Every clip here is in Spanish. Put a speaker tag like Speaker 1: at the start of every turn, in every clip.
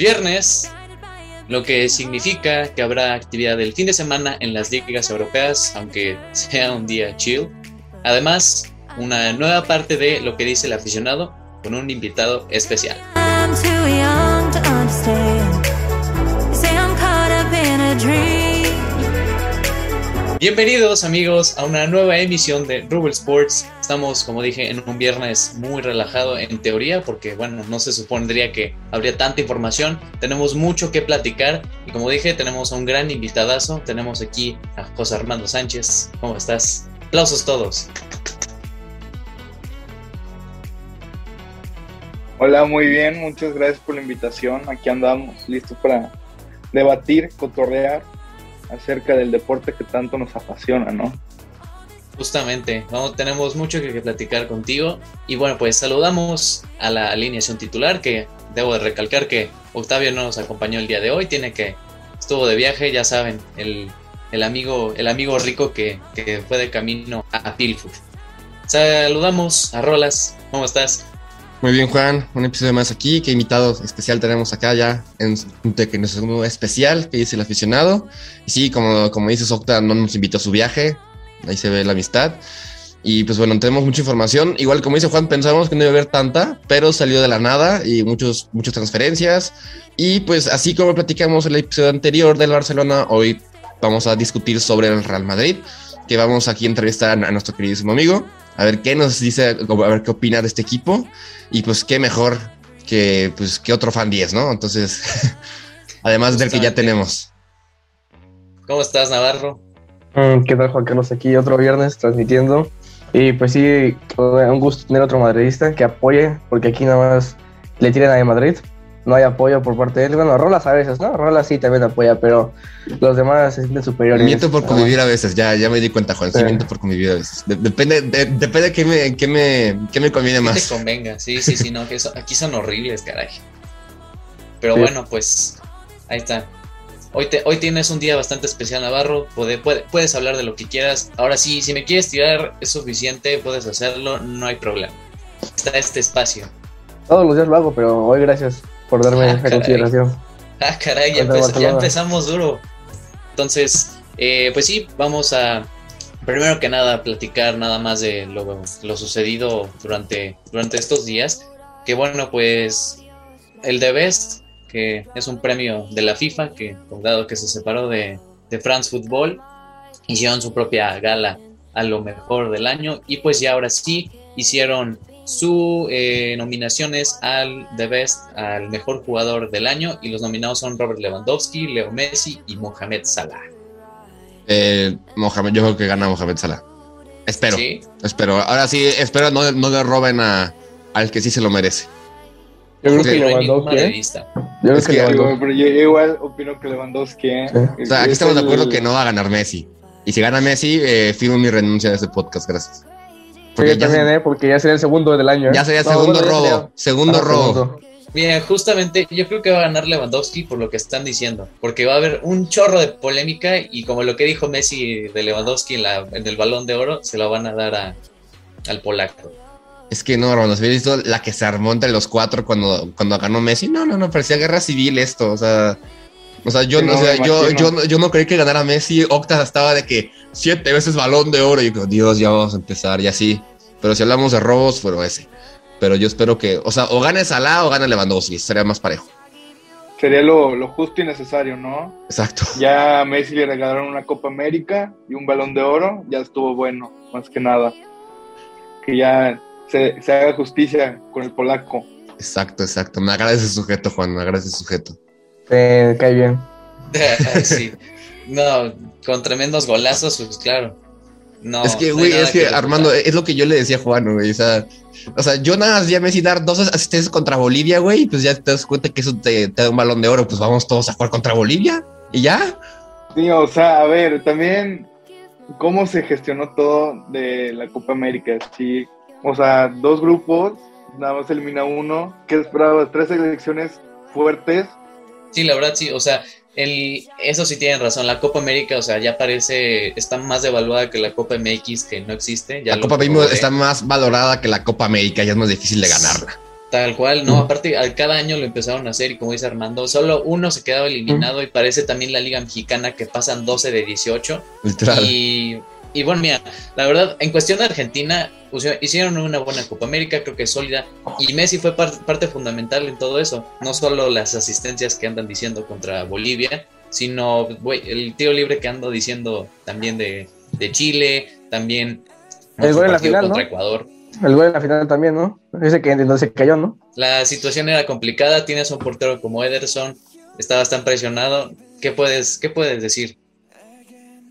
Speaker 1: viernes, lo que significa que habrá actividad el fin de semana en las ligas europeas, aunque sea un día chill. Además, una nueva parte de lo que dice el aficionado con un invitado especial. Bienvenidos amigos a una nueva emisión de Rubel Sports. Estamos, como dije, en un viernes muy relajado en teoría porque, bueno, no se supondría que habría tanta información. Tenemos mucho que platicar y, como dije, tenemos a un gran invitadazo. Tenemos aquí a José Armando Sánchez. ¿Cómo estás? Aplausos todos.
Speaker 2: Hola, muy bien. Muchas gracias por la invitación. Aquí andamos, listos para debatir, cotorrear acerca del deporte que tanto nos apasiona, ¿no?
Speaker 1: Justamente, tenemos mucho que, platicar contigo. Y bueno, pues saludamos a la alineación titular, que debo de recalcar que Octavio no nos acompañó el día de hoy, tiene que, estuvo de viaje, ya saben, el, amigo, el amigo rico que, fue de camino a, Pilford. Saludamos a Rolas, ¿cómo estás?
Speaker 3: Muy bien, Juan. Un episodio más aquí. ¿Qué invitado especial tenemos acá ya en un segundo especial que dice el aficionado? Y sí, como, como dices, Octa no nos invitó a su viaje. Ahí se ve la amistad. Y pues bueno, tenemos mucha información. Igual como dice Juan, pensábamos que no iba a haber tanta, pero salió de la nada y muchos, muchas transferencias. Y pues así como platicamos en el episodio anterior del Barcelona, hoy vamos a discutir sobre el Real Madrid, que vamos aquí a entrevistar a nuestro queridísimo amigo a ver qué nos dice, a ver qué opina de este equipo. Y pues qué mejor que, pues, que otro fan 10, ¿no? Entonces, además del que ya tenemos.
Speaker 1: ¿Cómo estás, Navarro?
Speaker 4: Mm, ¿Qué tal, Juan Carlos? Aquí otro viernes transmitiendo. Y pues sí, un gusto tener otro madridista que apoye, porque aquí nada más le tiran a Madrid no hay apoyo por parte de él. Bueno, Rolas a veces, ¿no? Rolas sí también apoya, pero los demás se sienten superiores.
Speaker 3: Miento por convivir a veces, ya, ya me di cuenta, Juan. Sí, miento por convivir a veces. depende, de, depende de qué me, qué me, qué me conviene más.
Speaker 1: te convenga, sí, sí, sí, no, que aquí son horribles, caray. Pero bueno, pues ahí está. Hoy, te, hoy tienes un día bastante especial, Navarro. Puede, puedes hablar de lo que quieras. Ahora sí, si me quieres tirar, es suficiente, puedes hacerlo, no hay problema. Está este espacio.
Speaker 4: Todos los días lo hago, pero hoy gracias por darme ah, consideración.
Speaker 1: Ah, caray, ya, empezamos duro. Entonces, eh, pues sí, vamos a, primero que nada, platicar nada más de lo, lo sucedido durante, durante estos días. Que bueno, pues el de Best, que es un premio de la FIFA, que dado que se separó de, de France Football, hicieron su propia gala a lo mejor del año y pues ya ahora sí hicieron su eh, nominaciones al The Best, al mejor jugador del año, y los nominados son Robert Lewandowski, Leo Messi y Mohamed Salah.
Speaker 3: Eh, Mohamed, yo creo que gana Mohamed Salah. Espero. Espero. Ahora sí, espero no, no le roben a, al que sí se lo merece.
Speaker 2: Yo creo que Lewandowski. ¿eh? Yo creo que, Lewandowski. yo igual opino que Lewandowski. ¿eh?
Speaker 3: O sea, aquí estamos de acuerdo que no va a ganar Messi. Y si gana Messi, eh, firmo mi renuncia de este podcast. Gracias.
Speaker 4: Porque, ya, también, ¿eh? porque ya sería el segundo del año. ¿eh?
Speaker 3: Ya sería el segundo robo. Segundo robo.
Speaker 1: Bien, justamente yo creo que va a ganar Lewandowski por lo que están diciendo, porque va a haber un chorro de polémica y como lo que dijo Messi de Lewandowski en, la, en el balón de oro, se lo van a dar a, al polaco.
Speaker 3: Es que no, hermano, ¿has visto la que se armó entre los cuatro cuando, cuando ganó Messi? No, no, no, parecía guerra civil esto, o sea... O sea, yo, no, yo, yo, yo, no creí que ganara Messi. Octa estaba de que siete veces balón de oro. Y yo, Dios, ya vamos a empezar. Y así. Pero si hablamos de robos, fueron ese. Pero yo espero que, o sea, o gane Salah o gane Lewandowski. Sería más parejo.
Speaker 2: Sería lo, lo justo y necesario, ¿no?
Speaker 3: Exacto.
Speaker 2: Ya a Messi le regalaron una Copa América y un balón de oro. Ya estuvo bueno, más que nada. Que ya se, se haga justicia con el polaco.
Speaker 3: Exacto, exacto. Me agradece ese sujeto, Juan. Me agradece sujeto.
Speaker 4: Te cae bien.
Speaker 1: sí. No, con tremendos golazos, pues claro. No,
Speaker 3: es que, güey, es que, Armando, es lo que yo le decía a Juan, güey. O sea, o sea, yo nada más ya Messi dar dos asistencias contra Bolivia, güey, pues ya te das cuenta que eso te, da un balón de oro, pues vamos todos a jugar contra Bolivia y ya.
Speaker 2: Sí, o sea, a ver, también cómo se gestionó todo de la Copa América. Sí, o sea, dos grupos, nada más elimina uno. ¿Qué esperabas? Tres selecciones fuertes
Speaker 1: Sí, la verdad sí, o sea, el, eso sí tienen razón, la Copa América, o sea, ya parece, está más devaluada que la Copa MX que no existe.
Speaker 3: la Copa MX está más valorada que la Copa América, ya es más difícil de ganarla.
Speaker 1: Tal cual, no, aparte cada año lo empezaron a hacer y como dice Armando, solo uno se quedaba eliminado y parece también la Liga Mexicana que pasan 12 de 18. Y, y bueno, mira, la verdad, en cuestión de Argentina, hicieron una buena Copa América, creo que es sólida, y Messi fue parte fundamental en todo eso, no solo las asistencias que andan diciendo contra Bolivia, sino el tiro libre que ando diciendo también de, Chile, también
Speaker 4: el gol en la final, contra
Speaker 1: Ecuador.
Speaker 4: El gol en la final también, ¿no? Ese que no se cayó, ¿no?
Speaker 1: La situación era complicada, tienes un portero como Ederson, estabas tan presionado, ¿qué puedes, qué puedes decir?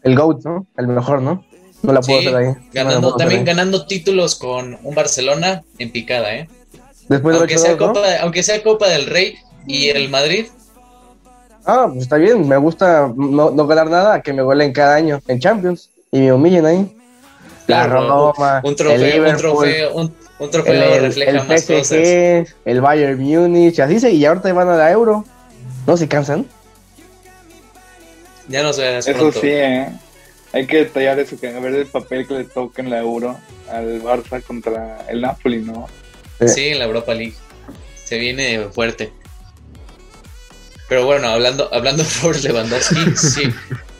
Speaker 4: El GOAT, ¿no? El mejor, ¿no? No la puedo hacer ahí.
Speaker 1: Ganando, también ganando títulos con un Barcelona en picada, ¿eh?
Speaker 4: Después
Speaker 1: aunque, sea Copa, aunque sea Copa del Rey y el Madrid.
Speaker 4: Ah, pues está bien. Me gusta no, no ganar nada, que me golen cada año en Champions y me humillen ahí.
Speaker 1: La Roma, un trofeo, un trofeo, un, trofeo el, refleja el más PSG, cosas.
Speaker 4: El Bayern Múnich, así se, y ahorita van a la Euro. ¿No se cansan?
Speaker 1: Ya no se
Speaker 2: Eso sí, ¿eh? Hay que detallar eso, que a ver el papel que le toca en la Euro al Barça contra el Napoli, ¿no?
Speaker 1: Sí, en la Europa League. Se viene fuerte. Pero bueno, hablando, hablando de Robert Lewandowski, sí,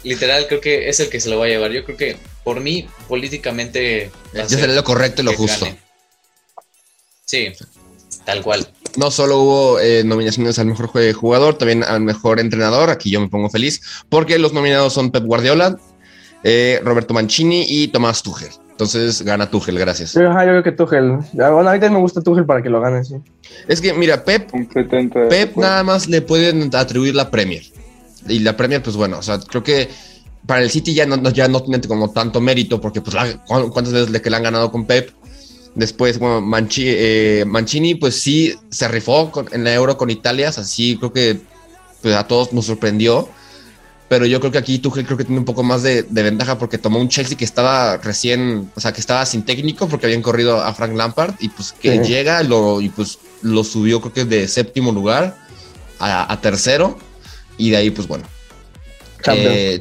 Speaker 1: literal creo que es el que se lo va a llevar. Yo creo que por mí, políticamente...
Speaker 3: Yo sería lo correcto y lo justo.
Speaker 1: Sí, tal cual.
Speaker 3: No solo hubo eh, nominaciones al mejor jugador, también al mejor entrenador. Aquí yo me pongo feliz porque los nominados son Pep Guardiola, eh, Roberto Mancini y Tomás Tuchel. Entonces gana Tuchel, gracias.
Speaker 4: Yo, yo creo que Tuchel. Bueno, ahorita me gusta Tuchel para que lo gane, sí.
Speaker 3: Es que, mira, Pep, Pep nada más le pueden atribuir la Premier. Y la Premier, pues bueno, o sea, creo que para el City ya no, ya no tiene como tanto mérito, porque pues cuántas veces le que le han ganado con Pep. Después, bueno, eh, Mancini, pues sí se rifó en la Euro con Italia, así creo que pues, a todos nos sorprendió pero yo creo que aquí Tuchel creo que tiene un poco más de, ventaja porque tomó un Chelsea que estaba recién, o sea, que estaba sin técnico porque habían corrido a Frank Lampard y pues que llega lo, y pues lo subió creo que de séptimo lugar a, tercero y de ahí pues bueno.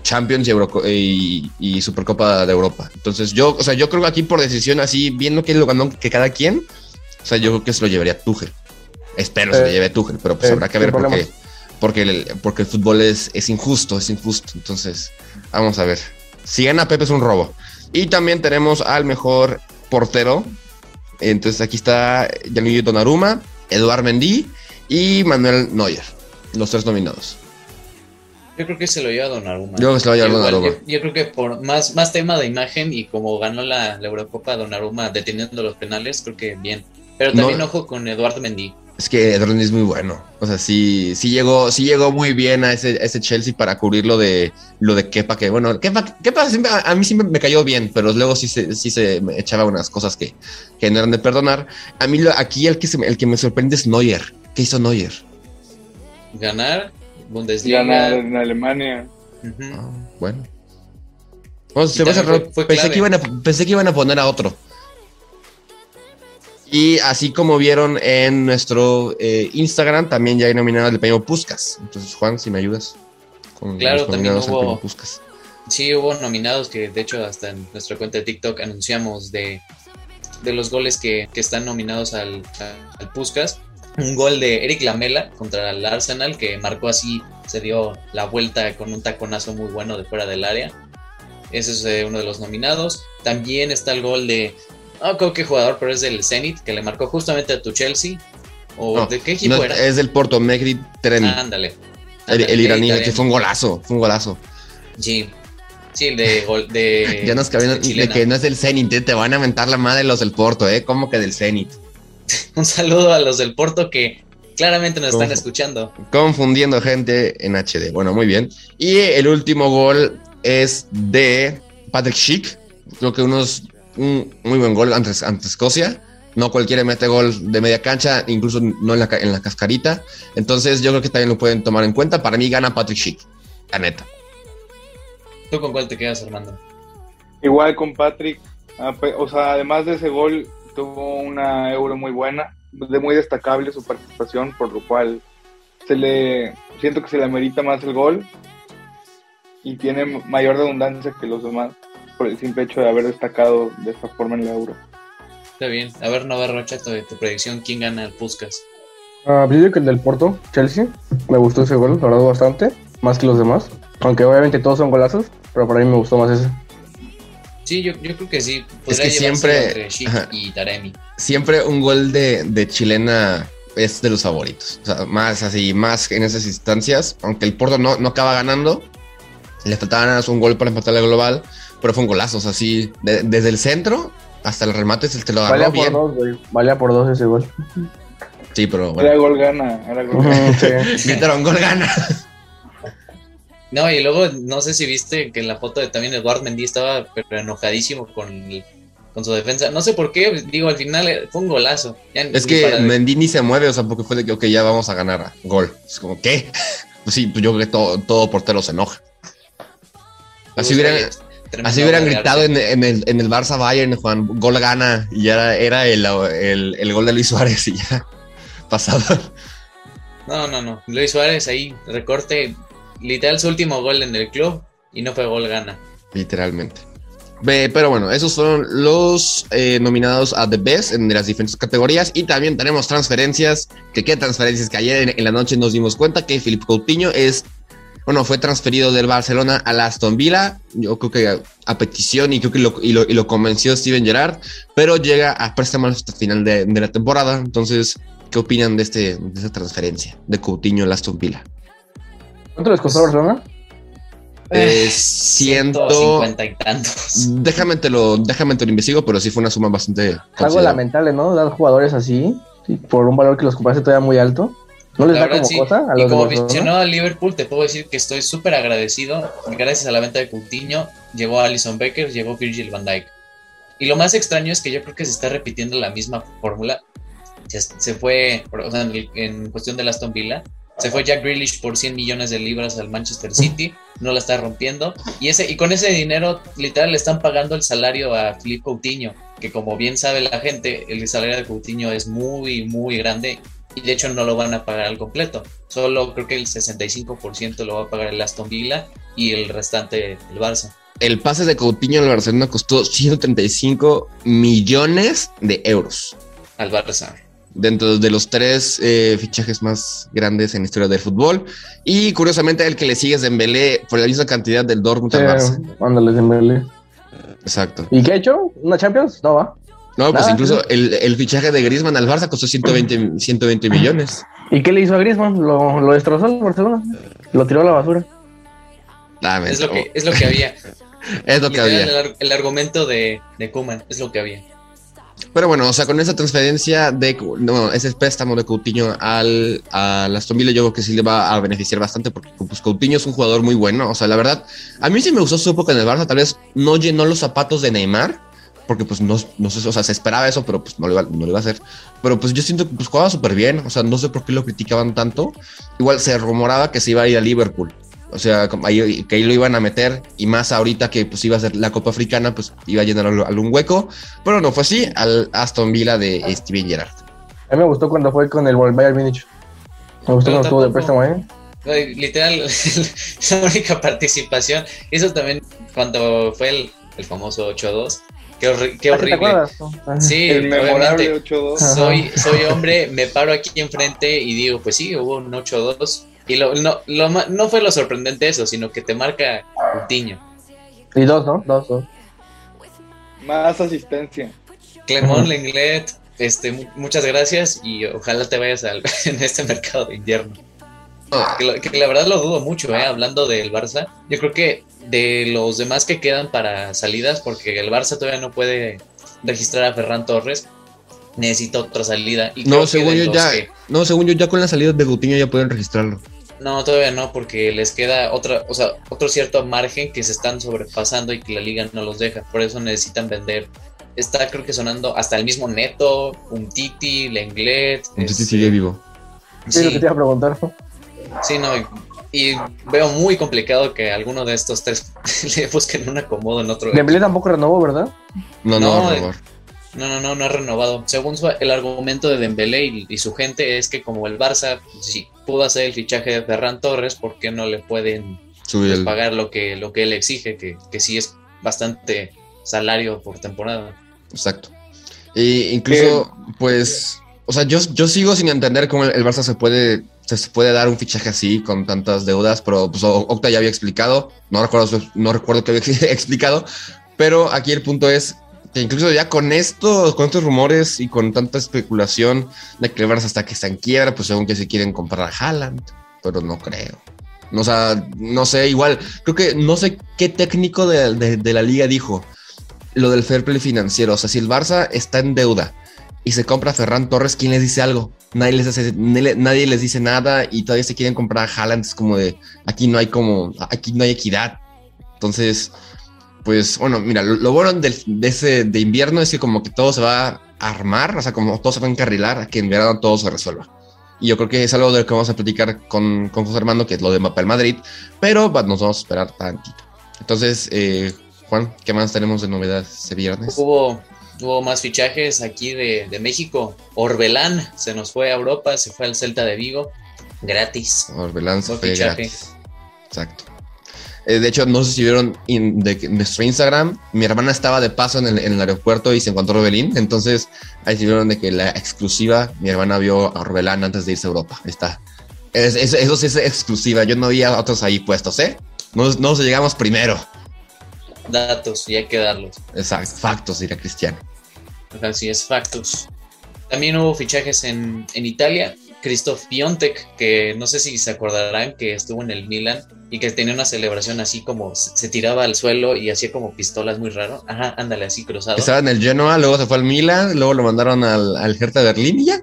Speaker 3: Champions, eh, y, Supercopa de Europa. Entonces yo, o sea, yo creo que aquí por decisión así, viendo que lo ganó que cada quien, o sea, yo creo que se lo llevaría Tuchel. Espero se lo eh, lleve Tuchel, pero pues eh, habrá que ver por qué porque el, porque el fútbol es, es injusto, es injusto. Entonces, vamos a ver. Si gana Pepe es un robo. Y también tenemos al mejor portero. Entonces aquí está Gianluigi Donnarumma, Eduard Mendy y Manuel Neuer, los tres nominados.
Speaker 1: Yo creo que se lo lleva Donnarumma.
Speaker 3: Yo, se lo lleva Donnarumma.
Speaker 1: Yo, creo que por más, más tema de imagen y como ganó la, la Eurocopa Donnarumma deteniendo los penales, creo que bien. Pero también ojo con Eduard Mendy.
Speaker 3: Es que Edron es muy bueno. O sea, sí, sí llegó, sí llegó muy bien a ese, ese Chelsea para cubrir lo de lo de Kepa, que bueno, Kepa, Kepa siempre, a, mí siempre me cayó bien, pero luego sí se, sí se me echaba unas cosas que, que no eran de perdonar. A mí aquí el que, el que me sorprende es Neuer. ¿Qué hizo Neuer?
Speaker 1: Ganar Bundesliga.
Speaker 2: Ganar en Alemania.
Speaker 3: Ah, bueno. pensé, que iban a, pensé que iban a poner a otro. Y así como vieron en nuestro eh, Instagram, también ya hay nominados el premio Puscas. Entonces, Juan, si me ayudas.
Speaker 1: Con claro, también hubo. Sí, hubo nominados que, de hecho, hasta en nuestra cuenta de TikTok anunciamos de, los goles que, están nominados al, al Puskas. Un gol de Eric Lamela contra el Arsenal, que marcó así, se dio la vuelta con un taconazo muy bueno de fuera del área. Ese es eh, uno de los nominados. También está el gol de no creo que jugador, pero es del Zenit, que le marcó justamente a tu Chelsea. ¿O de qué equipo era?
Speaker 3: Es del Porto, Megri Tren.
Speaker 1: ándale.
Speaker 3: El, iraní, que fue un golazo, fue un golazo.
Speaker 1: Sí. Sí, el de gol de.
Speaker 3: ya nos cabían de que no es del Zenit, te van a mentar la madre los del Porto, ¿eh? ¿Cómo que del Zenit?
Speaker 1: un saludo a los del Porto que claramente nos están escuchando.
Speaker 3: Confundiendo gente en HD. Bueno, muy bien. Y el último gol es de Patrick Schick. Creo que unos un muy buen gol ante, Escocia. No cualquiera mete gol de media cancha, incluso no en la, en la cascarita. Entonces yo creo que también lo pueden tomar en cuenta. Para mí gana Patrick Schick, la neta.
Speaker 1: ¿Tú con cuál te quedas, Armando?
Speaker 2: Igual con Patrick. Ah, o sea, además de ese gol, tuvo una euro muy buena, de muy destacable su participación, por lo cual se le siento que se le amerita más el gol y tiene mayor redundancia que los demás por el simple hecho de haber destacado de esta forma en la Euro.
Speaker 1: Está bien. A ver, no ver, Rocha, tu, tu predicción, ¿quién gana el Puskas?
Speaker 4: Ah, yo digo que el del Porto, Chelsea. Me gustó ese gol, la verdad, bastante. Más que los demás. Aunque obviamente todos son golazos, pero para mí me gustó más ese.
Speaker 1: Sí, yo, yo creo que sí.
Speaker 3: Es
Speaker 1: Podría
Speaker 3: que siempre- ajá.
Speaker 1: y Taremi.
Speaker 3: Siempre un gol de, de chilena es de los favoritos. O sea, más así, más en esas instancias. Aunque el Porto no, no acaba ganando. Le faltaba nada más un gol para empatar la global. Pero fue un golazo. O sea, así, de- desde el centro hasta el remate se te lo
Speaker 4: Valía
Speaker 3: agarró
Speaker 4: por
Speaker 3: bien.
Speaker 4: dos, güey. Valía por dos ese gol.
Speaker 3: Sí, pero
Speaker 2: Era
Speaker 3: bueno.
Speaker 2: gol gana, era gol gana.
Speaker 4: sí.
Speaker 3: Gritaron gol gana.
Speaker 1: No, y luego no sé si viste que en la foto de también Eduard Mendy estaba pero enojadísimo con, el- con su defensa. No sé por qué, digo, al final eh, fue un golazo. Ya
Speaker 3: Es que
Speaker 1: para-
Speaker 3: Mendy ni se mueve, o sea, porque fue de que, ok, ya vamos a ganar. Gol. Es como, ¿qué? Pues sí, pues yo creo que todo, todo portero se enoja. Así
Speaker 1: tremendo
Speaker 3: así hubieran gritado en, en el, en el Barça Bayern, Juan, gol gana. Y ya era, el, el, el gol de Luis Suárez y ya pasado.
Speaker 1: No, no, no. Luis Suárez ahí, recorte, literal su último gol en el club y no fue gol gana.
Speaker 3: Literalmente. Pero bueno, esos fueron los eh, nominados a The Best en las diferentes categorías. Y también tenemos transferencias. Que qué transferencias que ayer en, en la noche nos dimos cuenta que Filipe Coutinho es. Bueno, fue transferido del Barcelona al Aston Villa. Yo creo que a, a petición y creo que lo, y lo, y lo convenció Steven Gerrard. Pero llega a préstamo hasta el final de, de la temporada. Entonces, ¿qué opinan de, este, de esta transferencia de Coutinho al Aston Villa?
Speaker 4: ¿Cuánto les costó Barcelona?
Speaker 3: Eh, ciento.
Speaker 1: 150 y tantos.
Speaker 3: Déjame te lo, déjame te lo investigo, pero sí fue una suma bastante.
Speaker 4: Algo lamentable, ¿no? Dar jugadores así sí, por un valor que los compraste todavía muy alto. ¿No les
Speaker 1: La
Speaker 4: da
Speaker 1: verdad,
Speaker 4: como
Speaker 1: sí.
Speaker 4: cosa a
Speaker 1: Y
Speaker 4: los de
Speaker 1: como aficionado al Liverpool, te puedo decir que estoy súper agradecido. Gracias a la venta de Coutinho, llegó Alison Becker, llegó Virgil van Dijk. Y lo más extraño es que yo creo que se está repitiendo la misma fórmula. Se, se fue, o sea, en, en cuestión del Aston Villa, se fue Jack Grealish por 100 millones de libras al Manchester City, no la está rompiendo. Y, ese, y con ese dinero, literal, le están pagando el salario a Philippe Coutinho, que como bien sabe la gente, el salario de Coutinho es muy, muy grande y de hecho no lo van a pagar al completo. Solo creo que el 65% lo va a pagar el Aston Villa y el restante el Barça.
Speaker 3: El pase de Coutinho al Barcelona costó 135 millones de euros.
Speaker 1: Al Barça.
Speaker 3: Dentro de los tres eh, fichajes más grandes en la historia del fútbol. Y curiosamente, el que le sigue es Dembélé por la misma cantidad del Dortmund al Barça.
Speaker 4: Ándale, Dembélé.
Speaker 3: Exacto.
Speaker 4: ¿Y qué ha hecho? ¿Una Champions? No va.
Speaker 3: No, pues incluso el, el fichaje de Griezmann al Barça costó 120, 120 millones.
Speaker 4: ¿Y qué le hizo a Griezmann? Lo, lo destrozó el Barcelona. Lo tiró a la basura.
Speaker 3: Ah,
Speaker 1: Es lo que, es lo que había.
Speaker 3: es lo que había.
Speaker 1: El, ar- el argumento de, de Koeman es lo que había.
Speaker 3: Pero bueno, o sea, con esa transferencia de no, ese préstamo de Coutinho al, al Aston Villa, yo creo que sí le va a beneficiar bastante porque pues, Coutinho es un jugador muy bueno. O sea, la verdad, a mí sí me gustó su época en el Barça, tal vez no llenó los zapatos de Neymar, porque pues no, no sé, o sea, se esperaba eso, pero pues no lo iba, no lo iba a hacer. Pero pues yo siento que pues jugaba súper bien, o sea, no sé por qué lo criticaban tanto. Igual se rumoraba que se iba a ir a Liverpool. O sea, ahí- que ahí lo iban a meter y más ahorita que pues iba a ser la Copa Africana, pues iba a llenar al- algún hueco. Pero no fue así al Aston Villa de Steven Gerrard.
Speaker 4: A mí me gustó cuando fue con el Bayern Munich. Me gustó
Speaker 1: Pero
Speaker 4: cuando estuvo de préstamo, ¿eh?
Speaker 1: Literal, la única participación. Eso también cuando fue el, el famoso 8-2. Qué, horri- qué
Speaker 4: Ah, ¿sí ¿Te
Speaker 1: horrible.
Speaker 4: Ah,
Speaker 1: Sí,
Speaker 2: El memorable
Speaker 1: obviamente.
Speaker 2: 8-2.
Speaker 1: soy, soy hombre, me paro aquí enfrente y digo, pues sí, hubo un 8-2. Y lo, no, lo ma- no fue lo sorprendente eso, sino que te marca Coutinho.
Speaker 4: Y dos, ¿no? Dos, dos.
Speaker 2: Más asistencia.
Speaker 1: Clemón. Lenglet, este, mu- muchas gracias y ojalá te vayas al, en este mercado de invierno. Que, lo- que la verdad lo dudo mucho, ¿eh? hablando del Barça. Yo creo que de los demás que quedan para salidas, porque el Barça todavía no puede registrar a Ferran Torres, necesita otra salida. Y
Speaker 3: No,
Speaker 1: que
Speaker 3: según yo ya,
Speaker 1: que-
Speaker 3: no, según yo ya con la salida de Coutinho ya pueden registrarlo.
Speaker 1: No, todavía no, porque les queda otra, o sea, otro cierto margen que se están sobrepasando y que la liga no los deja. Por eso necesitan vender. Está creo que sonando hasta el mismo Neto, un Titi, Lenglet.
Speaker 3: Entonces
Speaker 1: este,
Speaker 3: sigue vivo.
Speaker 4: Sí, lo que te iba a preguntar.
Speaker 1: Sí, no, y, y veo muy complicado que alguno de estos tres le busquen un acomodo en otro.
Speaker 4: Dembélé tampoco renovó, ¿verdad?
Speaker 3: No, no,
Speaker 1: No,
Speaker 3: no,
Speaker 1: eh,
Speaker 3: no.
Speaker 1: No, no, no, ha renovado. Según su- el argumento de Dembélé y, y su gente es que como el Barça si pudo hacer el fichaje de Ferran Torres, ¿por qué no le pueden
Speaker 3: Subir
Speaker 1: pues, pagar lo que, lo que él exige? Que, que sí es bastante salario por temporada.
Speaker 3: Exacto. E incluso, pues, o sea, yo, yo sigo sin entender cómo el, Barça se puede, se puede dar un fichaje así con tantas deudas, pero pues Octa ya había explicado, no recuerdo, no recuerdo que había explicado, pero aquí el punto es que incluso ya con esto, con estos rumores y con tanta especulación de que Barça hasta que está en quiebra, pues según que se quieren comprar a Haaland, pero no creo. O sea, no sé, igual, creo que no sé qué técnico de, la liga dijo lo del fair play financiero. O sea, si el Barça está en deuda y se compra a Ferran Torres, ¿quién les dice algo? Nadie les, hace, nadie les dice nada y todavía se quieren comprar a Haaland. Es como de, aquí no hay como, aquí no hay equidad. Entonces, pues bueno, mira, lo, bueno de, ese de invierno es que como que todo se va a armar, o sea, como todo se va a encarrilar que en verano todo se resuelva. Y yo creo que es algo de lo que vamos a platicar con, con José Armando, que es lo de Mapa del Madrid, pero nos vamos a esperar tantito. Entonces, eh, Juan, ¿qué más tenemos de novedades este viernes?
Speaker 1: Hubo, hubo más fichajes aquí de, de, México. Orbelán se nos fue a Europa, se fue al Celta de Vigo, gratis.
Speaker 3: Orbelán se fue gratis. Exacto. Eh, de hecho, no sé si vieron de, nuestro Instagram, mi hermana estaba de paso en el, aeropuerto y se encontró Orbelín. Entonces, ahí se vieron de que la exclusiva, mi hermana vio a Orbelán antes de irse a Europa. Ahí está. eso sí es exclusiva. Yo no había otros ahí puestos, ¿eh? No, no llegamos primero.
Speaker 1: Datos, y hay que darlos.
Speaker 3: Exacto, factos, diría Cristiano.
Speaker 1: Así es, factos. También hubo fichajes en, en Italia. Christoph Piontek, que no sé si se acordarán que estuvo en el Milan y que tenía una celebración así como se tiraba al suelo y hacía como pistolas muy raro. Ajá, ándale así cruzado.
Speaker 3: Estaba en el Genoa, luego se fue al Milan, luego lo mandaron al, al Hertha Berlín y ya.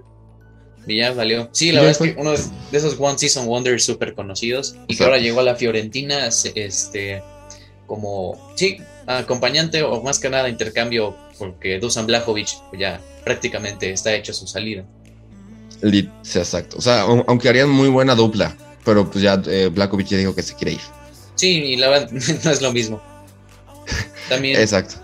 Speaker 1: Y ya valió. Sí, la verdad es que uno de esos One Season Wonders súper conocidos y que ahora llegó a la Fiorentina, este, como, sí, acompañante o más que nada intercambio porque Dusan Blajovic ya prácticamente está hecho su salida.
Speaker 3: Sí, exacto. O sea, aunque harían muy buena dupla, pero pues ya eh, ya dijo que se quiere ir.
Speaker 1: Sí, y la verdad no es lo mismo. También,
Speaker 3: exacto.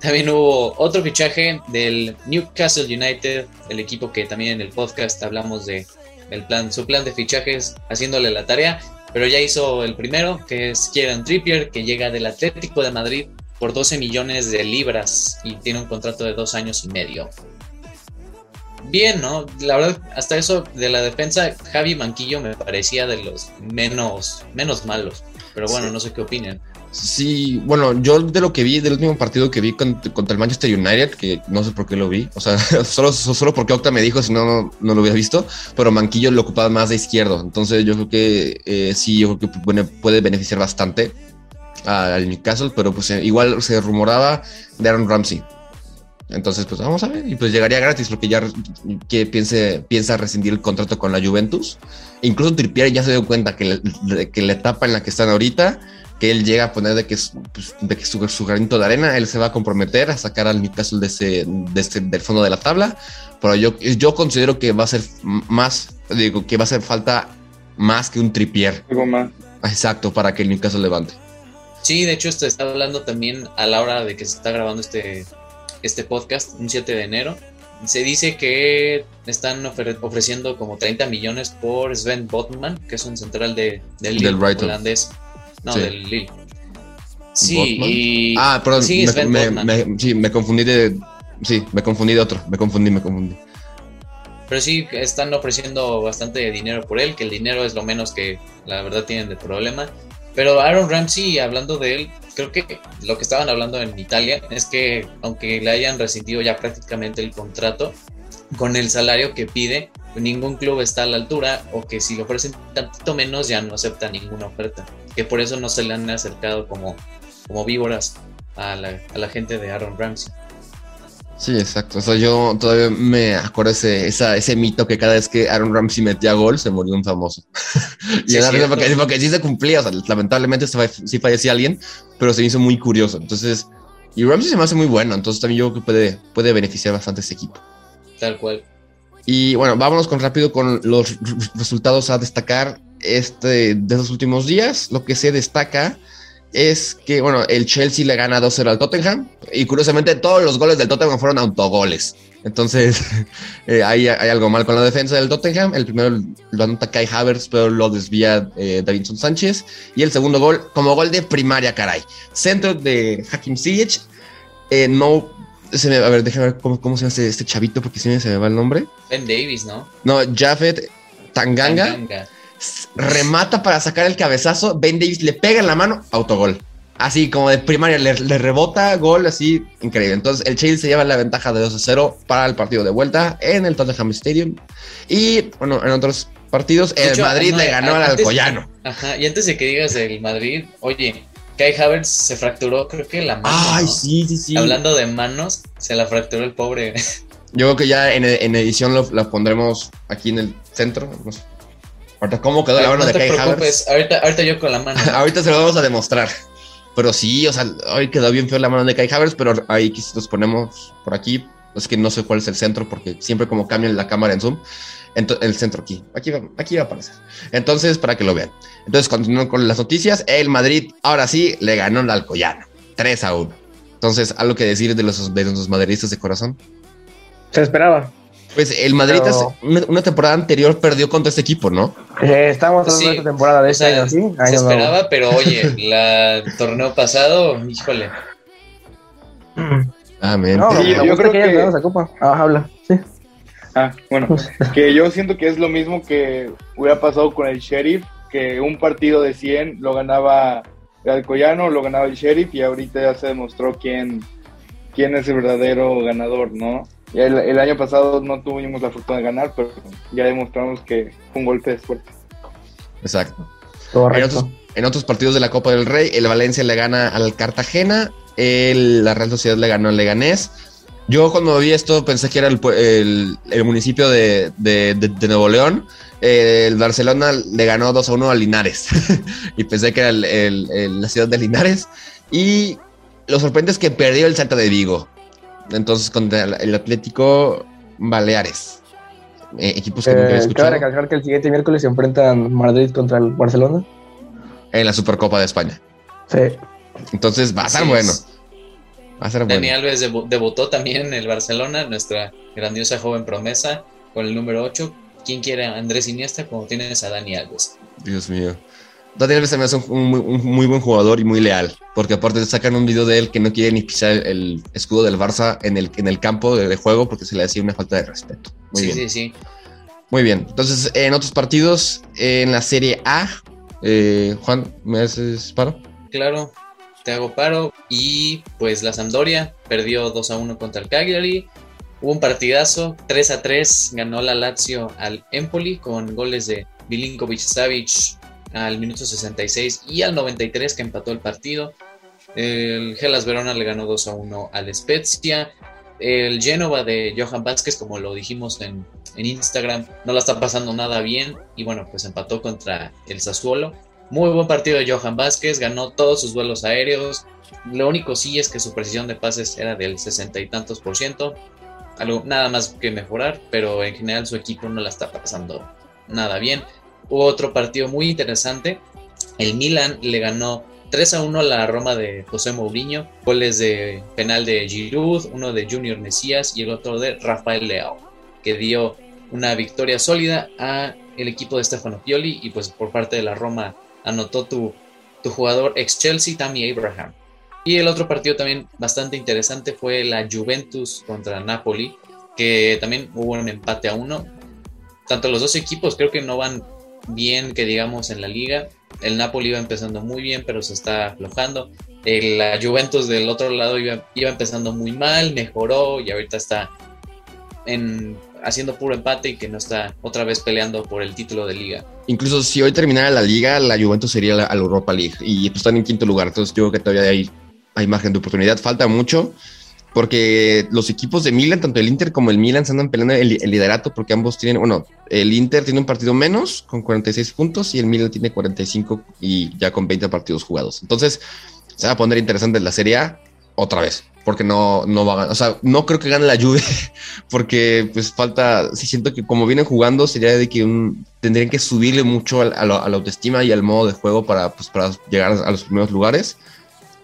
Speaker 1: También hubo otro fichaje del Newcastle United, el equipo que también en el podcast hablamos de el plan, su plan de fichajes, haciéndole la tarea, pero ya hizo el primero, que es Kieran Trippier, que llega del Atlético de Madrid por 12 millones de libras y tiene un contrato de dos años y medio bien, ¿no? La verdad, hasta eso de la defensa, Javi Manquillo me parecía de los menos, menos malos. Pero bueno, no sé qué opinan.
Speaker 3: Sí, bueno, yo de lo que vi, del último partido que vi contra, el Manchester United, que no sé por qué lo vi, o sea, solo, solo porque Octa me dijo, si no, no, lo hubiera visto, pero Manquillo lo ocupaba más de izquierdo, entonces yo creo que eh, sí, yo creo que puede beneficiar bastante al Newcastle, pero pues eh, igual se rumoraba de Aaron Ramsey, entonces, pues vamos a ver. Y pues llegaría gratis porque ya que piense, piensa rescindir el contrato con la Juventus. incluso Trippier ya se dio cuenta que, que la etapa en la que están ahorita, que él llega a poner de que, pues, de que su, su, granito de arena, él se va a comprometer a sacar al Newcastle de ese, de del fondo de la tabla. Pero yo, yo considero que va a ser más, digo, que va a hacer falta más que un Trippier.
Speaker 2: Algo más.
Speaker 3: Exacto, para que el Newcastle levante.
Speaker 1: Sí, de hecho, esto está hablando también a la hora de que se está grabando este este podcast, un 7 de enero. Se dice que están ofreciendo como 30 millones por Sven Botman, que es un central de, del Lille, holandés. No, del Lille. Sí, y...
Speaker 3: Ah, perdón, sí, me, me, sí, me confundí de... Sí, me confundí de otro, me confundí, me confundí.
Speaker 1: Pero sí, están ofreciendo bastante dinero por él, que el dinero es lo menos que la verdad tienen de problema. Pero Aaron Ramsey, hablando de él, creo que lo que estaban hablando en Italia es que aunque le hayan rescindido ya prácticamente el contrato, con el salario que pide, ningún club está a la altura o que si le ofrecen tantito menos ya no acepta ninguna oferta. Que por eso no se le han acercado como, como víboras a la, a la gente de Aaron Ramsey.
Speaker 3: Sí, exacto. O sea, yo todavía me acuerdo ese, ese mito que cada vez que Aaron Ramsey metía gol se moría un famoso. y sí, porque, porque, sí se cumplía. O sea, lamentablemente sí fallecía alguien, pero se hizo muy curioso. Entonces, y Ramsey se me hace muy bueno. Entonces también yo creo que puede, puede beneficiar bastante a ese equipo.
Speaker 1: Tal cual.
Speaker 3: Y bueno, vámonos con rápido con los resultados a destacar este, de esos últimos días. Lo que se destaca es que, bueno, el Chelsea le gana 2-0 al Tottenham y curiosamente todos los goles del Tottenham fueron autogoles. Entonces, eh, hay, algo mal con la defensa del Tottenham. El primero lo anota Kai Havertz, pero lo desvía eh, Davidson Sánchez. Y el segundo gol, como gol de primaria, caray. Centro de Hakim Ziyech. Eh, no, Se me, a ver, déjame ver cómo, cómo se llama este, este chavito, porque si me se me va el nombre.
Speaker 1: Ben Davis, ¿no?
Speaker 3: No, Jafet Tanganga, remata para sacar el cabezazo. Ben Davis le pega en la mano, autogol. Así como de primaria, le, rebota, gol, así, increíble. Entonces el Chelsea se lleva la ventaja de 2 a 0 para el partido de vuelta en el Tottenham Stadium. Y bueno, en otros partidos, el Madrid le ganó al Alcoyano.
Speaker 1: Ajá, y antes de que digas el Madrid, oye, Kai Havertz se fracturó, creo que la mano.
Speaker 3: Ay, sí, sí, sí.
Speaker 1: Hablando de manos, se la fracturó el pobre.
Speaker 3: Yo creo que ya en, edición lo, la pondremos aquí en el centro. Ahorita, ¿cómo quedó la mano de Kai Havertz?
Speaker 1: Ahorita, ahorita yo con la mano.
Speaker 3: ahorita se lo vamos a demostrar. Pero sí, o sea, hoy quedó bien feo la mano de Kai Havertz, pero ahí los ponemos por aquí. Es que no sé cuál es el centro porque siempre como cambian la cámara en Zoom. el centro aquí, aquí va, aquí va a aparecer. Entonces, para que lo vean. Entonces, continuando con las noticias. El Madrid, ahora sí, le ganó al Alcoyano. 3 a 1. Entonces, ¿algo que decir de los, de los madridistas de corazón?
Speaker 4: Se esperaba.
Speaker 3: Pues el Madrid una, temporada anterior perdió contra este equipo, ¿no?
Speaker 4: Eh, estamos en esta temporada de este año, ¿sí?
Speaker 1: se esperaba, pero oye, el torneo pasado, híjole.
Speaker 3: Amén.
Speaker 2: No, yo, creo que, que... copa. Ah, habla, sí. Ah, bueno, que yo siento que es lo mismo que hubiera pasado con el Sheriff, que un partido de 100 lo ganaba el Alcoyano, lo ganaba el Sheriff y ahorita ya se demostró quién, quién es el verdadero ganador, ¿no? El, el, año pasado no tuvimos la fortuna de ganar, pero ya demostramos que fue un golpe de suerte.
Speaker 3: Exacto. En otros, partidos de la Copa del Rey, el Valencia le gana al Cartagena, el, la Real Sociedad le ganó al Leganés. Yo cuando vi esto pensé que era el, el, municipio de, de, Nuevo León. el Barcelona le ganó 2 a 1 a Linares. y pensé que era la ciudad de Linares. Y lo sorprendente es que perdió el Santa de Vigo. Entonces, contra el Atlético Baleares. Eh, equipos que nunca había eh, escuchado.
Speaker 4: Cabe recalcar que el siguiente miércoles se enfrentan Madrid contra el Barcelona.
Speaker 3: En la Supercopa de España.
Speaker 4: Sí.
Speaker 3: Entonces va a ser bueno.
Speaker 1: Va a ser Dani Alves debutó también en el Barcelona, nuestra grandiosa joven promesa, con el número 8. ¿Quién quiere a Andrés Iniesta como tienes a Dani Alves?
Speaker 3: Dios mío. Daniel también es un, muy buen jugador y muy leal, porque aparte sacan un video de él que no quiere ni pisar el escudo del Barça en el, en el campo de, juego porque se le hacía una falta de respeto. Muy sí, bien. sí, sí. Muy bien. Entonces, en otros partidos, en la Serie A, eh, Juan, ¿me haces paro?
Speaker 1: Claro, te hago paro. Y pues la Sampdoria perdió 2 a 1 contra el Cagliari. Hubo un partidazo, 3 a 3, ganó la Lazio al Empoli con goles de Milinkovic Savic al minuto 66 y al 93 que empató el partido. El Gelas Verona le ganó 2 a 1 al Spezia. El Genova de Johan Vázquez, como lo dijimos en, Instagram, no la está pasando nada bien y bueno, pues empató contra el Sassuolo. Muy buen partido de Johan Vázquez, ganó todos sus vuelos aéreos. Lo único sí es que su precisión de pases era del 60 y tantos por ciento. Algo nada más que mejorar, pero en general su equipo no la está pasando nada bien. Hubo otro partido muy interesante. El Milan le ganó 3 a 1 a la Roma de José Mourinho. Goles de penal de Giroud, uno de Junior Mesías y el otro de Rafael Leao, que dio una victoria sólida a el equipo de Stefano Pioli y pues por parte de la Roma anotó tu, tu jugador ex Chelsea, Tammy Abraham. Y el otro partido también bastante interesante fue la Juventus contra Napoli, que también hubo un empate a uno. Tanto los dos equipos creo que no van bien que digamos en la liga. El Napoli iba empezando muy bien, pero se está aflojando. la Juventus del otro lado iba, empezando muy mal, mejoró y ahorita está en, haciendo puro empate y que no está otra vez peleando por el título de liga.
Speaker 3: Incluso si hoy terminara la liga, la Juventus sería la, la Europa League y pues están en quinto lugar. Entonces yo creo que todavía hay, hay margen de oportunidad. Falta mucho porque los equipos de Milan, tanto el Inter como el Milan, se andan peleando el, liderato porque ambos tienen, bueno, el Inter tiene un partido menos con 46 puntos y el Milan tiene 45 y ya con 20 partidos jugados. Entonces, se va a poner interesante la Serie A otra vez, porque no, no va a ganar, o sea, no creo que gane la Juve, porque pues falta, sí siento que como vienen jugando sería de que un, tendrían que subirle mucho a, a, la autoestima y al modo de juego para, pues, para llegar a los primeros lugares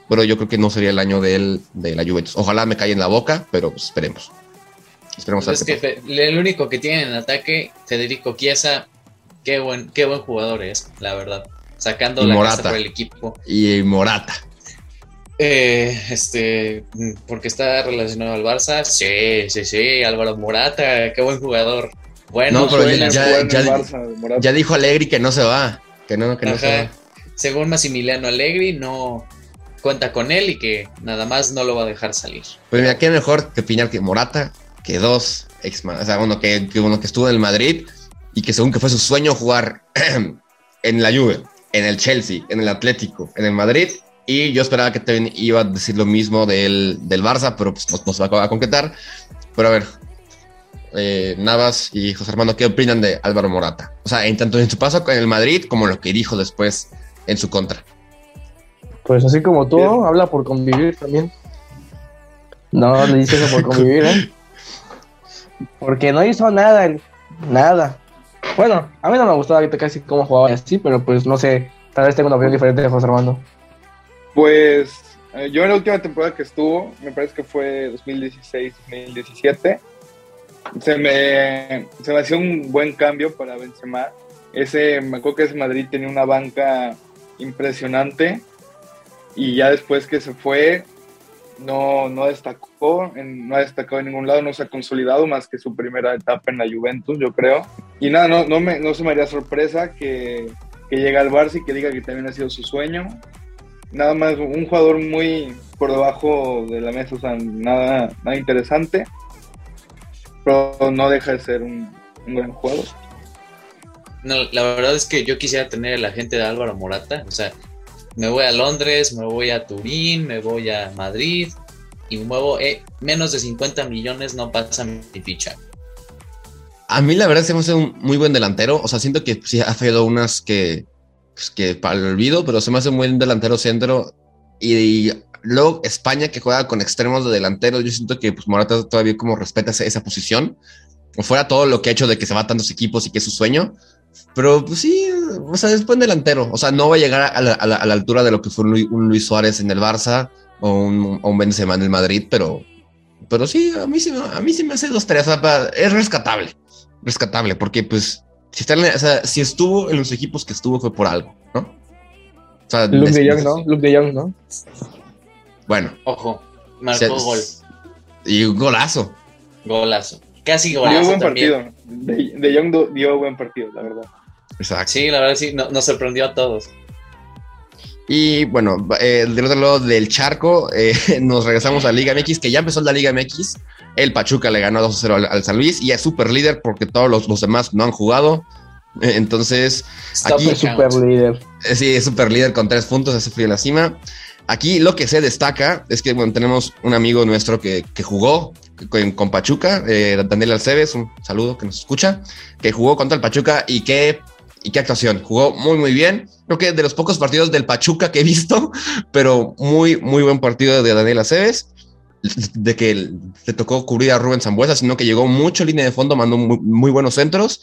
Speaker 3: pero yo creo que no sería el año de, él, de la Juventus. Ojalá me caiga en la boca, pero pues, esperemos.
Speaker 1: Esperemos pues es que el único que tiene en ataque, Federico Chiesa, qué buen, qué buen jugador es, la verdad. Sacando la
Speaker 3: Morata.
Speaker 1: por el equipo.
Speaker 3: Y Morata.
Speaker 1: Eh, este, porque está relacionado al Barça. Sí, sí, sí, Álvaro Morata, qué buen jugador. Bueno,
Speaker 3: no, pero ya, ya, dijo Allegri que no se va. Que no, que no se va.
Speaker 1: Según Massimiliano Allegri, no cuenta con él y que nada más no lo va a dejar salir.
Speaker 3: Pues mira, qué mejor que opinar que Morata, que dos ex, o sea, uno que, uno que estuvo en el Madrid y que según que fue su sueño jugar en la Juve, en el Chelsea, en el Atlético, en el Madrid. Y yo esperaba que también iba a decir lo mismo del, del Barça, pero pues nos, va a concretar. Pero a ver, eh, Navas y José Armando, ¿qué opinan de Álvaro Morata? O sea, en tanto en su paso con el Madrid como lo que dijo después en su contra.
Speaker 4: Pues así como tú, habla por convivir también. No, le dice eso por convivir, ¿eh? Porque no hizo nada, nada. Bueno, a mí no me gustaba ahorita casi cómo jugaba así, pero pues no sé, tal vez tengo una opinión diferente de José Armando.
Speaker 2: Pues eh, yo en la última temporada que estuvo, me parece que fue 2016-2017, se me, se me hacía un buen cambio para Benzema. Ese, me acuerdo que ese Madrid tenía una banca impresionante y ya después que se fue, no, no destacó, no ha destacado en ningún lado, no se ha consolidado más que su primera etapa en la Juventus, yo creo. Y nada, no, no, me, no se me haría sorpresa que, que llegue al Barça y que diga que también ha sido su sueño. Nada más, un jugador muy por debajo de la mesa, o sea, nada, nada interesante, pero no deja de ser un, un gran jugador.
Speaker 1: No, la verdad es que yo quisiera tener la gente de Álvaro Morata, o sea, me voy a Londres, me voy a Turín, me voy a Madrid y muevo eh, menos de 50 millones no pasa mi ficha.
Speaker 3: A mí la verdad se me hace un muy buen delantero, o sea, siento que sí ha fallado unas que, pues, que para el olvido, pero se me hace un buen delantero centro y, luego España que juega con extremos de delantero, yo siento que pues Morata todavía como respeta esa, esa posición, o fuera todo lo que ha hecho de que se va a tantos equipos y que es su sueño, pero pues sí, o sea, es buen delantero. O sea, no va a llegar a la, altura de lo que fue un Luis, Suárez en el Barça o un, o un Benzema en el Madrid, pero, pero sí, a mí sí, a mí sí me hace dos tres. es rescatable, rescatable, porque pues si, está o sea, si estuvo en los equipos que estuvo fue por algo, ¿no?
Speaker 4: O sea, Luke de Jong, ¿no? Luke de Jong, ¿no?
Speaker 3: Bueno.
Speaker 1: Ojo, marcó gol.
Speaker 3: Y un golazo.
Speaker 1: Golazo. Casi golazo.
Speaker 2: Dio buen partido. De, de Young dio buen partido, la verdad.
Speaker 3: Exacto.
Speaker 1: Sí, la verdad sí, nos sorprendió a todos.
Speaker 3: Y bueno, eh, del otro lado del charco, eh, nos regresamos a la Liga MX, que ya empezó la Liga MX. El Pachuca le ganó 2-0 al, San Luis y es super líder porque todos los, demás no han jugado. Eh, entonces, aquí
Speaker 4: es super líder.
Speaker 3: sí, es super líder con tres puntos, ese frío en la cima. Aquí lo que se destaca es que bueno, tenemos un amigo nuestro que, que jugó con, Pachuca, eh, Daniel Alceves, un saludo que nos escucha, que jugó contra el Pachuca y qué, y qué actuación. Jugó muy, muy bien. Creo que de los pocos partidos del Pachuca que he visto, pero muy, muy buen partido de Daniel Aceves. De que le tocó cubrir a Rubén Zambuesa, sino que llegó mucho línea de fondo, mandó muy, buenos centros.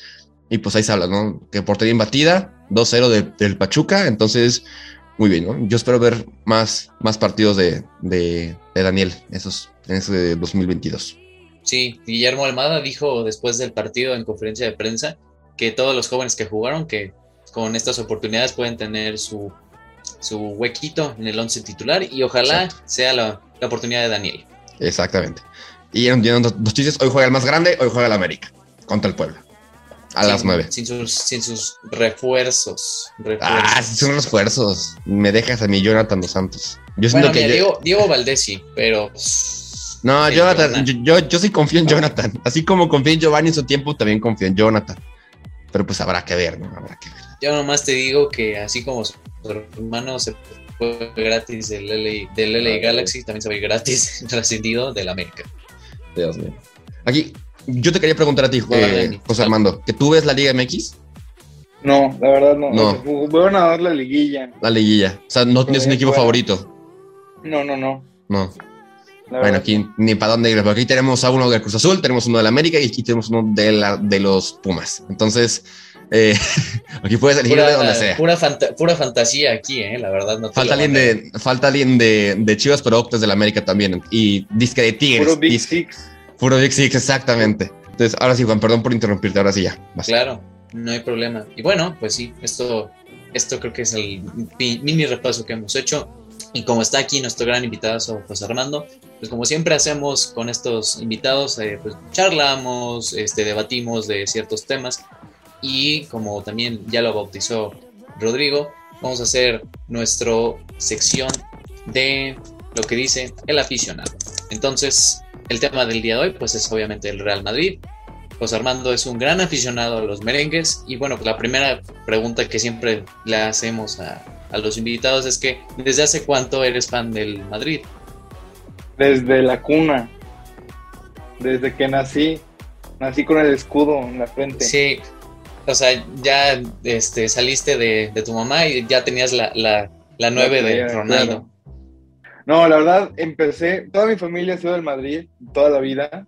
Speaker 3: Y pues ahí se habla, ¿no? Que portería imbatida, 2-0 del Pachuca. Entonces, muy bien, ¿no? Yo espero ver más, más partidos de, de, de Daniel esos, en ese 2022.
Speaker 1: Sí, Guillermo Almada dijo después del partido en conferencia de prensa que todos los jóvenes que jugaron, que con estas oportunidades pueden tener su, su huequito en el once titular y ojalá sea la, la, oportunidad de Daniel.
Speaker 3: Exactamente. Y en, dos chistes, hoy juega el más grande, hoy juega el América contra el pueblo. A las nueve.
Speaker 1: Sin sus, sin sus refuerzos,
Speaker 3: Ah, sin refuerzos. Me dejas a mi Jonathan dos Santos.
Speaker 1: Yo siento que Diego, Diego Valdés pero.
Speaker 3: No, Jonathan, Yo, yo, sí confío en Jonathan. Así como confío en Giovanni en su tiempo, también confío en Jonathan. Pero pues habrá que ver, ¿no? Habrá que ver.
Speaker 1: Yo nomás te digo que así como su hermano se fue gratis del LA, del LA Galaxy, también se va gratis trascendido del América.
Speaker 3: Dios mío. Aquí, yo te quería preguntar a ti, eh, José Armando, ¿que tú ves la Liga MX?
Speaker 2: No, la verdad no. No. Voy a dar la liguilla.
Speaker 3: La liguilla. O sea, no tienes un equipo favorito.
Speaker 2: No, no, no.
Speaker 3: No. Bueno, aquí ni para dónde ir, porque aquí tenemos a uno del Cruz Azul, tenemos uno de la América y aquí tenemos uno de, la, de los Pumas. Entonces, eh, aquí puedes elegir de donde sea.
Speaker 1: Pura, pura, fantasía aquí, eh, la verdad. No
Speaker 3: falta, alguien de, falta alguien de, de Chivas, pero Octes de la América también. Y disque de Tigres.
Speaker 2: Puro Big Six.
Speaker 3: Puro Big Six, exactamente. Entonces, ahora sí, Juan, perdón por interrumpirte, ahora sí ya.
Speaker 1: Claro, no hay problema. Y bueno, pues sí, esto, esto creo que es el mini repaso que hemos hecho. Y como está aquí nuestro gran invitado José Armando, pues como siempre hacemos con estos invitados, eh, pues charlamos, este, debatimos de ciertos temas y como también ya lo bautizó Rodrigo, vamos a hacer nuestra sección de lo que dice el aficionado. Entonces, el tema del día de hoy pues es obviamente el Real Madrid. José Armando es un gran aficionado a los merengues y bueno, la primera pregunta que siempre le hacemos a, a los invitados es que ¿desde hace cuánto eres fan del Madrid?
Speaker 2: Desde la cuna, desde que nací, nací con el escudo en la frente.
Speaker 1: Sí, o sea, ya este, saliste de, tu mamá y ya tenías la, la, la 9 de Ronaldo.
Speaker 2: No, la verdad, empecé, toda mi familia ha sido del Madrid toda la vida,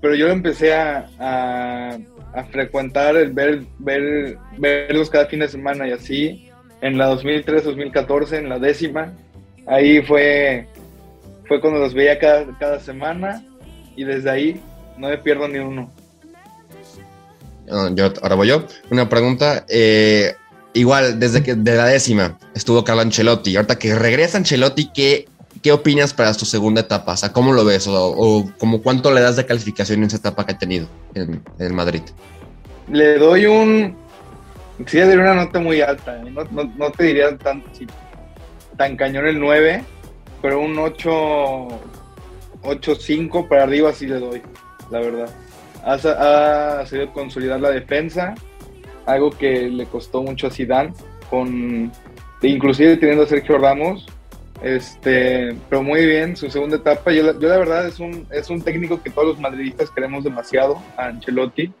Speaker 2: pero yo empecé a, a, a frecuentar, el ver, ver, verlos cada fin de semana y así, en la 2003-2014, en la décima. Ahí fue, fue cuando los veía cada, cada semana y desde ahí no me pierdo ni uno.
Speaker 3: Yo, ahora voy yo. Una pregunta. Eh, igual, desde que de la décima estuvo Carlo Ancelotti. Ahorita que regresa Ancelotti, ¿qué, qué opinas para su segunda etapa? O sea, ¿cómo lo ves? O, como cuánto le das de calificación en esa etapa que ha tenido en, el Madrid?
Speaker 2: Le doy un Sí, le una nota muy alta. ¿eh? No, te diría tan, tan cañón el 9, pero un 8, 8-5 para arriba sí le doy, la verdad. Ha, ha sabido consolidar la defensa, algo que le costó mucho a Zidane, con, inclusive teniendo a Sergio Ramos, este, pero muy bien, su segunda etapa. Yo, yo, la verdad es un, es un técnico que todos los madridistas queremos demasiado, a Ancelotti.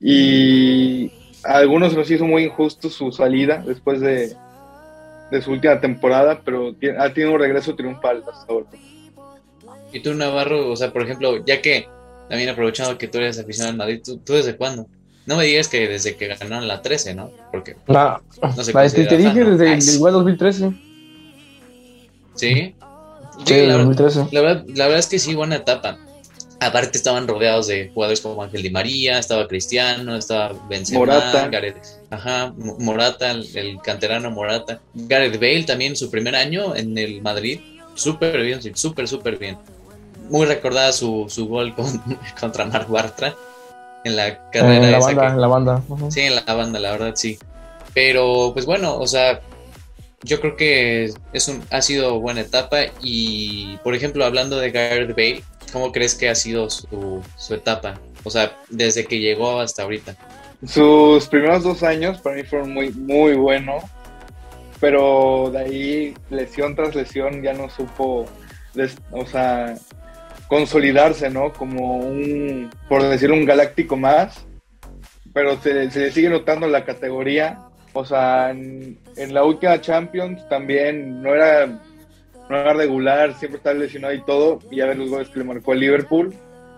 Speaker 2: Y algunos nos hizo muy injusto su salida después de, su última temporada, pero ha tenido un regreso triunfal hasta ahora.
Speaker 1: Y tú, Navarro, o sea, por ejemplo, ya que también aprovechando que tú eres aficionado al Madrid, ¿tú, desde cuándo? No me digas que desde que ganaron la 13, ¿no? Porque
Speaker 4: no, no sé te dije desde el igual 2013.
Speaker 1: ¿Sí?
Speaker 4: Sí, la, 2013.
Speaker 1: La verdad, la verdad es que sí, buena etapa. Aparte estaban rodeados de jugadores como Ángel Di María, estaba Cristiano, estaba Benzema,
Speaker 2: Morata.
Speaker 1: Gareth, ajá, Morata, el, canterano Morata. Gareth Bale también su primer año en el Madrid, súper bien, súper, súper bien. Muy recordada su, su gol contra Marc Bartra en la carrera.
Speaker 4: En la banda, en la banda.
Speaker 1: Sí, en la banda, la verdad, sí. Pero, pues bueno, o sea, yo creo que es un, ha sido buena etapa y, por ejemplo, hablando de Gareth Bale, ¿Cómo crees que ha sido su, etapa? O sea, desde que llegó hasta ahorita.
Speaker 2: Sus primeros dos años para mí fueron muy, muy buenos, pero de ahí lesión tras lesión ya no supo, o sea, consolidarse, ¿no? Como un, por decirlo, un galáctico más, pero se, le sigue notando la categoría. O sea, en la última Champions también no era no era regular, siempre está lesionado y todo, y a ver los goles que le marcó el Liverpool.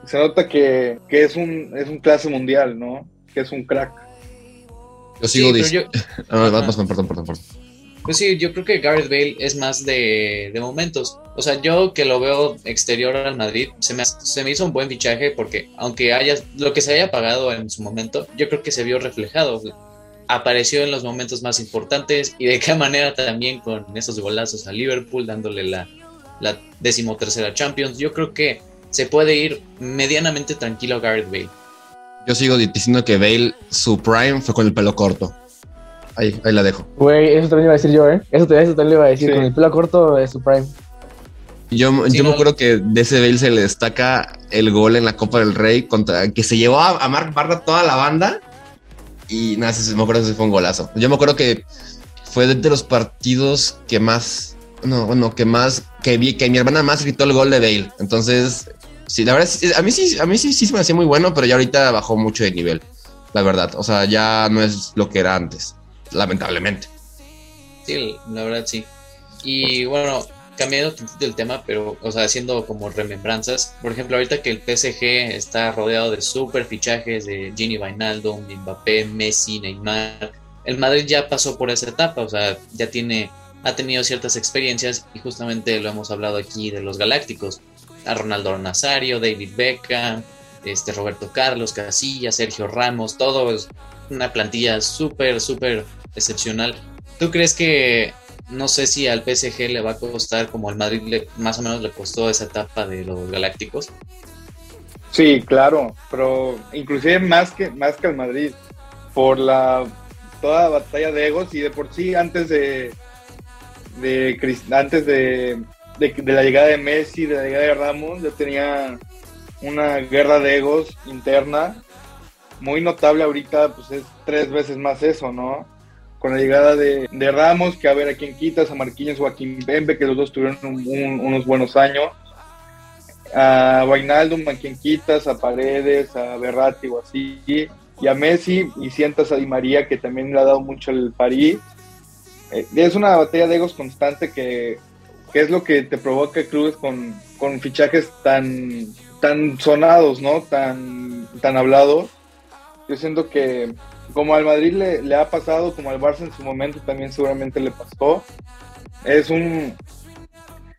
Speaker 2: Se nota que, es, un, es un clase mundial, ¿no? Que es un crack.
Speaker 3: Yo sigo diciendo. perdón, perdón, perdón.
Speaker 1: Pues sí, yo creo que Gareth Bale es más de, de, momentos. O sea, yo que lo veo exterior al Madrid, se me, se me hizo un buen fichaje porque aunque haya lo que se haya pagado en su momento, yo creo que se vio reflejado apareció en los momentos más importantes y de qué manera también con esos golazos a Liverpool, dándole la, la decimotercera Champions. Yo creo que se puede ir medianamente tranquilo a Gareth Bale.
Speaker 3: Yo sigo diciendo que Bale, su prime fue con el pelo corto. Ahí, ahí la dejo.
Speaker 4: Güey, eso también iba a decir yo, ¿eh? Eso, también le iba a decir, con el pelo corto es su prime.
Speaker 3: Yo, yo me acuerdo que de ese Bale se le destaca el gol en la Copa del Rey contra que se llevó a, a Mark Barra toda la banda y nada, me acuerdo que fue un golazo. Yo me acuerdo que fue de los partidos que más, no, bueno, que más, que vi, que mi hermana más gritó el gol de Bale. Entonces, sí, la verdad, a mí sí, a mí sí, sí se me hacía muy bueno, pero ya ahorita bajó mucho de nivel, la verdad. O sea, ya no es lo que era antes, lamentablemente.
Speaker 1: Sí, la verdad sí. Y bueno, cambiando del tema, pero, o sea, haciendo como remembranzas. Por ejemplo, ahorita que el PSG está rodeado de super fichajes de Gini Wijnaldum, Mbappé, Messi, Neymar. El Madrid ya pasó por esa etapa, o sea, ya tiene, ha tenido ciertas experiencias y justamente lo hemos hablado aquí de los Galácticos. A Ronaldo Nazario, David Beckham, este Roberto Carlos, Casillas, Sergio Ramos, todo es una plantilla súper, súper excepcional. ¿Tú crees que no sé si al PSG le va a costar como al Madrid le, más o menos le costó esa etapa de los Galácticos.
Speaker 2: Sí, claro, pero inclusive más que más que al Madrid por la toda la batalla de egos y de por sí antes de, de antes de, de, la llegada de Messi, de la llegada de Ramos, yo tenía una guerra de egos interna muy notable ahorita, pues es tres veces más eso, ¿no? Con la llegada de, Ramos, que a ver a quién quitas, a Marquinhos o a que los dos tuvieron unos buenos años, a Wijnaldum, a quien quitas, a Paredes, a Berratti o así, y a Messi, y sientas a Di María, que también le ha dado mucho el París. Eh, es una batalla de egos constante que, que, es lo que te provoca clubes con, con fichajes tan, tan sonados, ¿no? Tan, tan hablados yo siento que como al Madrid le, ha pasado, como al Barça en su momento también seguramente le pasó, es un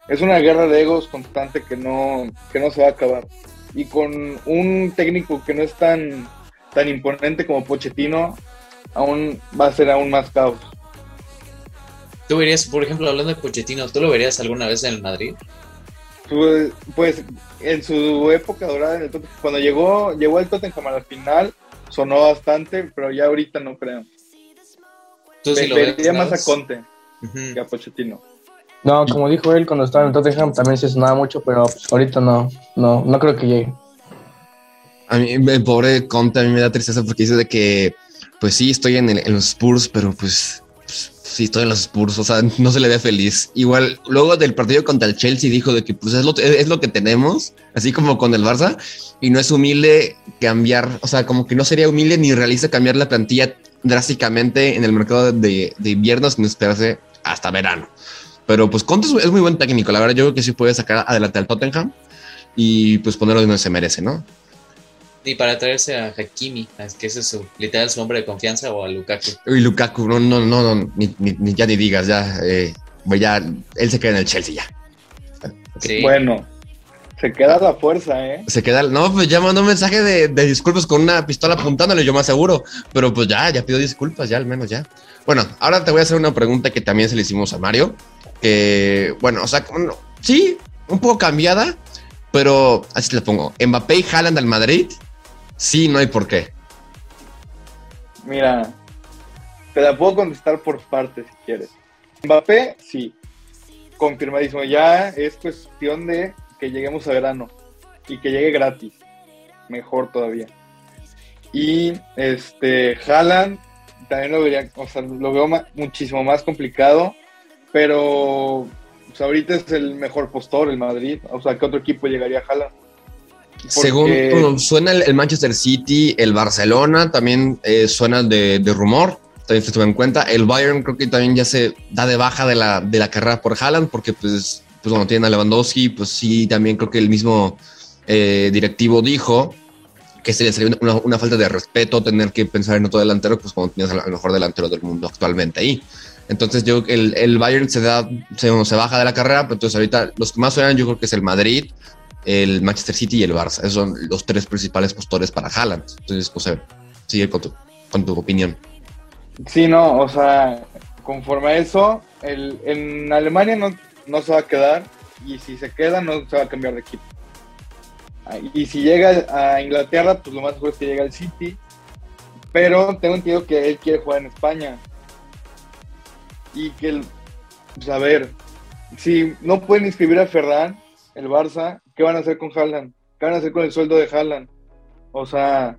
Speaker 2: es una guerra de egos constante que no, que no se va a acabar. Y con un técnico que no es tan, tan imponente como Pochettino, aún va a ser aún más caos.
Speaker 1: ¿Tú verías, por ejemplo, hablando de Pochettino, ¿tú lo verías alguna vez en el Madrid?
Speaker 2: Pues, pues en su época dorada, cuando llegó, llegó el Tottenham a la final, sonó bastante, pero ya ahorita no creo. ¿Tú sí lo más a Conte que a Pochettino.
Speaker 4: No, como dijo él cuando estaba en Tottenham también se sonaba mucho, pero ahorita no, no, no creo que llegue.
Speaker 3: A mí, el pobre Conte, a mí me da tristeza porque dice de que, pues sí, estoy en, en los Spurs, pero pues sí estoy en los Spurs, o sea, no se le ve feliz. Igual, luego del partido contra el Chelsea dijo de que pues es lo, es lo que tenemos, así como con el Barça, y no es humilde cambiar, o sea, como que no sería humilde ni realista cambiar la plantilla drásticamente en el mercado de, de invierno sin esperarse hasta verano. Pero pues Conte es muy buen técnico, la verdad yo creo que sí puede sacar adelante al Tottenham y pues ponerlo donde se merece, ¿no?
Speaker 1: Y para traerse a Hakimi, que ese es su literal su hombre de confianza, o a Lukaku.
Speaker 3: Uy, Lukaku, no, no, no, no ni, ni, ya ni digas, ya, eh, ya, él se queda en el Chelsea ya.
Speaker 2: Bueno, se queda la fuerza, ¿eh?
Speaker 3: Se queda, no, pues ya mandó un mensaje de, de, disculpas con una pistola apuntándole, yo más seguro, pero pues ya, ya pido disculpas, ya al menos ya. Bueno, ahora te voy a hacer una pregunta que también se le hicimos a Mario, que, bueno, o sea, sí, un poco cambiada, pero así te la pongo. Mbappé y Haaland al Madrid Sí, no hay por qué.
Speaker 2: Mira, te la puedo contestar por partes si quieres. Mbappé, sí. Confirmadísimo. Ya es cuestión de que lleguemos a verano y que llegue gratis. Mejor todavía. Y este, Haaland también lo vería, o sea, lo veo muchísimo más complicado, pero ahorita es el mejor postor el Madrid. O sea, ¿qué otro equipo llegaría a Haaland?
Speaker 3: Según suena el, Manchester City, el Barcelona también eh, suena de, rumor, también se tuvo en cuenta. El Bayern creo que también ya se da de baja de la, de la carrera por Haaland, porque pues, pues cuando tienen a Lewandowski, pues sí, también creo que el mismo eh, directivo dijo que se le sería una, falta de respeto tener que pensar en otro delantero, pues cuando tienes al mejor delantero del mundo actualmente ahí. Entonces yo el, el Bayern se da, se, se, baja de la carrera, pero entonces ahorita los que más suenan yo creo que es el Madrid, el Manchester City y el Barça. Esos son los tres principales postores para Haaland. Entonces, pues, sigue con tu, opinión.
Speaker 2: Sí, no, o sea, conforme a eso, el, en Alemania no, no se va a quedar y si se queda no se va a cambiar de equipo. Ah, y si llega a Inglaterra, pues lo más seguro es que llegue al City. Pero tengo entendido que él quiere jugar en España. Y que, el, pues a ver, si no pueden inscribir a Ferran, el Barça, ¿qué van a hacer con Haaland? ¿Qué van a hacer con el sueldo de Haaland? O sea,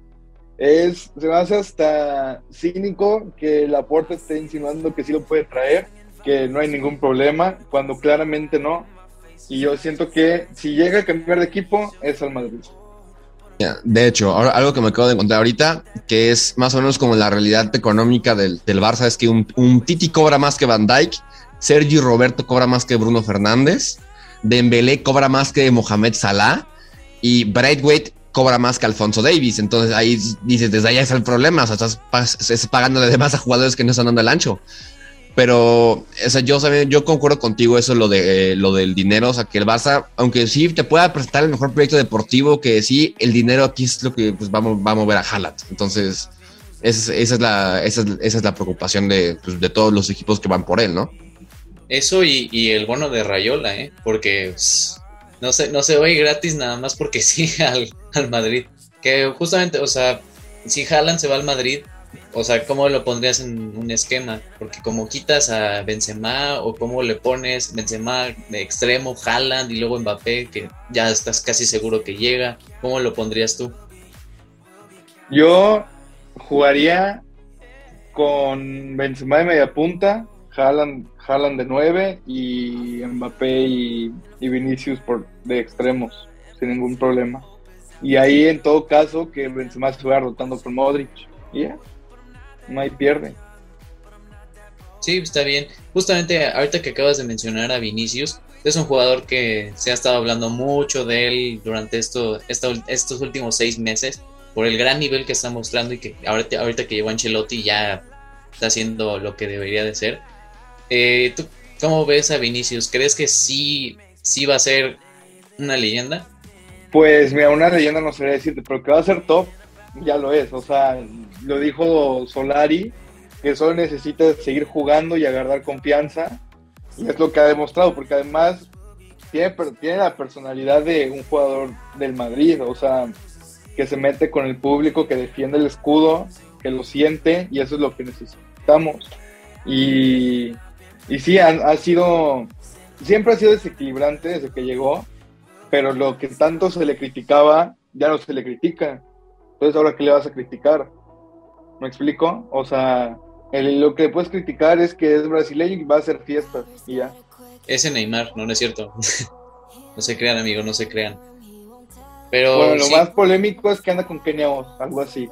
Speaker 2: es, se me hace hasta cínico que la puerta esté insinuando que sí lo puede traer, que no hay ningún problema, cuando claramente no. Y yo siento que si llega a cambiar de equipo, es al Madrid.
Speaker 3: De hecho, ahora algo que me acabo de encontrar ahorita, que es más o menos como la realidad económica del, del Barça, es que un, un, Titi cobra más que Van Dyke, Sergi Roberto cobra más que Bruno Fernández, Dembélé cobra más que Mohamed Salah y Braithwaite cobra más que Alfonso Davis. Entonces ahí dices, desde ahí es el problema. O sea, estás, pagando de más a jugadores que no están dando el ancho. Pero yo, yo concuerdo contigo eso, lo, de, lo del dinero. O sea, que el Barça, aunque sí te pueda presentar el mejor proyecto deportivo, que sí, el dinero aquí es lo que pues, va a mover a Haaland. Entonces, esa es, la, esa es, la preocupación de, pues, de todos los equipos que van por él, ¿no?
Speaker 1: Eso y, el bono de Rayola, ¿eh? Porque no, se, no se gratis nada más porque sí al, al Madrid. Que justamente, o sea, si Haaland se va al Madrid, o sea, ¿cómo lo pondrías en un esquema? Porque como quitas a Benzema o cómo le pones Benzema de extremo, Haaland y luego Mbappé, que ya estás casi seguro que llega, ¿cómo lo pondrías tú?
Speaker 2: Yo jugaría con Benzema de media punta, Haaland, Haaland de 9 y Mbappé y, Vinicius por, de extremos, sin ningún problema. Y ahí en todo caso que Benzema estuviera rotando por Modric. Y ya, no hay pierde.
Speaker 1: Sí, está bien. Justamente ahorita que acabas de mencionar a Vinicius, es un jugador que se ha estado hablando mucho de él durante esto, estos últimos seis meses por el gran nivel que está mostrando y que ahorita, ahorita que llegó Ancelotti ya está haciendo lo que debería de ser. Eh, ¿Tú cómo ves a Vinicius? ¿Crees que sí, sí va a ser una leyenda?
Speaker 2: Pues mira, una leyenda no sé decirte, pero que va a ser top, ya lo es. O sea, lo dijo Solari, que solo necesita seguir jugando y agarrar confianza. Y es lo que ha demostrado, porque además tiene, tiene la personalidad de un jugador del Madrid. O sea, que se mete con el público, que defiende el escudo, que lo siente y eso es lo que necesitamos. Y, y sí, ha, sido, siempre ha sido desequilibrante desde que llegó, pero lo que tanto se le criticaba, ya no se le critica. Entonces, ¿ahora qué le vas a criticar? ¿Me explico? O sea, lo que puedes criticar es que es brasileño y va a hacer fiestas y ya.
Speaker 1: Ese Neymar, no, no es cierto. no se crean, amigos, no se crean. Pero
Speaker 2: bueno, lo más polémico es que anda con Kenia Oz, algo así.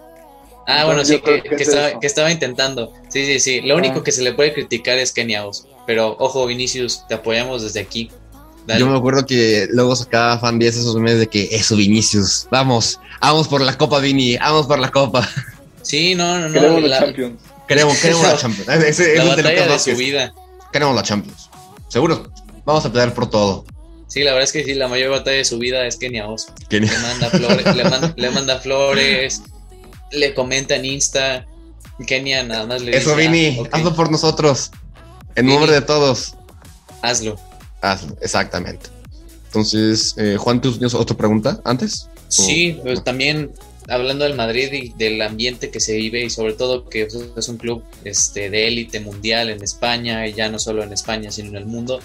Speaker 1: Ah, bueno, sí, que, estaba, intentando. Sí, sí, sí. Lo único que se le puede criticar es Kenia Oz. Pero ojo, Vinicius, te apoyamos desde aquí.
Speaker 3: Yo me acuerdo que luego sacaba fan 10 esos meses de que eso, Vinicius. Vamos, vamos por la Copa, Vini, vamos por la Copa.
Speaker 1: Sí, no, no, no.
Speaker 2: Queremos la, Champions.
Speaker 3: Queremos, queremos la Champions.
Speaker 1: la batalla de su vida.
Speaker 3: Queremos la Champions. Seguro, vamos a pelear por todo.
Speaker 1: Sí, la verdad es que sí, la mayor batalla de su vida es Kenia Oz. Le manda flores, le, manda, flores, le comenta en Insta. Kenia nada más le
Speaker 3: Eso, dice. Eso, Vini, ah, hazlo por nosotros. En nombre de todos.
Speaker 1: Hazlo.
Speaker 3: Hazlo, exactamente. Entonces, eh, Juan, ¿tú tienes otra pregunta antes?
Speaker 1: Sí, pues también hablando del Madrid y del ambiente que se vive y sobre todo que es un club este, de élite mundial en España y ya no solo en España sino en el mundo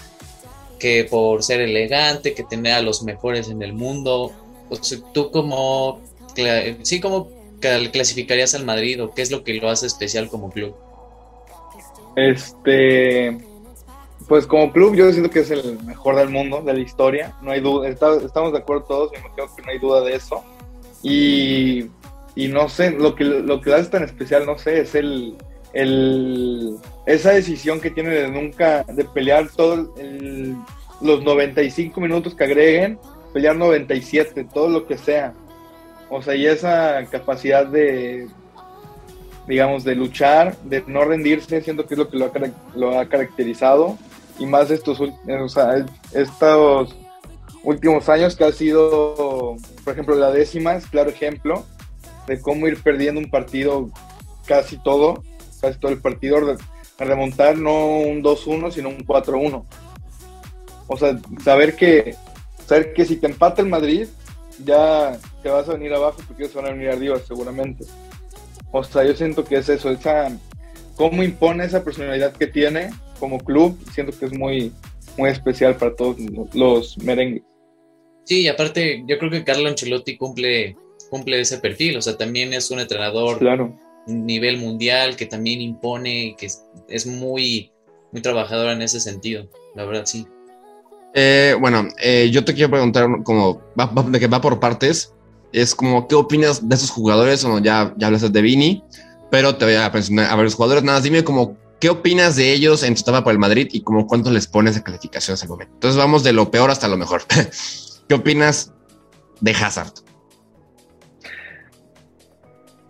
Speaker 1: que por ser elegante, que tener a los mejores en el mundo. ¿Tú como sí, cómo clasificarías al Madrid o qué es lo que lo hace especial como club?
Speaker 2: Este, pues como club yo siento que es el mejor del mundo, de la historia, no hay duda, estamos de acuerdo todos, me imagino que no hay duda de eso. Y, y no sé, lo que lo que hace tan especial, no sé, es el, el, esa decisión que tiene de nunca, de pelear todos los 95 minutos que agreguen, pelear 97, todo lo que sea. O sea, y esa capacidad de, digamos, de luchar, de no rendirse, siento que es lo que lo ha, caracterizado. Y más estos, o sea, estos últimos años que ha sido, por ejemplo, la décima es claro ejemplo de cómo ir perdiendo un partido casi todo casi todo el partido, remontar no un 2-1, sino un 4-1. O sea, saber que, saber que si te empata el Madrid, ya te vas a venir abajo porque ellos van a venir arriba seguramente. O sea, yo siento que es eso, esa, cómo impone esa personalidad que tiene como club, siento que es muy, muy especial para todos los merengues.
Speaker 1: Sí, y aparte yo creo que Carlo Ancelotti cumple, cumple ese perfil, o sea, también es un entrenador
Speaker 2: claro
Speaker 1: nivel mundial que también impone y que es, muy, muy trabajadora en ese sentido, la verdad sí.
Speaker 3: Eh, bueno, eh, yo te quiero preguntar como de que va por partes, es como qué opinas de esos jugadores, o ya, ya hablas de Vini, pero te voy a mencionar a varios jugadores, nada, dime como qué opinas de ellos en tu etapa por el Madrid y como cuánto les pones de calificación hasta el momento. Entonces vamos de lo peor hasta lo mejor. ¿Qué opinas de Hazard?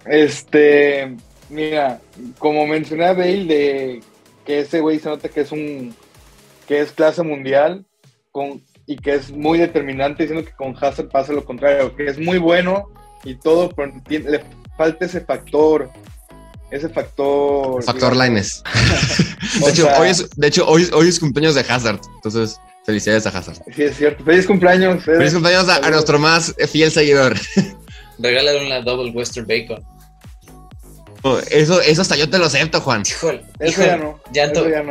Speaker 2: Este, mira, como mencioné a Bale, de que ese güey se nota que es un, que es clase mundial con, y que es muy determinante, diciendo que con Hazard pasa lo contrario, que es muy bueno y todo, pero le falta ese factor ese factor.
Speaker 3: Factor Lines. de, hecho, hoy es, de hecho, hoy, hoy es cumpleaños de Hazard. Entonces, felicidades a Hazard.
Speaker 2: Sí, es cierto. Feliz cumpleaños.
Speaker 3: Feliz cumpleaños a, nuestro más fiel seguidor.
Speaker 1: Regálale una Double Western Bacon.
Speaker 3: Eso, eso hasta yo te lo acepto, Juan.
Speaker 1: Híjole, eso ya no.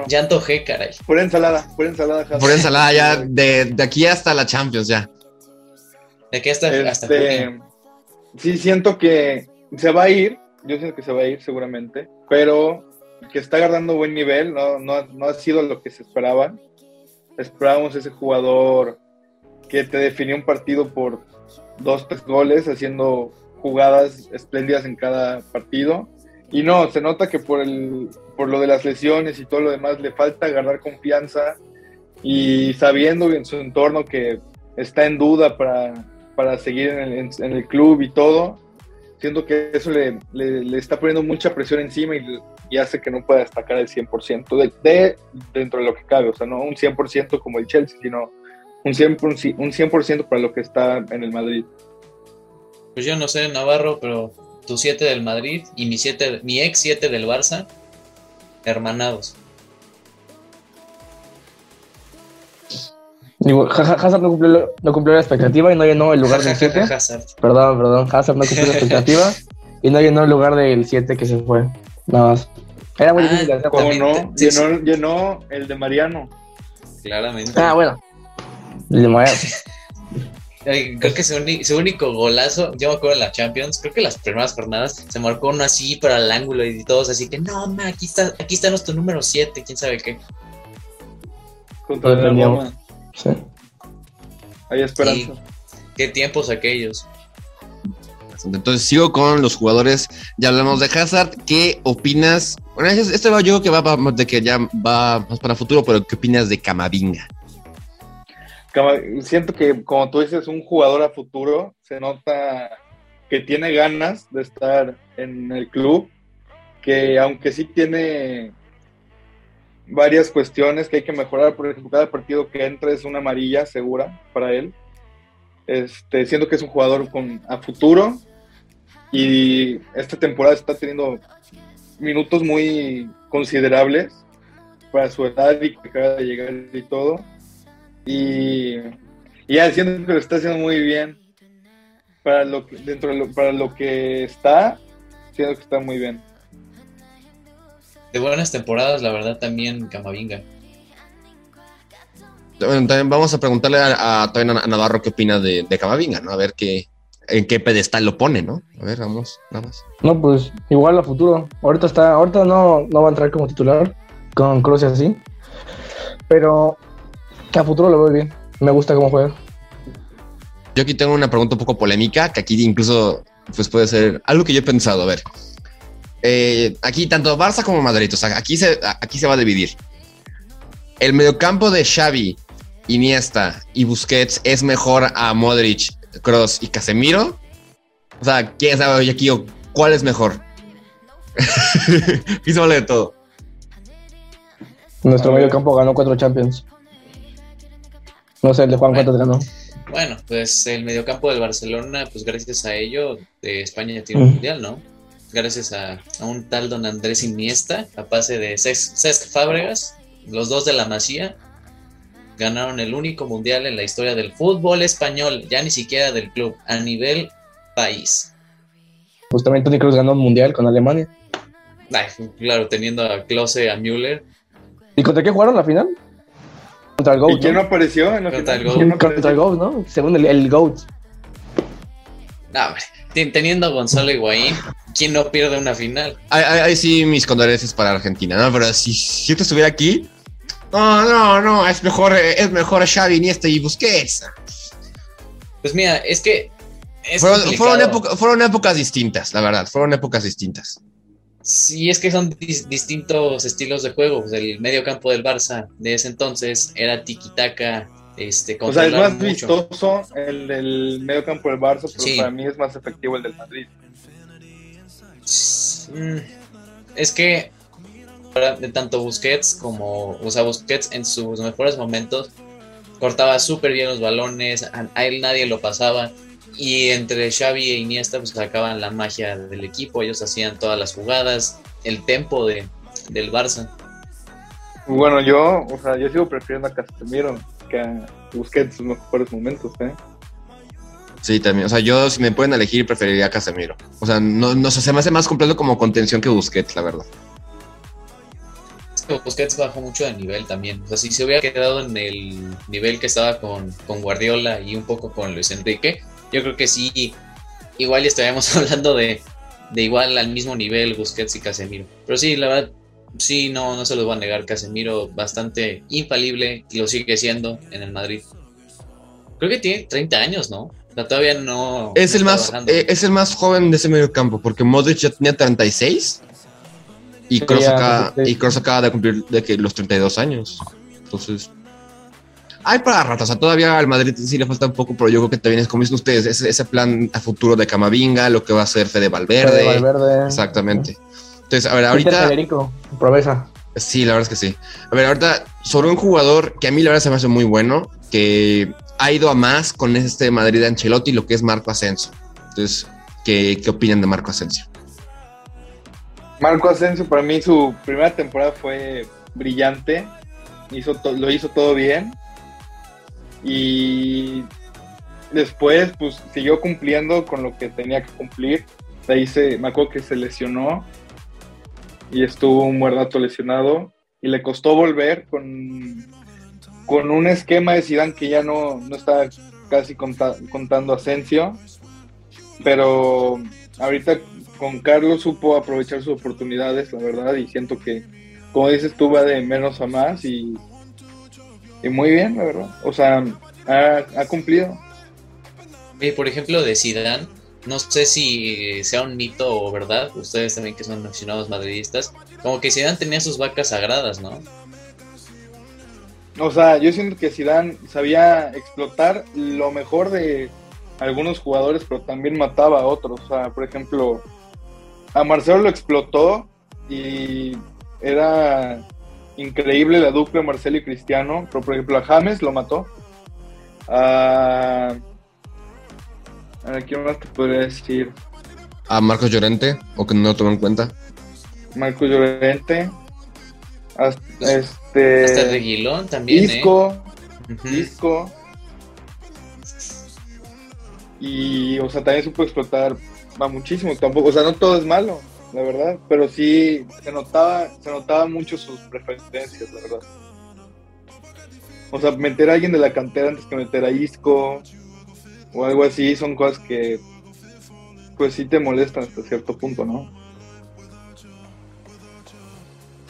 Speaker 1: Ya, antojé, caray.
Speaker 2: Por ensalada, por ensalada.
Speaker 3: Por ensalada, ya de, de, aquí hasta la Champions, ya.
Speaker 1: De aquí hasta, hasta
Speaker 2: este, Sí, siento que se va a ir, yo siento que se va a ir seguramente, pero que está agarrando buen nivel, no, no, no ha sido lo que se esperaba. Esperábamos ese jugador que te definió un partido por dos, tres goles, haciendo jugadas espléndidas en cada partido. Y no, se nota que por, el, por lo de las lesiones y todo lo demás le falta agarrar confianza y sabiendo en su entorno que está en duda para, para seguir en el, en el club y todo, siento que eso le, le, está poniendo mucha presión encima y, y, hace que no pueda destacar el 100% de, de, dentro de lo que cabe, o sea, no un 100% como el Chelsea, sino un 100%, un 100 para lo que está en el Madrid.
Speaker 1: Pues yo no sé, Navarro, pero tu 7 del Madrid y mi, siete, mi ex 7 del Barça, hermanados.
Speaker 4: Hazard no cumplió, no cumplió la expectativa y no llenó el lugar del 7. Perdón, perdón. Hazard no cumplió la expectativa y no llenó el lugar del 7 que se fue. Nada más. Era muy ah, difícil
Speaker 2: hacer. ¿Cómo no? Llenó, llenó, el de Mariano.
Speaker 1: Claramente.
Speaker 4: Ah, bueno. El de Mariano.
Speaker 1: Creo que su, único golazo, yo me acuerdo en la Champions, creo que las primeras jornadas se marcó uno así para el ángulo y todos así que no, ma, aquí está, aquí está nuestro número 7, quién sabe qué.
Speaker 2: Contra el Roma. Sí. Hay esperanza.
Speaker 1: qué tiempos aquellos.
Speaker 3: Entonces sigo con los jugadores. Ya hablamos de Hazard. ¿Qué opinas? Bueno, este va, yo creo que va de que ya va más para futuro, pero ¿qué opinas de Camavinga?
Speaker 2: Siento que, como tú dices, un jugador a futuro se nota que tiene ganas de estar en el club, que aunque sí tiene varias cuestiones que hay que mejorar. Por ejemplo, cada partido que entra es una amarilla segura para él. Este, siendo que es un jugador con, a futuro y esta temporada está teniendo minutos muy considerables para su edad y que acaba de llegar y todo. Y, y ya siento que lo está haciendo muy bien para lo que, dentro de lo, para lo que está, siento que está muy bien
Speaker 1: de buenas temporadas, la verdad, también Camavinga.
Speaker 3: también vamos a preguntarle a, a, Navarro qué opina de, de, Camavinga, ¿no? A ver qué, en qué pedestal lo pone, ¿no? A ver, vamos, nada más.
Speaker 4: No, pues igual a futuro. Ahorita está, ahorita no, no va a entrar como titular con Cruz así. Pero a futuro lo veo bien. Me gusta cómo juega.
Speaker 3: Yo aquí tengo una pregunta un poco polémica, que aquí incluso pues puede ser algo que yo he pensado. A ver, eh, aquí tanto Barça como Madrid, o sea, aquí se, aquí se va a dividir. El mediocampo de Xavi, Iniesta y Busquets es mejor a Modric, Cross y Casemiro. O sea, ¿quién sabe aquí cuál es mejor? aquí se vale de todo.
Speaker 4: Nuestro mediocampo ganó cuatro Champions. No sé, el de Juan cuántos ganó.
Speaker 1: Bueno, pues el mediocampo del Barcelona, pues gracias a ello, de España tiene un mundial, ¿no? gracias a, un tal don Andrés Iniesta, a pase de Cesc Fábregas, los dos de la Masía, ganaron el único mundial en la historia del fútbol español, ya ni siquiera del club, a nivel país.
Speaker 4: Justamente Tony Kroos ganó un mundial con Alemania.
Speaker 1: claro, teniendo a Klose, a Müller.
Speaker 4: ¿Y contra qué jugaron la final?
Speaker 2: Contra el GOAT. ¿Y quién no apareció en la
Speaker 4: contra? El Contra el GOAT, ¿no? Según el, el GOAT.
Speaker 1: No, hombre teniendo a Gonzalo Higuaín, ¿quién no pierde una final?
Speaker 3: Ahí, sí mis condolencias para Argentina, ¿no? Pero si, si yo estuviera aquí, no, no, no, es mejor, es mejor Xavi, Iniesta y Busquets.
Speaker 1: Pues mira, es que
Speaker 3: fueron, épocas distintas, la verdad, fueron épocas distintas.
Speaker 1: Sí, es que son distintos estilos de juego. El medio campo del Barça de ese entonces era tiki-taka este,
Speaker 2: o sea, es más vistoso el del medio campo del Barça, pero para mí es más efectivo el del Madrid.
Speaker 1: Mm, es que de tanto Busquets como, o sea, Busquets en sus mejores momentos cortaba súper bien los balones, a, él nadie lo pasaba. Y entre Xavi e Iniesta pues sacaban la magia del equipo, ellos hacían todas las jugadas, el tempo de, del Barça.
Speaker 2: Bueno, yo, o sea, yo sigo prefiriendo a Casemiro que a Busquets en sus mejores momentos, ¿eh?
Speaker 3: Sí, también. O sea, yo si me pueden elegir preferiría a Casemiro. O sea, no, no se me hace más completo como contención que Busquets, la verdad.
Speaker 1: Busquets bajó mucho de nivel también. O sea, si se hubiera quedado en el nivel que estaba con, con Guardiola y un poco con Luis Enrique, yo creo que sí, igual estaríamos hablando de, de igual al mismo nivel Busquets y Casemiro. Pero sí, la verdad, sí, no, no se los voy a negar. Casemiro bastante infalible y lo sigue siendo en el Madrid. Creo que tiene 30 años, ¿no? todavía no.
Speaker 3: Es, el más, eh, es el más joven de ese medio campo, porque Modric ya tenía 36 y Kroos acaba, y acaba de cumplir de que los 32 años. Entonces. Hay para rato, o sea, todavía al Madrid sí le falta un poco, pero yo creo que también es como dicen ustedes, ese, ese plan a futuro de Camavinga, lo que va a hacer Fede Valverde. Fede Valverde. Exactamente. Entonces, a ver, ahorita.
Speaker 4: Federico, promesa.
Speaker 3: Sí, la verdad es que sí. A ver, ahorita, sobre un jugador que a mí la verdad se me hace muy bueno, que ha ido a más con este Madrid de Ancelotti, lo que es Marco Asensio. Entonces, ¿qué, qué opinan de Marco Asensio?
Speaker 2: Marco Asensio, para mí su primera temporada fue brillante, hizo lo hizo todo bien y después pues siguió cumpliendo con lo que tenía que cumplir. Ahí se, me acuerdo que se lesionó y estuvo un buen rato lesionado y le costó volver con con un esquema de Zidane que ya no, no está casi contando Asensio, pero ahorita con Carlos supo aprovechar sus oportunidades, la verdad, y siento que, como dices tú, va de menos a más y, y muy bien, la verdad. O sea, ha, cumplido.
Speaker 1: Y por ejemplo, de Zidane, no sé si sea un mito o verdad, ustedes también que son aficionados madridistas, como que Zidane tenía sus vacas sagradas, ¿no?
Speaker 2: O sea, yo siento que Zidane sabía explotar lo mejor de algunos jugadores, pero también mataba a otros. O sea, por ejemplo, a Marcelo lo explotó y era increíble la dupla Marcelo y Cristiano. Pero por ejemplo, a James lo mató. A, a ¿quién más te podría decir?
Speaker 3: A Marcos Llorente, o que no lo tomó en cuenta.
Speaker 2: Marcos Llorente. Hasta, este,
Speaker 1: este, Hasta Reguilón también.
Speaker 2: Disco. ¿eh? Disco. Y, o sea, también supo explotar va muchísimo. Tampoco, o sea, no todo es malo, la verdad. Pero sí se notaba, se notaba mucho sus preferencias, la verdad. O sea, meter a alguien de la cantera antes que meter a Isco o algo así son cosas que pues sí te molestan hasta cierto punto, ¿no?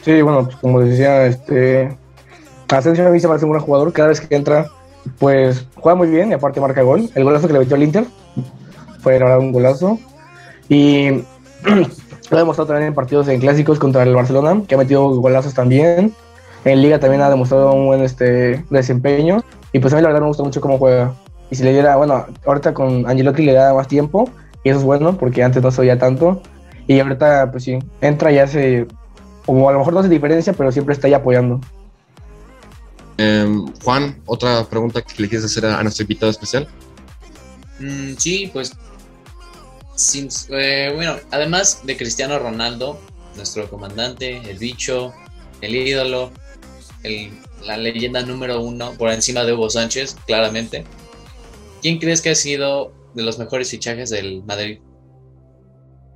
Speaker 4: Sí, bueno, pues como decía, este. Asensio a mí se parece un buen jugador. Cada vez que entra, pues juega muy bien y aparte marca gol. El golazo que le metió al Inter fue verdad un golazo. Y lo ha demostrado también en partidos en clásicos contra el Barcelona, que ha metido golazos también. En Liga también ha demostrado un buen este, desempeño. Y pues a mí la verdad me gusta mucho cómo juega. Y si le diera, bueno, ahorita con Angelotti le da más tiempo. Y eso es bueno, porque antes no sabía tanto. Y ahorita, pues sí, entra y hace como a lo mejor no hace diferencia, pero siempre está ahí apoyando.
Speaker 3: Em, Juan, otra pregunta que le quieres hacer a, nuestro invitado especial.
Speaker 1: Mm, sí, pues, eh, bueno, además de Cristiano Ronaldo, nuestro comandante, el bicho, el ídolo, la leyenda número uno por encima de Hugo Sánchez, claramente. ¿Quién crees que ha sido de los mejores fichajes del Madrid?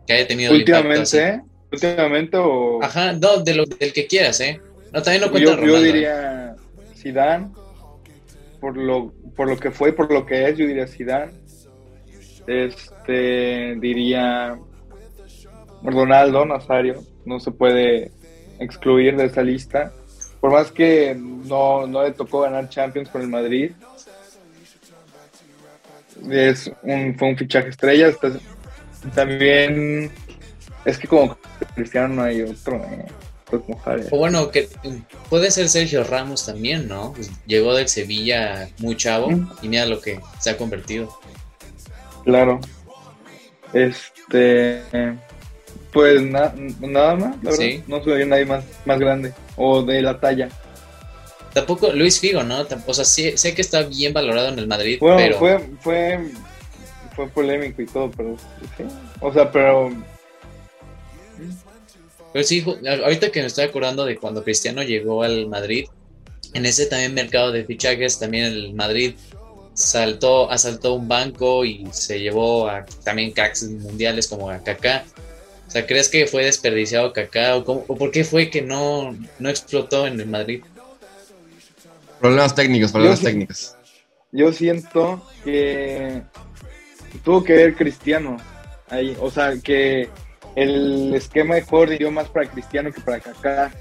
Speaker 1: Que haya tenido
Speaker 2: últimamente últimamente o
Speaker 1: ajá no de lo, del que quieras eh no también no cuenta
Speaker 2: yo, yo diría Zidane por lo por lo que fue por lo que es yo diría Zidane este diría Ronaldo Nazario no se puede excluir de esa lista por más que no, no le tocó ganar Champions con el Madrid es un, fue un fichaje estrella también es que como Cristiano no hay otro, eh,
Speaker 1: O bueno, que puede ser Sergio Ramos también, ¿no? Pues llegó del Sevilla muy chavo y mira lo que se ha convertido.
Speaker 2: Claro. Este. Pues nada más, la verdad. No se nadie más, más grande o de la talla.
Speaker 1: Tampoco Luis Figo, ¿no? O sea, sí, sé que está bien valorado en el Madrid,
Speaker 2: bueno,
Speaker 1: pero.
Speaker 2: Fue, fue, fue polémico y todo, pero sí. O sea, pero.
Speaker 1: Pero sí, ahorita que me estoy acordando de cuando Cristiano llegó al Madrid, en ese también mercado de fichajes, también el Madrid saltó, asaltó un banco y se llevó a también cracks mundiales como a Kaká. O sea, ¿crees que fue desperdiciado Kaká o, o por qué fue que no, no explotó en el Madrid?
Speaker 3: Problemas técnicos, problemas técnicos.
Speaker 2: Yo siento que tuvo que ver Cristiano ahí, o sea, que el esquema de juego dio más para Cristiano que para Kaká.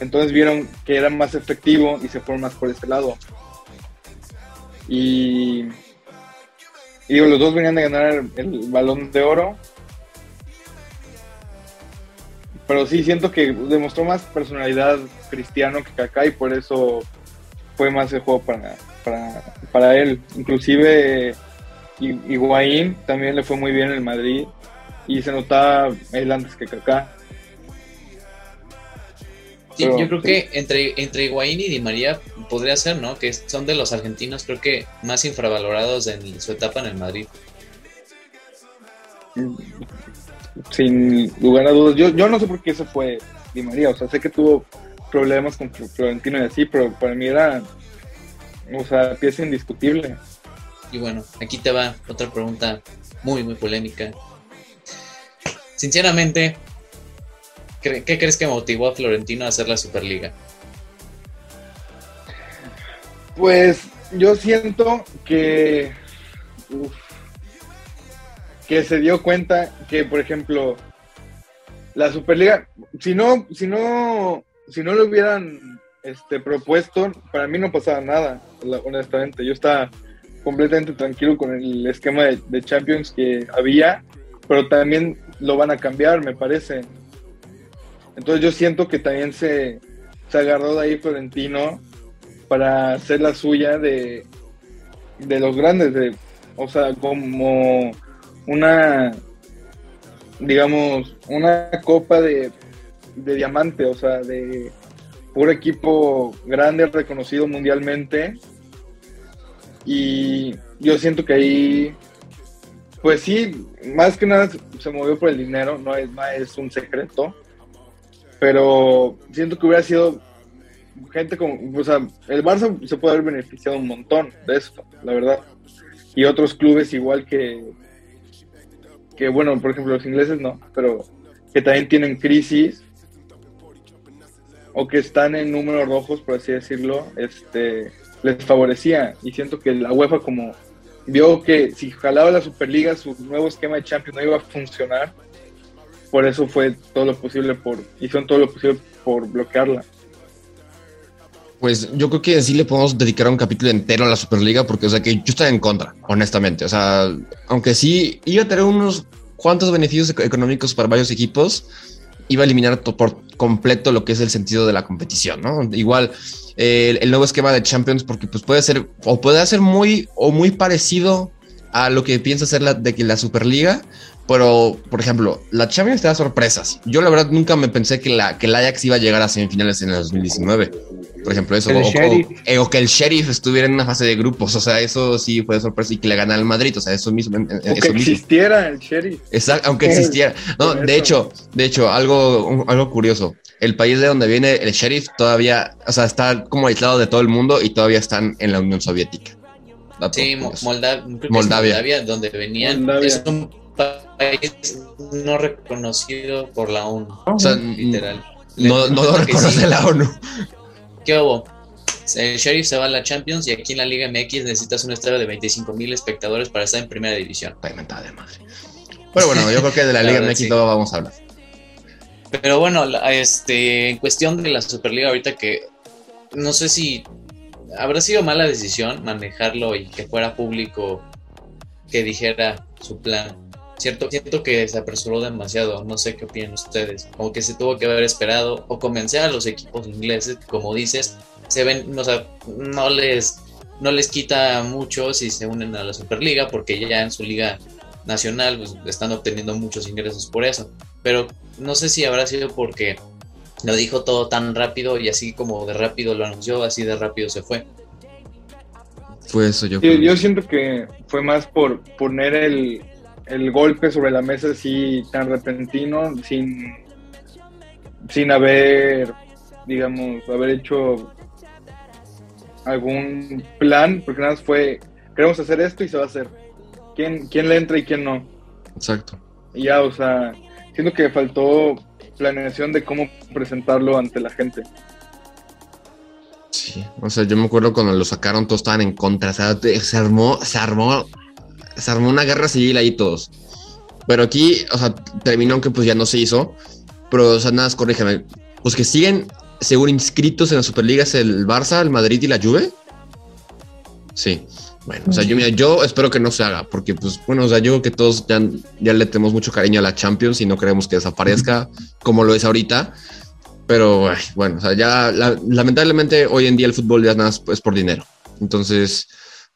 Speaker 2: Entonces vieron que era más efectivo y se fueron más por ese lado. Y, y los dos venían de ganar el, balón de oro. Pero sí siento que demostró más personalidad Cristiano que Kaká y por eso fue más el juego para, para, él. Inclusive Higuaín también le fue muy bien en el Madrid y se notaba él antes que Kaká.
Speaker 1: Yo creo que entre, entre Higuaín y Di María podría ser, ¿no? Que son de los argentinos, creo que más infravalorados en su etapa en el Madrid.
Speaker 2: Sin lugar a dudas. Yo, yo no sé por qué se fue Di María. O sea, sé que tuvo problemas con Florentino y así, pero para mí era, o sea, pieza indiscutible.
Speaker 1: Y bueno, aquí te va otra pregunta muy, muy polémica. Sinceramente, ¿qué crees que motivó a Florentino a hacer la Superliga?
Speaker 2: Pues yo siento que que se dio cuenta que, por ejemplo, la Superliga, si no, si no si no lo hubieran este, propuesto, para mí no pasaba nada, honestamente. Yo estaba completamente tranquilo con el esquema de, Champions que había, pero también lo van a cambiar, me parece. Entonces yo siento que también se, se agarró de ahí Florentino para hacer la suya de, de los grandes, de, o sea, como una, digamos, una copa de de diamante, o sea, de un equipo grande, reconocido mundialmente. Y yo siento que ahí, pues sí, más que nada se movió por el dinero, no es, es un secreto. Pero siento que hubiera sido gente como, o sea, el Barça se puede haber beneficiado un montón de esto, la verdad. Y otros clubes igual que, que bueno, por ejemplo, los ingleses no, pero que también tienen crisis o que están en números rojos, por así decirlo, este, les favorecía. Y siento que la UEFA como vio que si jalaba la Superliga, su nuevo esquema de Champions no iba a funcionar, por eso fue todo lo posible por, hicieron todo lo posible por bloquearla.
Speaker 3: Pues yo creo que sí le podemos dedicar un capítulo entero a la Superliga, porque, o sea, que yo estoy en contra, honestamente. O sea, aunque sí iba a tener unos cuantos beneficios económicos para varios equipos, iba a eliminar por completo lo que es el sentido de la competición, ¿no? Igual el, nuevo esquema de Champions, porque pues puede ser o puede ser muy o muy parecido a lo que piensa hacer la, de que la Superliga, pero por ejemplo, la Champions te da sorpresas. Yo la verdad nunca me pensé que la que el Ajax iba a llegar a semifinales en el 2019. Por ejemplo, eso. Eh, o, que el Sheriff estuviera en una fase de grupos. O sea, eso sí fue sorpresa y que le gana al Madrid. O sea, eso mismo.
Speaker 2: O que existiera el Sheriff.
Speaker 3: Exacto, aunque existiera. No, de hecho, de hecho, algo, algo curioso. El país de donde viene el Sheriff todavía, o sea, está como aislado de todo el mundo y todavía están en la Unión Soviética.
Speaker 1: sí, Moldavia. Moldavia. donde venían. Es un país no reconocido por la ONU. O sea, literal.
Speaker 3: No, no lo reconoce la ONU.
Speaker 1: ¿Qué hubo? El Sheriff se va a la Champions y aquí en la Liga MX necesitas un estadio de 25 mil espectadores para estar en primera división.
Speaker 3: de madre. Pero bueno, yo creo que de la Liga MX no vamos a hablar.
Speaker 1: Pero bueno, este, en cuestión de la Superliga ahorita que no sé si habrá sido mala decisión manejarlo y que fuera público que dijera su plan. Cierto, siento que se apresuró demasiado, no sé qué opinan ustedes, como que se tuvo que haber esperado o convencer a los equipos ingleses, como dices, se ven, o sea, no les, no les quita mucho si se unen a la Superliga, porque ya en su liga nacional pues, están obteniendo muchos ingresos por eso, pero no sé si habrá sido porque lo dijo todo tan rápido y así como de rápido lo anunció, así de rápido se fue.
Speaker 3: Fue eso, yo
Speaker 2: Sí,
Speaker 3: creo.
Speaker 2: yo siento que fue más por poner el, el golpe sobre la mesa así tan repentino, sin, sin haber, digamos, haber hecho algún plan, porque nada más fue, queremos hacer esto y se va a hacer. ¿Quién, quién le entra y quién no?
Speaker 3: Exacto.
Speaker 2: Y ya, o sea, siento que faltó planeación de cómo presentarlo ante la gente.
Speaker 3: Sí, o sea, yo me acuerdo cuando lo sacaron, todos estaban en contra. O sea, te- se armó, se armó, se armó una guerra civil ahí todos. Pero aquí, o sea, terminó que pues ya no se hizo. Pero, o sea, nada, corrígeme. Los que siguen, según inscritos en la Superliga, es el Barça, el Madrid y la Juve. Sí. Bueno, o sea, yo, mira, yo espero que no se haga, porque, pues, bueno, o sea, yo creo que todos ya, ya le tenemos mucho cariño a la Champions y no queremos que desaparezca como lo es ahorita. Pero bueno, o sea, ya la- lamentablemente hoy en día el fútbol ya nada es por dinero. Entonces,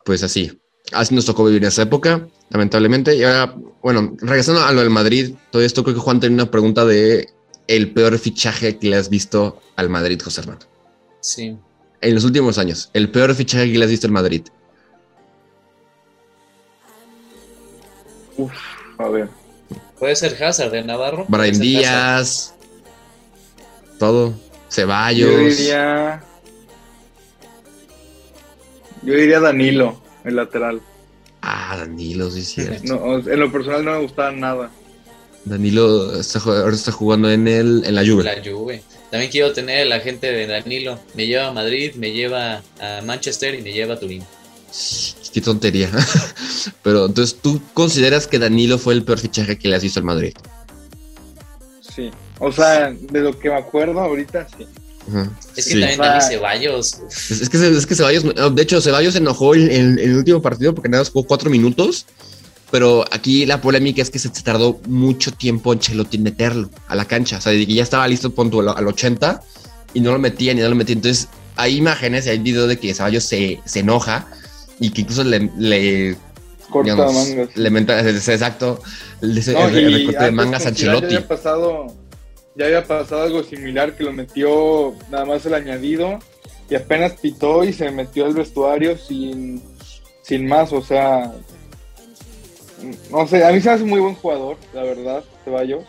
Speaker 3: pues así. Así nos tocó vivir esa época, lamentablemente. Y ahora, bueno, regresando a lo del Madrid, todo esto creo que Juan tiene una pregunta de el peor fichaje que le has visto al Madrid, José Hernán.
Speaker 1: Sí.
Speaker 3: En los últimos años, el peor fichaje que le has visto al Madrid.
Speaker 2: Uf, a ver.
Speaker 1: Puede ser Hazard de Navarro.
Speaker 3: Brian
Speaker 1: Hazard.
Speaker 3: Díaz, todo. Ceballos.
Speaker 2: Yo diría. Yo diría Danilo, el lateral.
Speaker 3: Ah, Danilo, sí, cierto.
Speaker 2: No, en lo personal no me gustaba nada.
Speaker 3: Danilo está, ahora está jugando en el en la Juve.
Speaker 1: La Juve. También quiero tener el agente de Danilo. Me lleva a Madrid, me lleva a Manchester y me lleva a Turín.
Speaker 3: Qué tontería. Pero entonces, ¿tú consideras que Danilo fue el peor fichaje que le has visto al Madrid?
Speaker 2: Sí. O sea, de lo que me acuerdo ahorita, sí.
Speaker 3: Ajá.
Speaker 1: Es que
Speaker 3: Sí.
Speaker 1: también. Dani Ceballos.
Speaker 3: Es, es que, es que Ceballos, de hecho, Ceballos se enojó en, en- en el último partido porque nada más jugó cuatro minutos. Pero aquí la polémica es que se, se tardó mucho tiempo en Chelotti en meterlo a la cancha. O sea, de que ya estaba listo punto al, al 80 y no lo metían y no lo metían. Entonces, hay imágenes y hay video de que Ceballos se, se enoja y que incluso le, le
Speaker 2: Corta
Speaker 3: digamos,
Speaker 2: mangas.
Speaker 3: le menta- es- exacto, le- el,
Speaker 2: No,
Speaker 3: el recorte de mangas a Ancelotti.
Speaker 2: Ya había pasado, ya había pasado algo similar que lo metió nada más el añadido y apenas pitó y se metió al vestuario sin, sin más, o sea, no sé, a mí se me hace muy buen jugador, la verdad, Ceballos,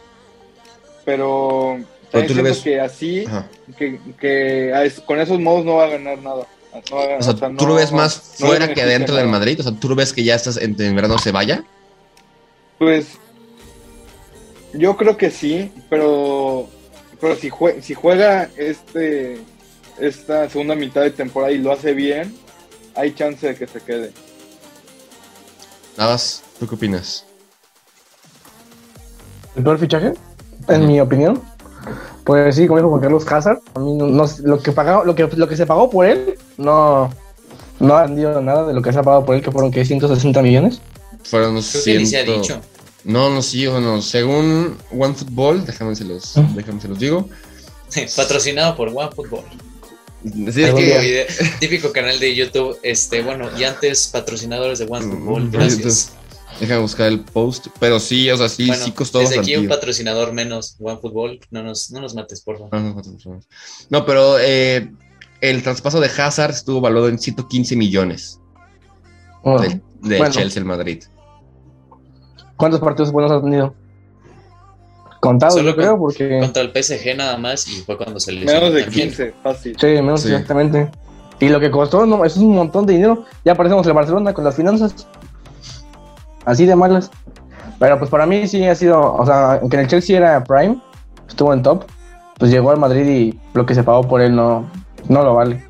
Speaker 2: pero
Speaker 3: Pero tú ves-
Speaker 2: que así,
Speaker 3: Ajá.
Speaker 2: que, que con esos modos no va a ganar nada. No va a-
Speaker 3: O sea,
Speaker 2: o sea,
Speaker 3: ¿tú
Speaker 2: no-
Speaker 3: lo ves más
Speaker 2: no
Speaker 3: fuera que adentro del. Madrid? O sea, ¿tú lo ves que ya estás en, en verano se vaya?
Speaker 2: Pues yo creo que sí, pero pero si jue- si juega este esta segunda mitad de temporada y lo hace bien, hay chance de que se quede.
Speaker 3: Nada más, ¿tú qué opinas?
Speaker 4: ¿El peor fichaje? En mi opinión. Pues sí, como dijo Juan Carlos Hazard, a mí no, no- lo que pagado, lo que lo que se pagó por él no no ha rendido nada de lo que se ha pagado por él, que fueron que 160 millones.
Speaker 3: Fueron
Speaker 1: Creo que ni se ha
Speaker 3: ciento-
Speaker 1: dicho.
Speaker 3: No, no, sí o no. Según OneFootball, déjame se los,
Speaker 4: Ah.
Speaker 3: déjame se los digo.
Speaker 1: Patrocinado por OneFootball.
Speaker 3: Sí, es
Speaker 1: Típico,
Speaker 3: que,
Speaker 1: video- típico canal de YouTube. Este, bueno, y antes patrocinadores de OneFootball. Gracias.
Speaker 3: entonces, déjame buscar el post. Pero sí, o sea, sí,
Speaker 1: Bueno,
Speaker 3: sí costó
Speaker 1: desde aquí un patrocinador menos, OneFootball. No nos, no nos mates, por favor.
Speaker 3: No, no, no. No, pero eh, el traspaso de Hazard estuvo valorado en 115 millones
Speaker 4: Oh,
Speaker 3: de, de
Speaker 4: bueno.
Speaker 3: Chelsea al Madrid.
Speaker 4: ¿Cuántos partidos buenos ha tenido? Contados,
Speaker 1: Solo
Speaker 4: yo creo, porque.
Speaker 1: Contra el PSG nada más y fue cuando se lesionó
Speaker 2: Menos de
Speaker 1: también.
Speaker 2: 15, fácil.
Speaker 4: Sí, menos
Speaker 3: Sí.
Speaker 4: exactamente. Y lo que costó, no, eso es un montón de dinero. Ya parecemos el Barcelona con las finanzas. Así de malas. Pero pues para mí sí ha sido, o sea, aunque en el Chelsea era prime, estuvo en top, pues llegó al Madrid y lo que se pagó por él no, no lo vale.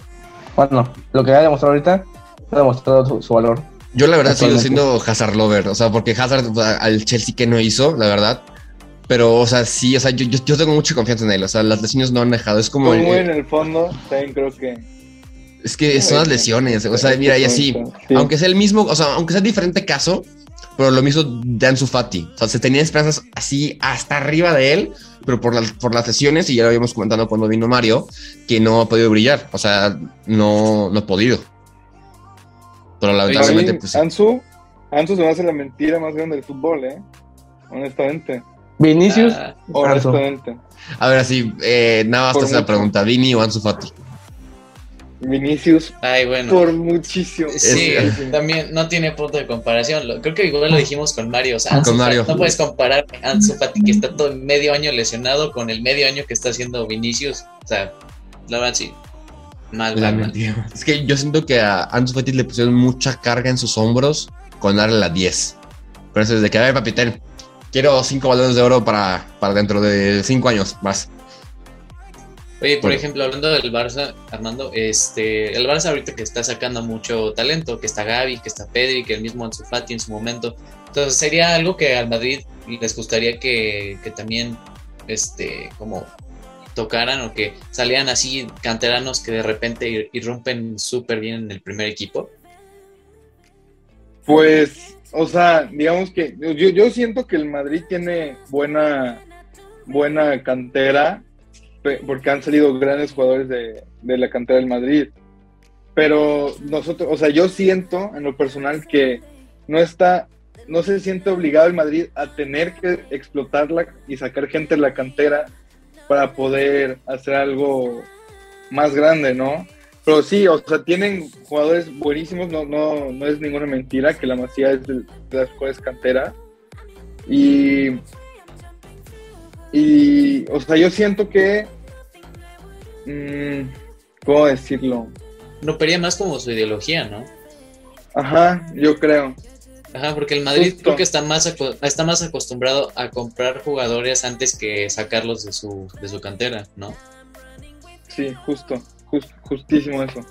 Speaker 4: Bueno, lo que ha demostrado ahorita, ha demostrado su, su valor.
Speaker 3: Yo la verdad sigo siendo Hazard lover, o sea, porque Hazard al Chelsea que no hizo, la verdad. Pero, o sea, sí, o sea, yo, yo, yo tengo mucha confianza en él. O sea, las lesiones no han dejado. Es como. Eh,
Speaker 2: en el fondo, también creo que.
Speaker 3: es que son las lesiones. O sea, mira, y así.
Speaker 2: Sí.
Speaker 3: Aunque sea el mismo, o sea, aunque sea diferente caso, pero lo mismo de Ansu Fati. O sea, se tenía esperanzas así hasta arriba de él, pero por, las por las lesiones, y ya lo habíamos comentado cuando vino Mario, que no ha podido brillar. O sea, no, no ha podido. Pero lamentablemente, pues.
Speaker 2: Ansu, Ansu se me hace la mentira más grande del fútbol, ¿eh? Honestamente.
Speaker 4: Vinicius,
Speaker 1: Ah,
Speaker 2: Honestamente.
Speaker 3: A ver, así, eh, nada más te hace la pregunta: ¿Vini o Ansu Fati?
Speaker 2: Vinicius
Speaker 1: Ay, bueno.
Speaker 2: por muchísimo.
Speaker 1: Sí, también no tiene punto de comparación. Creo que igual lo dijimos con Mario. O sea, con Mario. no puedes comparar a Ansu Fati que está todo medio año lesionado con el medio año que está haciendo Vinicius. O sea, la verdad sí. Mal, mal,
Speaker 3: Es que yo siento que a Ansu Fati le pusieron mucha carga en sus hombros con darle la 10. Por eso desde que, a ver, papitén, quiero 5 balones de oro para, para dentro de 5 años más.
Speaker 1: Oye, por ejemplo, hablando del Barça, Armando, este, el Barça ahorita que está sacando mucho talento, que está Gaby, que está Pedri, que el mismo Ansu Fati en su momento. Entonces sería algo que al Madrid les gustaría que, también, este, como tocaran o que salieran así canteranos que de repente irrumpen súper bien en el primer equipo.
Speaker 2: Pues, o sea, digamos que yo, yo siento que el Madrid tiene buena, buena cantera porque han salido grandes jugadores de, la cantera del Madrid. Pero nosotros, o sea, yo siento en lo personal que no está, no se siente obligado el Madrid a tener que explotarla y sacar gente de la cantera para poder hacer algo más grande, ¿no? Pero sí, o sea, tienen jugadores buenísimos, no, no, no es ninguna mentira que la Masía es de, las mejores canteras. Y y, o sea, yo siento que. Mmm, ¿Cómo decirlo?
Speaker 1: No pería más como su ideología, ¿no?
Speaker 2: Ajá, yo creo.
Speaker 1: Ajá, porque el Madrid creo que está más, está más acostumbrado a comprar jugadores antes que sacarlos de su, de su cantera, ¿no?
Speaker 2: Sí, justo, justísimo eso.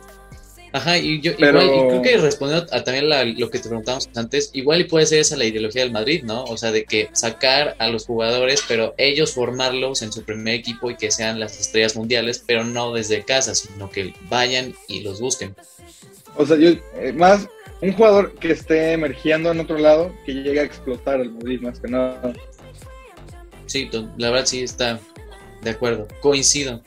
Speaker 1: Ajá, y yo igual, y creo que respondiendo a también lo que te preguntamos antes, igual y puede ser esa la ideología del Madrid, ¿no? O sea, de que sacar a los jugadores, pero ellos formarlos en su primer equipo y que sean las estrellas mundiales, pero no desde casa, sino que vayan y los busquen.
Speaker 2: O sea, yo, eh, más un jugador que esté emergiendo en otro lado, que llegue a explotar al Madrid, más que nada.
Speaker 1: Sí, la verdad sí está de acuerdo, coincido.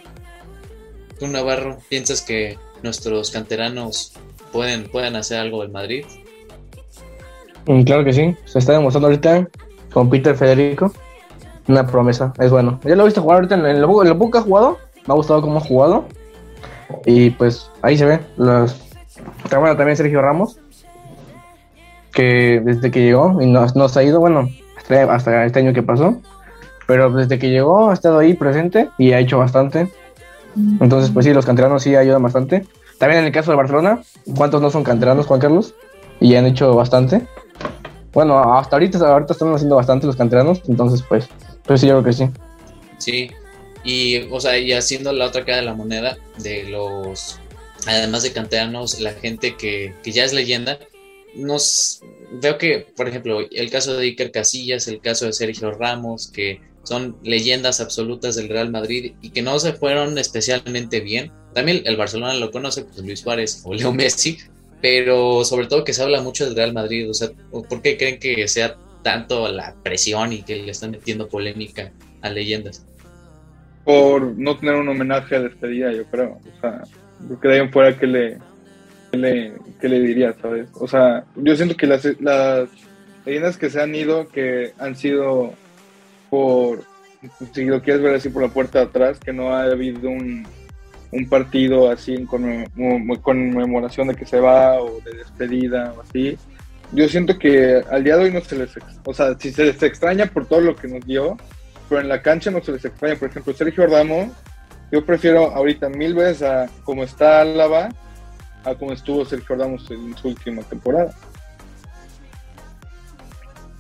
Speaker 1: Tú, Navarro, piensas que nuestros canteranos pueden, pueden hacer algo del Madrid?
Speaker 4: Mm, claro que sí, se está demostrando ahorita con Peter Federico. Una promesa, es bueno. Ya lo he visto jugar ahorita en el, en que ha jugado, me ha gustado cómo ha jugado. Y pues ahí se ve. Los... Bueno, también Sergio Ramos, que desde que llegó y nos, nos ha ido, bueno, hasta este año que pasó, pero desde que llegó ha estado ahí presente y ha hecho bastante. Entonces, pues sí, los canteranos sí ayudan bastante. También en el caso de Barcelona, ¿cuántos no son canteranos, Juan Carlos? Y han hecho bastante. Bueno, hasta ahorita, ahorita están haciendo bastante los canteranos, entonces pues, pues sí, yo creo que sí.
Speaker 1: Sí, y o sea, y haciendo la otra cara de la moneda de los, además de canteranos, la gente que, que ya es leyenda, nos veo que, por ejemplo, el caso de Iker Casillas, el caso de Sergio Ramos, que son leyendas absolutas del Real Madrid y que no se fueron especialmente bien. También el Barcelona lo conoce, pues Luis Suárez o Leo Messi, pero sobre todo que se habla mucho del Real Madrid. O sea, ¿por qué creen que sea tanto la presión y que le están metiendo polémica a leyendas?
Speaker 2: Por no tener un homenaje a despedida, yo creo. O sea, yo creo fuera que le, que le, que le diría, ¿sabes? O sea, yo siento que las, las leyendas que se han ido, que han sido por, si lo quieres ver así por la puerta de atrás, que no ha habido un, un partido así en conmemoración de que se va o de despedida o así. Yo siento que al día de hoy no se les, o sea, si se les extraña por todo lo que nos dio, pero en la cancha no se les extraña. Por ejemplo, Sergio Ramos, yo prefiero ahorita mil veces a como está Álava a como estuvo Sergio Ramos en su última temporada.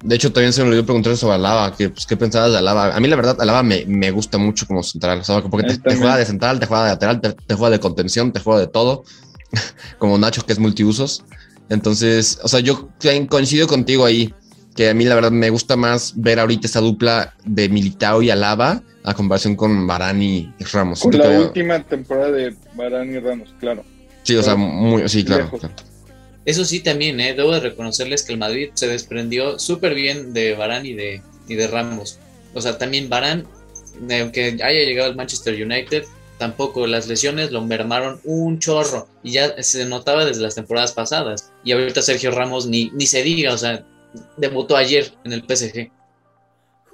Speaker 3: De hecho, también se me olvidó preguntar sobre Alaba, que, pues, ¿qué pensabas de Alaba? A mí, la verdad, Alaba me, me gusta mucho como central, porque te, juega de central, te juega de lateral, te, juega de contención, te juega de todo, como Nacho, que es multiusos. Entonces, o sea, yo coincido contigo ahí, que a mí, la verdad, me gusta más ver ahorita esa dupla de Militao y Alaba a comparación con Barani y Ramos.
Speaker 2: Con la última temporada de Barani y Ramos, claro.
Speaker 3: Sí, o sea, muy, sí, claro.
Speaker 1: Eso sí, también, ¿eh? debo de reconocerles que el Madrid se desprendió súper bien de Barán y de, y de Ramos. O sea, también Barán, aunque haya llegado al Manchester United, tampoco las lesiones lo mermaron un chorro. Y ya se notaba desde las temporadas pasadas. Y ahorita Sergio Ramos ni, ni se diga, o sea, debutó ayer en el PSG.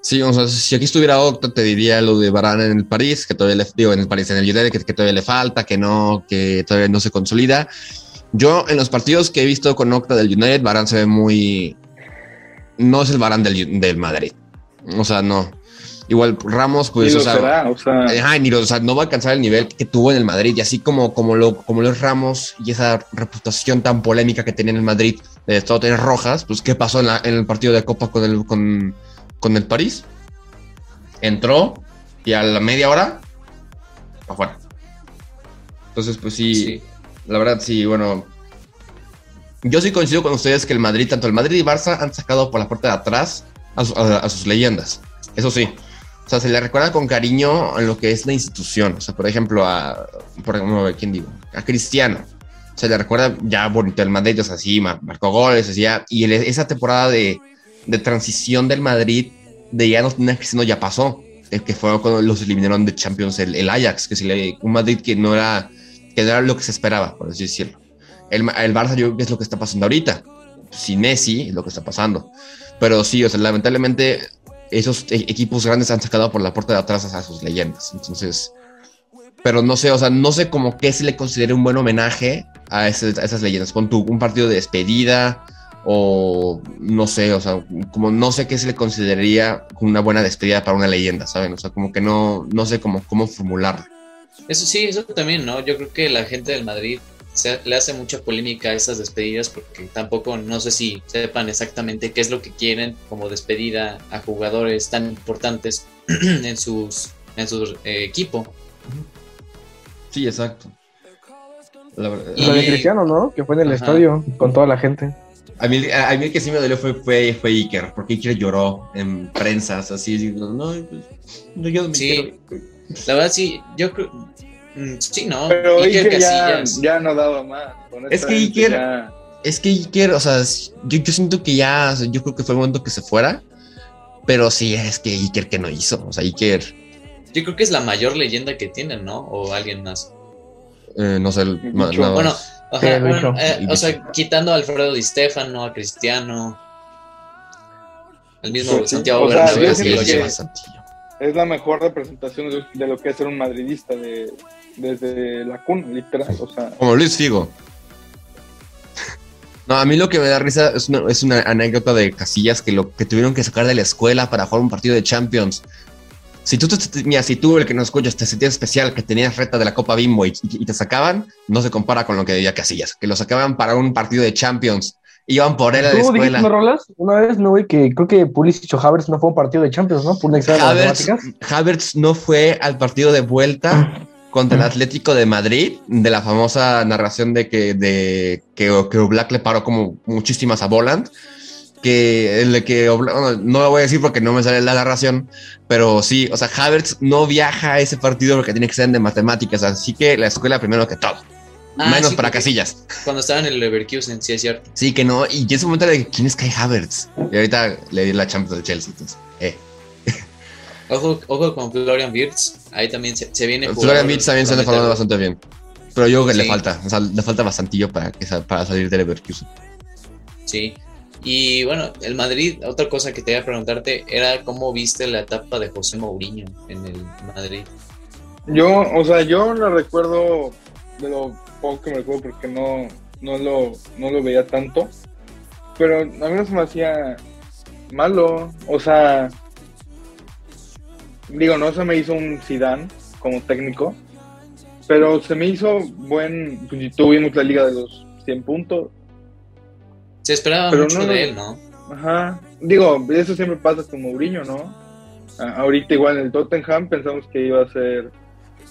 Speaker 3: Sí, o sea, si aquí estuviera Octa, te diría lo de Barán en el París, que todavía le digo en el París, en el United, que, que, todavía le falta, que no, que todavía no se consolida. Yo, en los partidos que he visto con Octa del United, Barán se ve muy. No es el Barán del, del Madrid. O sea, no. Igual Ramos, pues, o, sea, o, sea, ni o sea, no va a alcanzar el nivel que tuvo en el Madrid. Y así como, como, lo, como los Ramos y esa reputación tan polémica que tenía en el Madrid de todo tener rojas, pues, ¿qué pasó en, en, el partido de Copa con el, con, con el París? Entró y a la media hora, afuera. Entonces, pues sí, sí, la verdad, sí, bueno. Yo sí coincido con ustedes que el Madrid, tanto el Madrid y Barça, han sacado por la puerta de atrás a, a, a sus leyendas. Eso sí, o sea, se le recuerda con cariño en lo que es la institución. O sea, por ejemplo, a, por ejemplo, ¿quién digo? A Cristiano. Se le recuerda ya bonito el Madrid, o sea, sí, marcó goles, decía, y esa temporada de, de, transición del Madrid, de ya no tener Cristiano, ya pasó. Que fue cuando los eliminaron de Champions, el, el Ajax, que se le, un Madrid que no era, que no era lo que se esperaba, por así decirlo. El, el Barça, yo creo que es lo que está pasando ahorita. Sin Messi, es lo que está pasando. Pero sí, o sea, lamentablemente esos e-, equipos grandes han sacado por la puerta de atrás a sus leyendas. Entonces, pero no sé, o sea, no sé como qué se le considere un buen homenaje a, esas leyendas. Con un partido de despedida o no sé, o sea, como no sé qué se le consideraría una buena despedida para una leyenda, ¿saben? O sea, como que no, no sé cómo, cómo formularlo.
Speaker 1: Eso sí, eso también, ¿no? Yo creo que la gente del Madrid se, le hace mucha polémica a esas despedidas porque tampoco no sé si sepan exactamente qué es lo que quieren como despedida a jugadores tan importantes en sus en su eh, equipo.
Speaker 3: Sí, exacto.
Speaker 4: La verdad. Y... Lo de Cristiano, ¿no? Que fue en el Ajá. estadio con toda la gente.
Speaker 3: A mí, a mí el que sí me dolió fue, fue, fue Iker, porque Iker lloró en prensas, así, no, no, yo me
Speaker 1: sí, quiero... la verdad sí, yo creo, Mm, sí, no.
Speaker 2: Pero Iker, Iker ya, ya, no daba más.
Speaker 3: Es que Iker, ya... es que Iker, o sea, yo, yo siento que ya, o sea, yo creo que fue el momento que se fuera. Pero sí, es que Iker que no hizo. O sea, Iker.
Speaker 1: Yo creo que es la mayor leyenda que tienen, ¿no? O alguien más.
Speaker 3: Eh, no sé, el,
Speaker 1: no, bueno, bueno eh, o sea, quitando a Alfredo Di Stefano, a Cristiano, el mismo sí, Santiago
Speaker 2: o sea,
Speaker 1: Bernabéu,
Speaker 2: lo lleva Santiago. Es la mejor representación de, de, lo que es ser un madridista, de, desde la cuna, literal. O sea.
Speaker 3: Como Luis Figo. No, a mí lo que me da risa es una, es una, anécdota de Casillas que lo que tuvieron que sacar de la escuela para jugar un partido de Champions. Si tú, te, mira, si tú, el que nos escuchas, te sentías especial, que tenías reta de la Copa Bimbo y, y, te sacaban, no se compara con lo que decía Casillas, que lo sacaban para un partido de Champions. Iban por él a la escuela.
Speaker 4: ¿Tú Rolas? Una vez, no, güey, que creo que Pulisic o Havertz no fue un partido de Champions, ¿no? Por un examen
Speaker 3: Havertz, Havertz no fue al partido de vuelta contra el Atlético de Madrid, de la famosa narración de que, de, que, que Black le paró como muchísimas a Voland, que el que bueno, no lo voy a decir porque no me sale la narración, pero sí, o sea, Havertz no viaja a ese partido porque tiene que ser de matemáticas, así que la escuela primero que todo. Ah, menos sí, para casillas.
Speaker 1: Cuando estaba en el Leverkusen, sí es cierto.
Speaker 3: Sí, que no, y en ese momento era de quién es Kai Havertz. Y ahorita le di la Champions del Chelsea, entonces, eh.
Speaker 1: Ojo, ojo con Florian Wirtz, ahí también se, se viene.
Speaker 3: Florian Wirtz también se anda formando bastante bien. Pero yo creo que sí. le falta, o sea, le falta bastantillo para, que, para salir del Leverkusen.
Speaker 1: Sí. Y bueno, el Madrid, otra cosa que te iba a preguntarte era cómo viste la etapa de José Mourinho en el Madrid.
Speaker 2: Yo, o sea, yo lo recuerdo de lo poco que me recuerdo porque no, no, lo, no lo veía tanto. Pero a mí no se me hacía malo. O sea, digo, no se me hizo un Zidane como técnico, pero se me hizo buen, pues tuvimos la liga de los 100 puntos.
Speaker 1: Se esperaba pero mucho no, de él, ¿no?
Speaker 2: Ajá, digo, eso siempre pasa con Mourinho, ¿no? ahorita igual en el Tottenham pensamos que iba a ser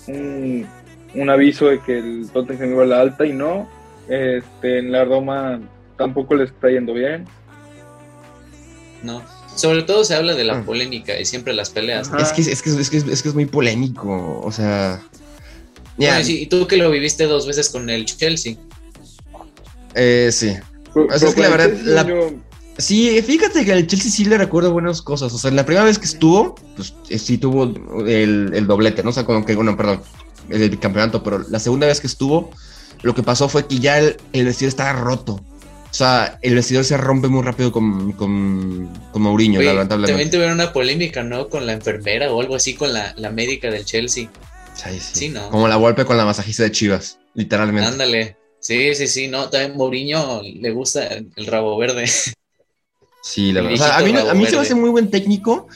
Speaker 2: un, un aviso de que el Tottenham iba a la alta y no, este, en la Roma tampoco le está yendo bien.
Speaker 1: No, sobre todo se habla de la polémica y siempre las peleas.
Speaker 3: Es que, es, que, es, que, es que es muy polémico, o sea...
Speaker 1: Yeah. Bueno, y tú que lo viviste dos veces con el Chelsea.
Speaker 3: Eh, sí. Sea, es que la verdad... La... Yo... Sí, fíjate que al Chelsea sí le recuerdo buenas cosas. O sea, la primera vez que estuvo, pues eh, sí tuvo el, el doblete, ¿no? O sea, como que, bueno, perdón, el, el, campeonato, pero la segunda vez que estuvo, lo que pasó fue que ya el, el vestido estaba roto. O sea, el vestidor se rompe muy rápido con, con, con Mourinho, lamentablemente.
Speaker 1: También tuvieron una polémica, ¿no? Con la enfermera o algo así, con la, la médica del Chelsea.
Speaker 3: Sí, sí. ¿no? Como la golpe con la masajista de Chivas, literalmente.
Speaker 1: Ándale. Sí, sí, sí, no, también Mourinho le gusta el, rabo verde.
Speaker 3: Sí, la verdad. O sea, a mí, a mí se me hace muy buen técnico,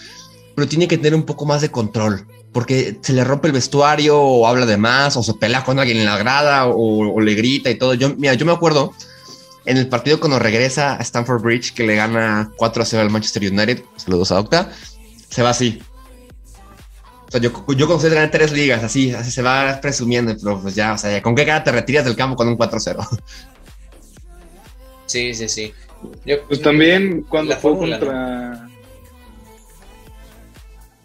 Speaker 3: pero tiene que tener un poco más de control porque se le rompe el vestuario o habla de más o se pelea con alguien en la grada o, le grita y todo. Yo, mira, yo me acuerdo en el partido cuando regresa a Stamford Bridge que le gana 4 a 0 al Manchester United, saludos a Octa, se va así. Sea, yo, yo con ganar tres ligas, así, así se va presumiendo, pero pues ya, o sea, ¿con qué cara te retiras del campo con un 4 a 0?
Speaker 1: Sí, sí, sí.
Speaker 2: pues también cuando fue contra...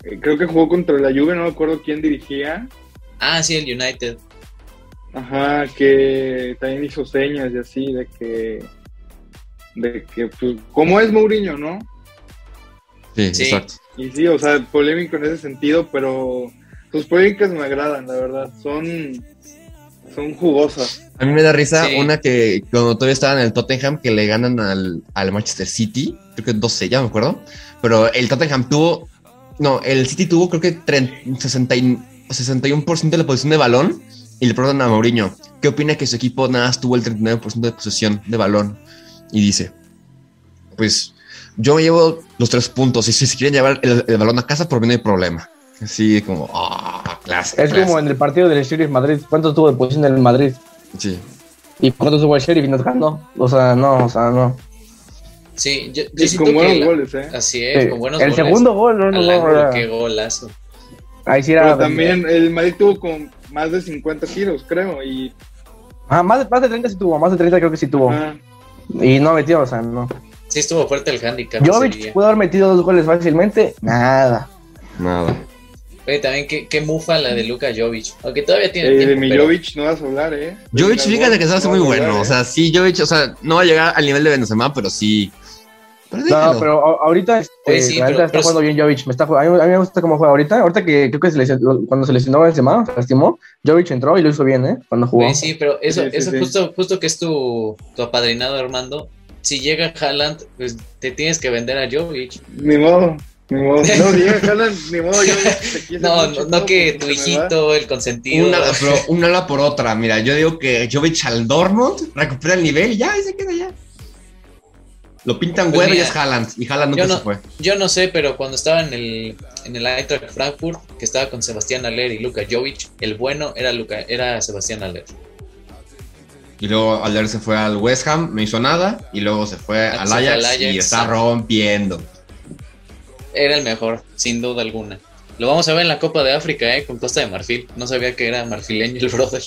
Speaker 2: Eh, creo que jugó contra la Juve, no me acuerdo quién dirigía.
Speaker 1: Ah, sí, el United.
Speaker 2: Ajá, que también hizo señas y así, de que, de que, pues, ¿cómo es Mourinho, no?
Speaker 3: Sí, exacto.
Speaker 2: Y sí, o sea, polémico en ese sentido, pero sus polémicas me agradan, la verdad, son, son jugosas.
Speaker 3: A mí me da risa una que cuando todavía estaba en el Tottenham, que le ganan al, al Manchester City, creo que 12, ya me acuerdo, pero el Tottenham tuvo no, el City tuvo creo que 61% de la posición de balón y le preguntan a Mourinho, ¿qué opina que su equipo nada más tuvo el 39% de posesión de balón? Y dice, pues yo me llevo los tres puntos y si se quieren llevar el, balón a casa, por mí no hay problema. Así como, ah, clase.
Speaker 4: Es como en el partido del Sheriff Madrid. ¿Cuánto tuvo de posición en el Madrid?
Speaker 3: Sí.
Speaker 4: ¿Y cuánto tuvo el Sheriff y nos ganó? O sea, no, o sea, no.
Speaker 1: Sí, yo,
Speaker 2: con buenos goles, ¿eh?
Speaker 1: Así es, con buenos
Speaker 4: el
Speaker 1: goles.
Speaker 4: El segundo gol, no, no,
Speaker 1: no. Qué golazo.
Speaker 4: Ahí sí era. Pero
Speaker 2: también el Madrid tuvo con más de 50 tiros, creo, y.
Speaker 4: Ah, más de, más de 30 sí tuvo, más de 30 creo que sí tuvo. Ah. Y no metió, o sea, no.
Speaker 1: Sí, estuvo fuerte el handicap.
Speaker 4: Jovic pudo haber metido dos goles fácilmente, nada.
Speaker 3: Nada.
Speaker 1: Oye, también qué, qué mufa la de Luka Jovic. Aunque todavía tiene.
Speaker 2: Eh, de mi Jovic no vas a hablar, ¿eh?
Speaker 3: Jovic, fíjate que se hace muy bueno. O ¿eh? sea, sí, Jovic, o sea, no va a llegar al nivel de Benzema, pero sí
Speaker 4: no, pero ahorita, este, está jugando bien Jovic. Me está, a, mí, me gusta cómo juega ahorita. Ahorita que creo que se lesionó, cuando se lesionó Benzema, se lastimó, Jovic entró y lo hizo bien, ¿eh? Cuando jugó.
Speaker 1: Sí, pero eso, eso Justo, justo que es tu, tu apadrinado, Armando. Si llega Haaland, pues te tienes que vender a Jovic.
Speaker 2: Ni modo. Ni modo. No, llega Haaland, ni modo. Yo
Speaker 1: no, no, no, que tu hijito, el consentido.
Speaker 3: Una, pero una ala por otra. Mira, yo digo que Jovic al Dortmund recupera el nivel y ya, y se queda ya. Lo pintan pues y es Haaland. Y Haaland nunca
Speaker 1: no,
Speaker 3: se fue.
Speaker 1: Yo no sé, pero cuando estaba en el, en el Eintracht Frankfurt, que estaba con Sebastián Aller y Luka Jovic, el bueno era, Luka, era Sebastián Aller.
Speaker 3: Y luego Aller se fue al West Ham, no hizo nada. Y luego se fue ah, al Ajax, y está rompiendo.
Speaker 1: Era el mejor, sin duda alguna. Lo vamos a ver en la Copa de África, ¿eh? Con Costa de Marfil. No sabía que era marfileño el brother.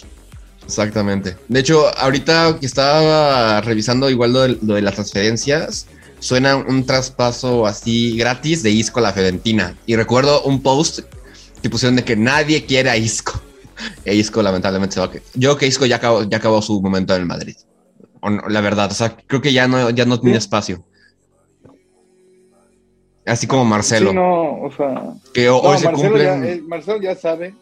Speaker 3: Exactamente. De hecho, ahorita que estaba revisando igual lo de, las transferencias, suena un traspaso así gratis de Isco a la Fiorentina. Y recuerdo un post que pusieron de que nadie quiere a Isco. E Isco lamentablemente se va a Yo creo que Isco ya acabó, ya acabó su momento en el Madrid. la verdad, o sea, creo que ya no, ya no tiene espacio. Así como Marcelo.
Speaker 2: Sí, no, o sea.
Speaker 3: Que hoy se Marcelo,
Speaker 2: ya, eh, Marcelo ya sabe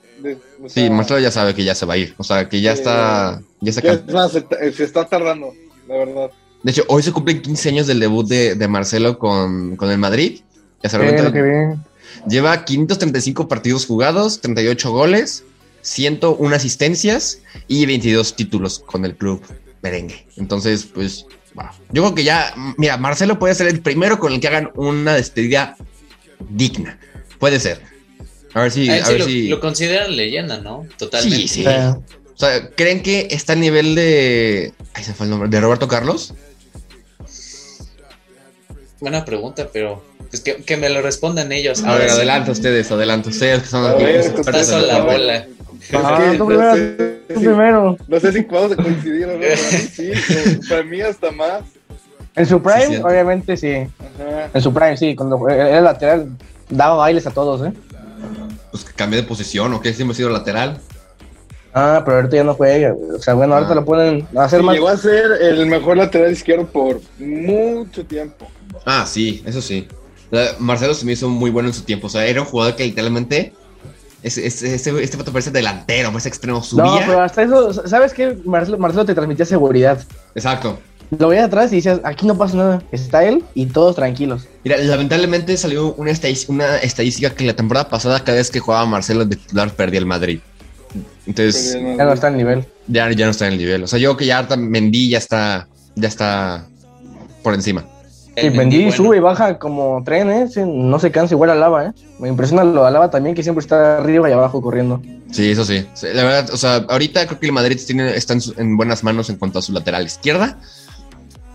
Speaker 3: sí, Marcelo ya sabe que ya se va a ir. O sea, que ya está. Ya,
Speaker 2: se, está tardando, la verdad.
Speaker 3: De hecho, hoy se cumplen 15 años del debut de, Marcelo con, el Madrid. Ya se
Speaker 4: bien.
Speaker 3: Lleva 535 partidos jugados, 38 goles, 101 asistencias y 22 títulos con el club merengue. Entonces, pues, yo creo que ya, mira, Marcelo puede ser el primero con el que hagan una despedida digna. Puede ser. A ver si. A, ver
Speaker 1: lo,
Speaker 3: si...
Speaker 1: lo consideran leyenda, ¿no? Totalmente.
Speaker 3: Sí, sí. O sea, ¿creen que está al nivel de. Ahí se fue el nombre. ¿De Roberto Carlos?
Speaker 1: Buena pregunta, pero. Pues que, que me lo respondan ellos.
Speaker 3: A ver, adelante ustedes, adelante ustedes que son los
Speaker 1: que la bola.
Speaker 4: Ah, tú primero, primero.
Speaker 2: No sé si vamos a coincidir o no. Para mí sí, para mí hasta más.
Speaker 4: En su prime, obviamente sí. Ajá. En su prime, sí. Cuando era lateral, daba bailes a todos, ¿eh?
Speaker 3: pues que cambie de posición o que siempre ha sido lateral.
Speaker 4: Ah, pero ahorita ya no juega. O sea, bueno, ahorita ah. lo pueden hacer más.
Speaker 2: Llegó a ser el mejor lateral izquierdo por mucho tiempo.
Speaker 3: Ah, sí, eso sí. Marcelo se me hizo muy bueno en su tiempo. O sea, era un jugador que literalmente. Ese, este foto parece delantero, parece extremo. Subía.
Speaker 4: No, pero hasta eso, ¿sabes qué? Marcelo, Marcelo te transmitía seguridad.
Speaker 3: Exacto.
Speaker 4: lo veías atrás y decías, aquí no pasa nada, está él y todos tranquilos.
Speaker 3: Mira, lamentablemente salió una, una estadística que la temporada pasada, cada vez que jugaba Marcelo de titular, perdía el Madrid. Entonces,
Speaker 4: ya no está en el nivel.
Speaker 3: Ya, ya no está en el nivel. O sea, yo que ya Mendy ya está, ya está por encima.
Speaker 4: Sí, Mendy sube y baja como tren, ¿eh? no se cansa igual a Lava, ¿eh? Me impresiona lo de Lava también, que siempre está arriba y abajo corriendo.
Speaker 3: Sí, eso sí. La verdad, o sea, ahorita creo que el Madrid tiene, está en, buenas manos en cuanto a su lateral izquierda.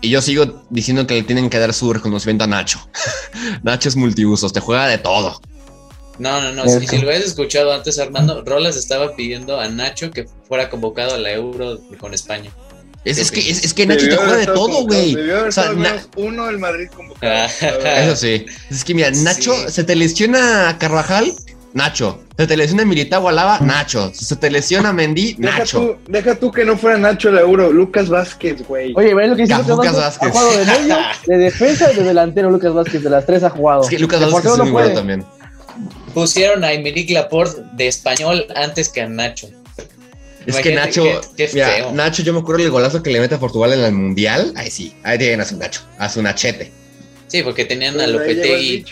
Speaker 3: Y yo sigo diciendo que le tienen que dar su reconocimiento a Nacho. Nacho es multiusos, te juega de todo.
Speaker 1: No, no, no. Si, si, lo habías escuchado antes, Armando, Rolas estaba pidiendo a Nacho que fuera convocado a la Euro con España.
Speaker 3: Es, que, es, que Nacho te juega de todo, güey.
Speaker 2: O sea, uno del Madrid convocado.
Speaker 3: Eso sí. Es que mira, Nacho se te lesiona a Carvajal, Nacho. Se te lesiona Militao Alaba, Nacho. Se te lesiona Mendy, Nacho.
Speaker 2: Deja tú, deja tú que no fuera Nacho el euro, Lucas Vázquez, güey.
Speaker 4: Oye, ¿ves lo que dice Lucas, Vázquez? Ha jugado de medio, de defensa y de delantero Lucas Vázquez. De las tres ha jugado.
Speaker 3: Es que Lucas Vázquez es muy bueno también.
Speaker 1: Pusieron a Emilic Laporte de español antes que a Nacho.
Speaker 3: Es que Nacho, mira, Nacho, yo me acuerdo del golazo que le mete a Portugal en el Mundial. Ahí sí, ahí tienen a su Nacho, a su Nachete.
Speaker 1: Sí, porque tenían a Lopetegui.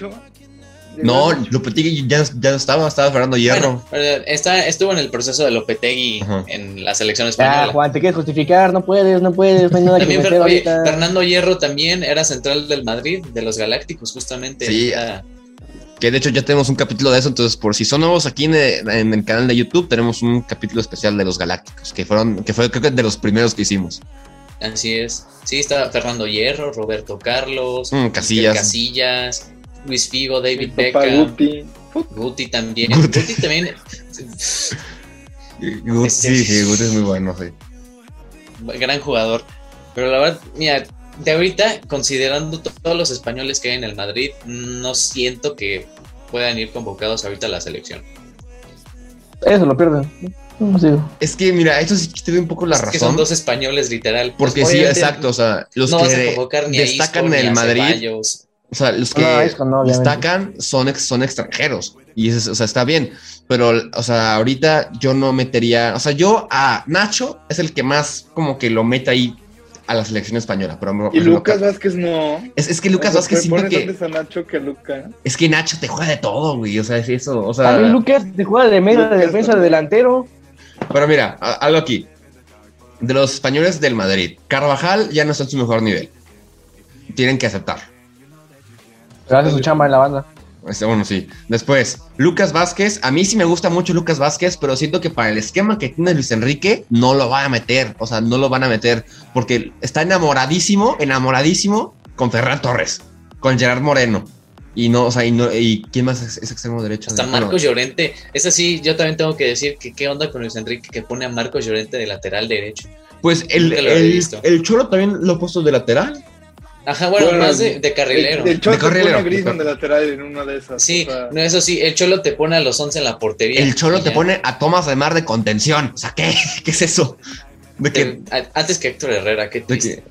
Speaker 3: No, Lopetegui ya, ya no estaba, estaba Fernando Hierro.
Speaker 1: está, estuvo en el proceso de Lopetegui en la selección española.
Speaker 4: Ah, Juan, te quieres justificar, no puedes, no puedes, no hay nada
Speaker 1: también, que Fernando Hierro también era central del Madrid, de los Galácticos, justamente.
Speaker 3: Sí, que de hecho ya tenemos un capítulo de eso, entonces por si son nuevos aquí en el, canal de YouTube, tenemos un capítulo especial de los Galácticos, que fueron, que fue creo que de los primeros que hicimos.
Speaker 1: Así es. Sí, está Fernando Hierro, Roberto Carlos,
Speaker 3: mm, Casillas.
Speaker 1: Casillas, Luis Figo, David Beckham. Guti. Guti también. Guti, también.
Speaker 3: Guti, sí, Guti es muy bueno, sí.
Speaker 1: Gran jugador. Pero la verdad, mira, de ahorita, considerando todos los españoles que hay en el Madrid, no siento que puedan ir convocados ahorita a la selección.
Speaker 4: Eso lo pierden.
Speaker 3: Es que, mira, eso sí te doy un poco la razón. Que
Speaker 1: son dos españoles, literal.
Speaker 3: Porque pues, sí, exacto. O sea, los que destacan en el Madrid. O sea, los que destacan son, son extranjeros. Y eso, o sea, está bien. Pero, o sea, ahorita yo no metería. O sea, yo a Nacho es el que más como que lo mete ahí a la selección española. Pero,
Speaker 2: y Lucas Vázquez no.
Speaker 3: Es, que Lucas Vázquez siento que.
Speaker 2: A Nacho que Luca.
Speaker 3: Es que Nacho te juega de todo, güey. O sea, es eso. O sea.
Speaker 4: Lucas te juega de medio, de defensa, de delantero.
Speaker 3: Pero mira, algo aquí. De los españoles del Madrid, Carvajal ya no está en su mejor nivel. Tienen que aceptar.
Speaker 4: Gracias su chamba en la banda.
Speaker 3: Este, bueno, sí. Después, Lucas Vázquez. A mí sí me gusta mucho Lucas Vázquez, pero siento que para el esquema que tiene Luis Enrique no lo va a meter. O sea, no lo van a meter porque está enamoradísimo, enamoradísimo con Ferran Torres, con Gerard Moreno. Y no, o sea, y, no, y ¿quién más es, extremo derecho?
Speaker 1: Hasta Marcos Llorente. Es así, yo también tengo que decir que qué onda con Luis Enrique que pone a Marcos Llorente de lateral derecho.
Speaker 3: Pues el, el, el, Cholo también lo ha puesto de lateral.
Speaker 1: Ajá, bueno, más de, de, carrilero.
Speaker 2: El, Cholo de carrilero. Pone a de lateral en una de esas.
Speaker 1: Sí, no, eso sí, el Cholo te pone a los 11 en la portería.
Speaker 3: El Cholo te pone a Tomás de Mar de contención. O sea, ¿qué, ¿Qué es eso?
Speaker 1: De que, antes que Héctor Herrera, qué triste.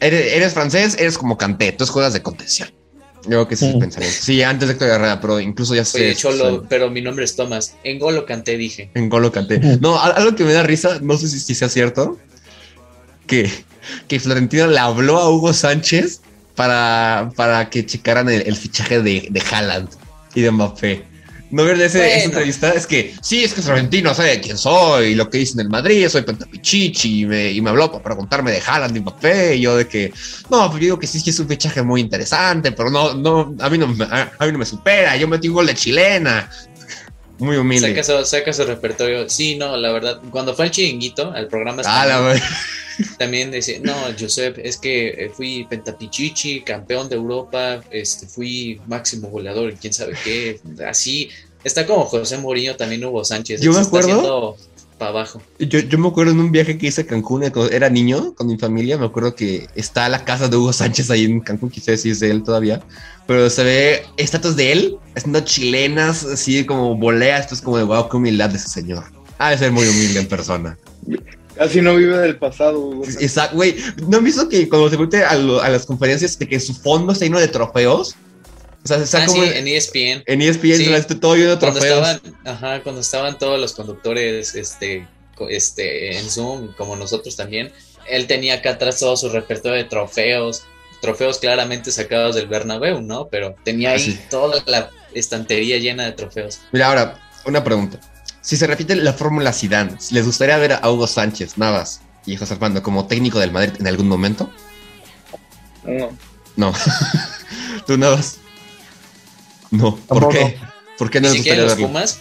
Speaker 3: Eres, eres, francés, eres como Canté, tú juegas de contención. Yo creo que ese es el pensamiento. Sí, antes de Héctor Herrera, pero incluso ya sé.
Speaker 1: Oye, Cholo, pero mi nombre es Tomás. En Golo Canté dije.
Speaker 3: En Golo Canté. No, algo que me da risa, no sé si, si sea cierto, que, que Florentino le habló a Hugo Sánchez para, para que checaran el, fichaje de, de Haaland y de Mbappé. No ver de ese, esa entrevista es que sí, es que Florentino sabe quién soy, lo que hice en el Madrid, soy Pentapichichi y me, y me habló para preguntarme de Haaland y Mbappé. Y yo de que no, pues yo digo que sí, sí es un fichaje muy interesante, pero no, no, a mí no, a, mí no me supera. Yo metí un gol de chilena. Muy humilde.
Speaker 1: Saca su, repertorio. Sí, no, la verdad, cuando fue el chiringuito, al programa.
Speaker 3: Ah, la
Speaker 1: también dice, no, Josep, es que eh, fui pentapichichi, campeón de Europa, este, fui máximo goleador, quién sabe qué, así. Está como José Mourinho, también Hugo Sánchez.
Speaker 3: Yo me acuerdo.
Speaker 1: Para abajo.
Speaker 3: Yo, yo me acuerdo en un viaje que hice a Cancún, cuando era niño, con mi familia, me acuerdo que está la casa de Hugo Sánchez ahí en Cancún, quizás si es de él todavía, pero se ve estatuas de él haciendo chilenas, así como volea, esto es como de wow, qué humildad de ese señor. Ha de ser muy humilde en persona.
Speaker 2: Casi no vive del pasado,
Speaker 3: Exacto, güey. ¿No han visto que cuando se mete a, las conferencias de que su fondo está lleno de trofeos?
Speaker 1: O sea, está ah, como en ESPN.
Speaker 3: En ESPN sí. está todo lleno de trofeos.
Speaker 1: Cuando estaban, ajá, cuando estaban todos los conductores este, este, en Zoom, como nosotros también, él tenía acá atrás todo su repertorio de trofeos, trofeos claramente sacados del Bernabéu, ¿no? Pero tenía ahí toda la estantería llena de trofeos.
Speaker 3: Mira, ahora, una pregunta. Si se repite la fórmula Zidane, ¿les gustaría ver a Hugo Sánchez, Navas y José Armando como técnico del Madrid en algún momento?
Speaker 2: No.
Speaker 3: No. ¿Tú Navas? No. ¿Por qué? ¿Por qué no les gustaría
Speaker 1: los Pumas?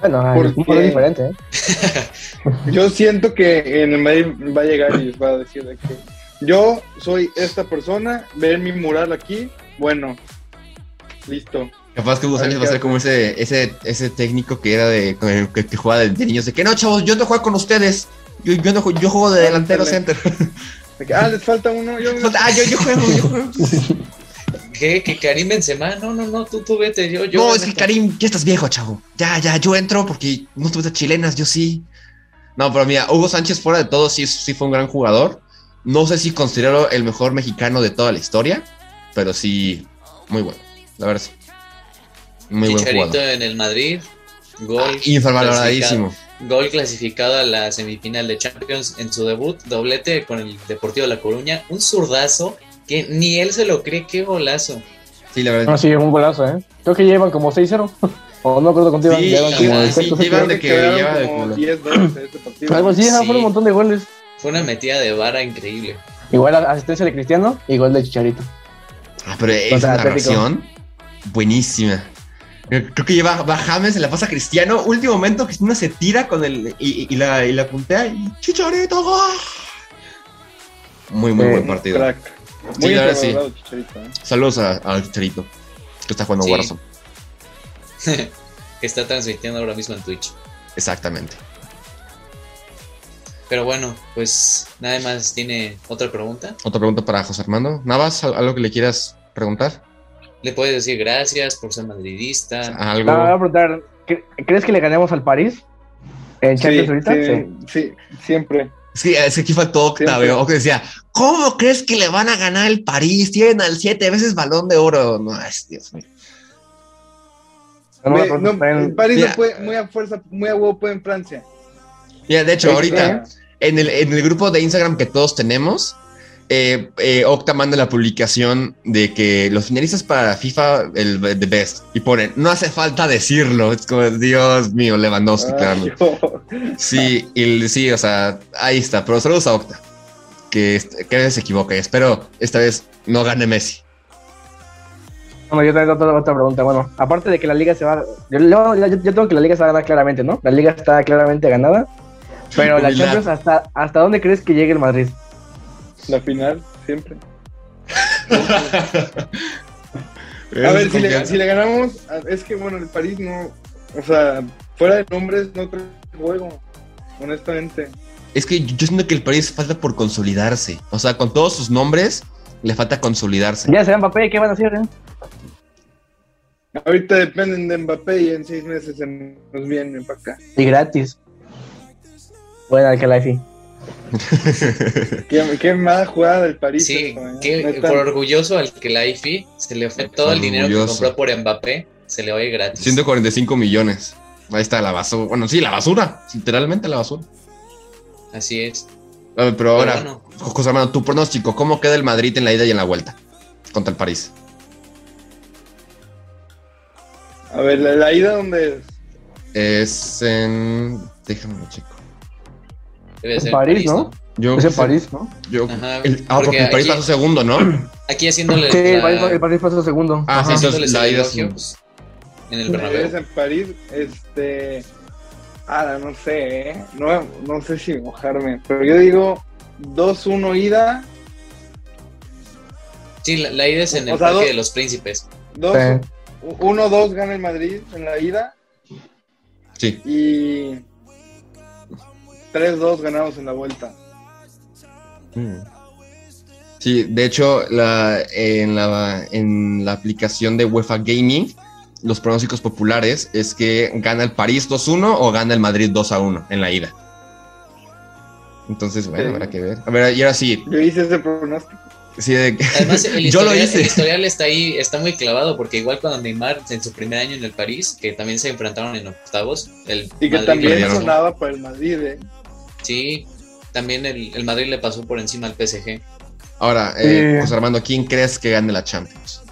Speaker 4: Bueno, el Pumas es diferente, ¿eh?
Speaker 2: Yo siento que en el Madrid va a llegar y les va a decir que yo soy esta persona, ven mi mural aquí, bueno, listo.
Speaker 3: Capaz que Hugo Sánchez va a ser como ese, ese, ese técnico que era de que, que jugaba de, niños, de que no, chavos, yo no juego con ustedes. Yo, yo, no, yo juego de delantero center.
Speaker 2: ah, les falta uno. Yo,
Speaker 3: ah, yo, yo juego, yo juego.
Speaker 1: ¿Qué? ¿Que Karim Benzema? No, no, no, tú, tú vete, yo, yo.
Speaker 3: No, es que Karim, ya estás viejo, chavo. Ya, ya, yo entro porque no tuve chilenas, yo sí. No, pero mira, Hugo Sánchez, fuera de todo, sí, sí fue un gran jugador. No sé si considero el mejor mexicano de toda la historia, pero sí, muy bueno, la verdad.
Speaker 1: Muy buen jugador. en el Madrid, gol. Ah,
Speaker 3: infravaloradísimo.
Speaker 1: Gol clasificado a la semifinal de Champions en su debut, doblete con el Deportivo de La Coruña, un zurdazo que ni él se lo cree, qué golazo.
Speaker 3: Sí, la verdad.
Speaker 4: Ah, sí, un golazo, ¿eh? Creo que llevan como 6-0. o no acuerdo contigo.
Speaker 3: Sí, llevan como sí, llevan de que, lleva de como 10
Speaker 4: este partido. Algo así, sí. fue un montón de goles.
Speaker 1: Fue una metida de vara increíble.
Speaker 4: Igual asistencia de Cristiano y gol de Chicharito.
Speaker 3: Ah, pero esa narración buenísima. Creo que lleva va James, se la pasa a Cristiano. Último momento, Cristiano se tira con el y, la, y la puntea y Chicharito. Muy, muy buen partido. Crack. Muy sí, Chicharito, ¿eh? Saludos al Chicharito, que está jugando Warzone.
Speaker 1: que está transmitiendo ahora mismo en Twitch.
Speaker 3: Exactamente.
Speaker 1: Pero bueno, pues nada más tiene otra pregunta.
Speaker 3: Otra pregunta para José Armando. Navas, algo que le quieras preguntar.
Speaker 1: Le puedes decir gracias por ser madridista.
Speaker 4: ¿Algo? voy a preguntar, ¿crees que le ganemos al París? ¿En Champions ahorita?
Speaker 2: Sí, sí, siempre.
Speaker 3: Sí, es que aquí faltó Octavio, que decía, ¿cómo crees que le van a ganar el París? Tienen al siete veces balón de oro. No, es Dios mío.
Speaker 2: el París no puede, muy a fuerza, muy a huevo puede en Francia.
Speaker 3: Ya, de hecho, ahorita en el, en el grupo de Instagram que todos tenemos, eh, eh, Octa manda la publicación de que los finalistas para FIFA, el The Best, y ponen, no hace falta decirlo, es como, Dios mío, Lewandowski, Sí, y, sí, o sea, ahí está, pero saludos a Octa, que, que se equivoca, y espero esta vez no gane Messi.
Speaker 4: Bueno, yo tengo otra, otra, pregunta. Bueno, aparte de que la liga se va. Yo, yo, tengo que la liga se va a ganar claramente, ¿no? La liga está claramente ganada. Pero la Champions, ¿hasta, ¿hasta dónde crees que llegue el Madrid?
Speaker 2: La final, siempre. a ver, si le, si le, ganamos, es que bueno, el París no, o sea, fuera de nombres no trae juego, honestamente.
Speaker 3: Es que yo siento que el París falta por consolidarse, o sea, con todos sus nombres le falta consolidarse.
Speaker 4: Ya se Mbappé, ¿qué van a hacer? Eh?
Speaker 2: Ahorita dependen de Mbappé y en seis meses se nos vienen para acá.
Speaker 4: Y gratis. Buena el Califi.
Speaker 2: qué, qué mala jugada del París.
Speaker 1: Sí, ¿eh? por orgulloso al que la IFI se le fue todo el dinero que compró por Mbappé, se le va a ir gratis.
Speaker 3: 145 millones. Ahí está la basura. Bueno, sí, la basura. Literalmente la basura.
Speaker 1: Así es.
Speaker 3: pero ahora, José Armando, tu pronóstico, ¿cómo queda el Madrid en la ida y en la vuelta contra el París?
Speaker 2: A ver, ¿la, ida dónde
Speaker 3: es? Es en. Déjame chico.
Speaker 4: En París, ¿no? Yo, es en París, ¿no?
Speaker 3: Yo, el, ah, porque, el París pasó segundo, ¿no?
Speaker 1: Aquí haciéndole.
Speaker 4: Sí, el, París, el París pasó segundo.
Speaker 3: Ah, sí, entonces la ida
Speaker 1: pues, en el Bernabéu.
Speaker 2: en París, este. Ah, no sé, ¿eh? No, no sé si mojarme, pero yo digo 2-1 ida.
Speaker 1: Sí, la, la, ida es en el Parque de los Príncipes.
Speaker 2: 1-2 gana el Madrid en la ida.
Speaker 3: Sí.
Speaker 2: Y 3-2 ganamos en la vuelta.
Speaker 3: Mm. Sí, de hecho, la, en, la, en la aplicación de UEFA Gaming, los pronósticos populares es que gana el París 2-1 o gana el Madrid 2-1 en la ida. Entonces, bueno, habrá que ver. A ver, y ahora sí.
Speaker 2: Yo hice ese pronóstico.
Speaker 3: Sí,
Speaker 1: Además, el yo lo hice. El historial está ahí, está muy clavado, porque igual cuando Neymar en su primer año en el París, que también se enfrentaron en octavos, el
Speaker 2: y que también sonaba para el Madrid, ¿eh?
Speaker 1: Sí, también el, Madrid le pasó por encima al PSG.
Speaker 3: Ahora, eh, José Armando, ¿quién crees que gane la Champions?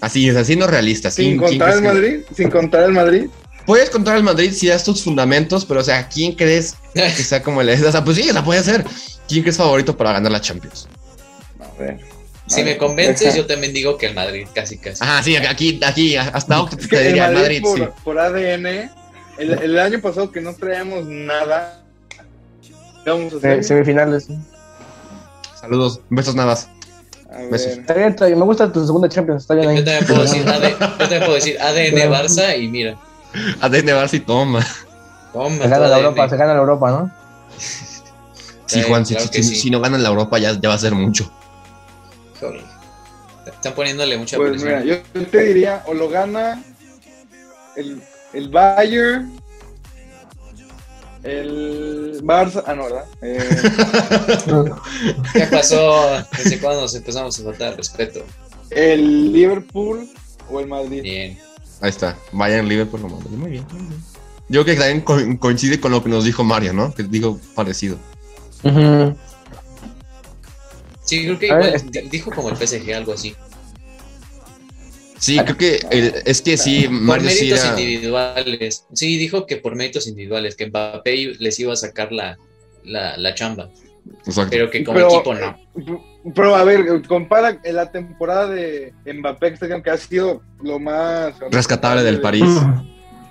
Speaker 3: Así, es no realista.
Speaker 2: Sin contar el Madrid, sin contar el Madrid.
Speaker 3: Puedes contar el Madrid si das tus fundamentos, pero o sea, ¿quién crees que sea como el... O sea, pues sí, la puede ser. ¿Quién crees favorito para ganar la Champions?
Speaker 2: A ver.
Speaker 1: Si me convences, yo también digo que el Madrid, casi casi.
Speaker 3: Ajá, sí, aquí, aquí, hasta
Speaker 2: es que te diría el Madrid, por, sí. por ADN, el, el, año pasado que no traíamos nada,
Speaker 4: vamos a hacer? semifinales.
Speaker 3: Saludos, besos nada más.
Speaker 4: Está bien, me gusta tu segunda Champions, está bien ahí.
Speaker 1: Yo también puedo decir, AD, yo también puedo decir ADN Barça y mira.
Speaker 3: ADN Barça y toma.
Speaker 4: Toma. Se gana la Europa, se gana la Europa, ¿no?
Speaker 3: Sí, Juan, si, si, no ganan la Europa ya, ya va a ser mucho.
Speaker 1: Están poniéndole mucha
Speaker 2: pues presión. Mira, yo te diría, o lo gana el, el Bayern, el Barça, ah, no, ¿verdad?
Speaker 1: Eh, ¿Qué pasó? ¿Desde cuándo nos empezamos a faltar respeto?
Speaker 2: El Liverpool o el Madrid.
Speaker 1: Bien.
Speaker 3: Ahí está, Bayern, Liverpool o Madrid. Muy bien, muy bien. Yo creo que también coincide con lo que nos dijo Mario, ¿no? Que digo parecido.
Speaker 1: Sí, creo que igual dijo como el PSG, algo así.
Speaker 3: Sí, creo que es que sí,
Speaker 1: Mario Por méritos individuales. Sí, dijo que por méritos individuales, que Mbappé les iba a sacar la, la, chamba. Pero que como equipo no.
Speaker 2: Pero a ver, compara la temporada de Mbappé, que ha sido lo más
Speaker 3: rescatable del París.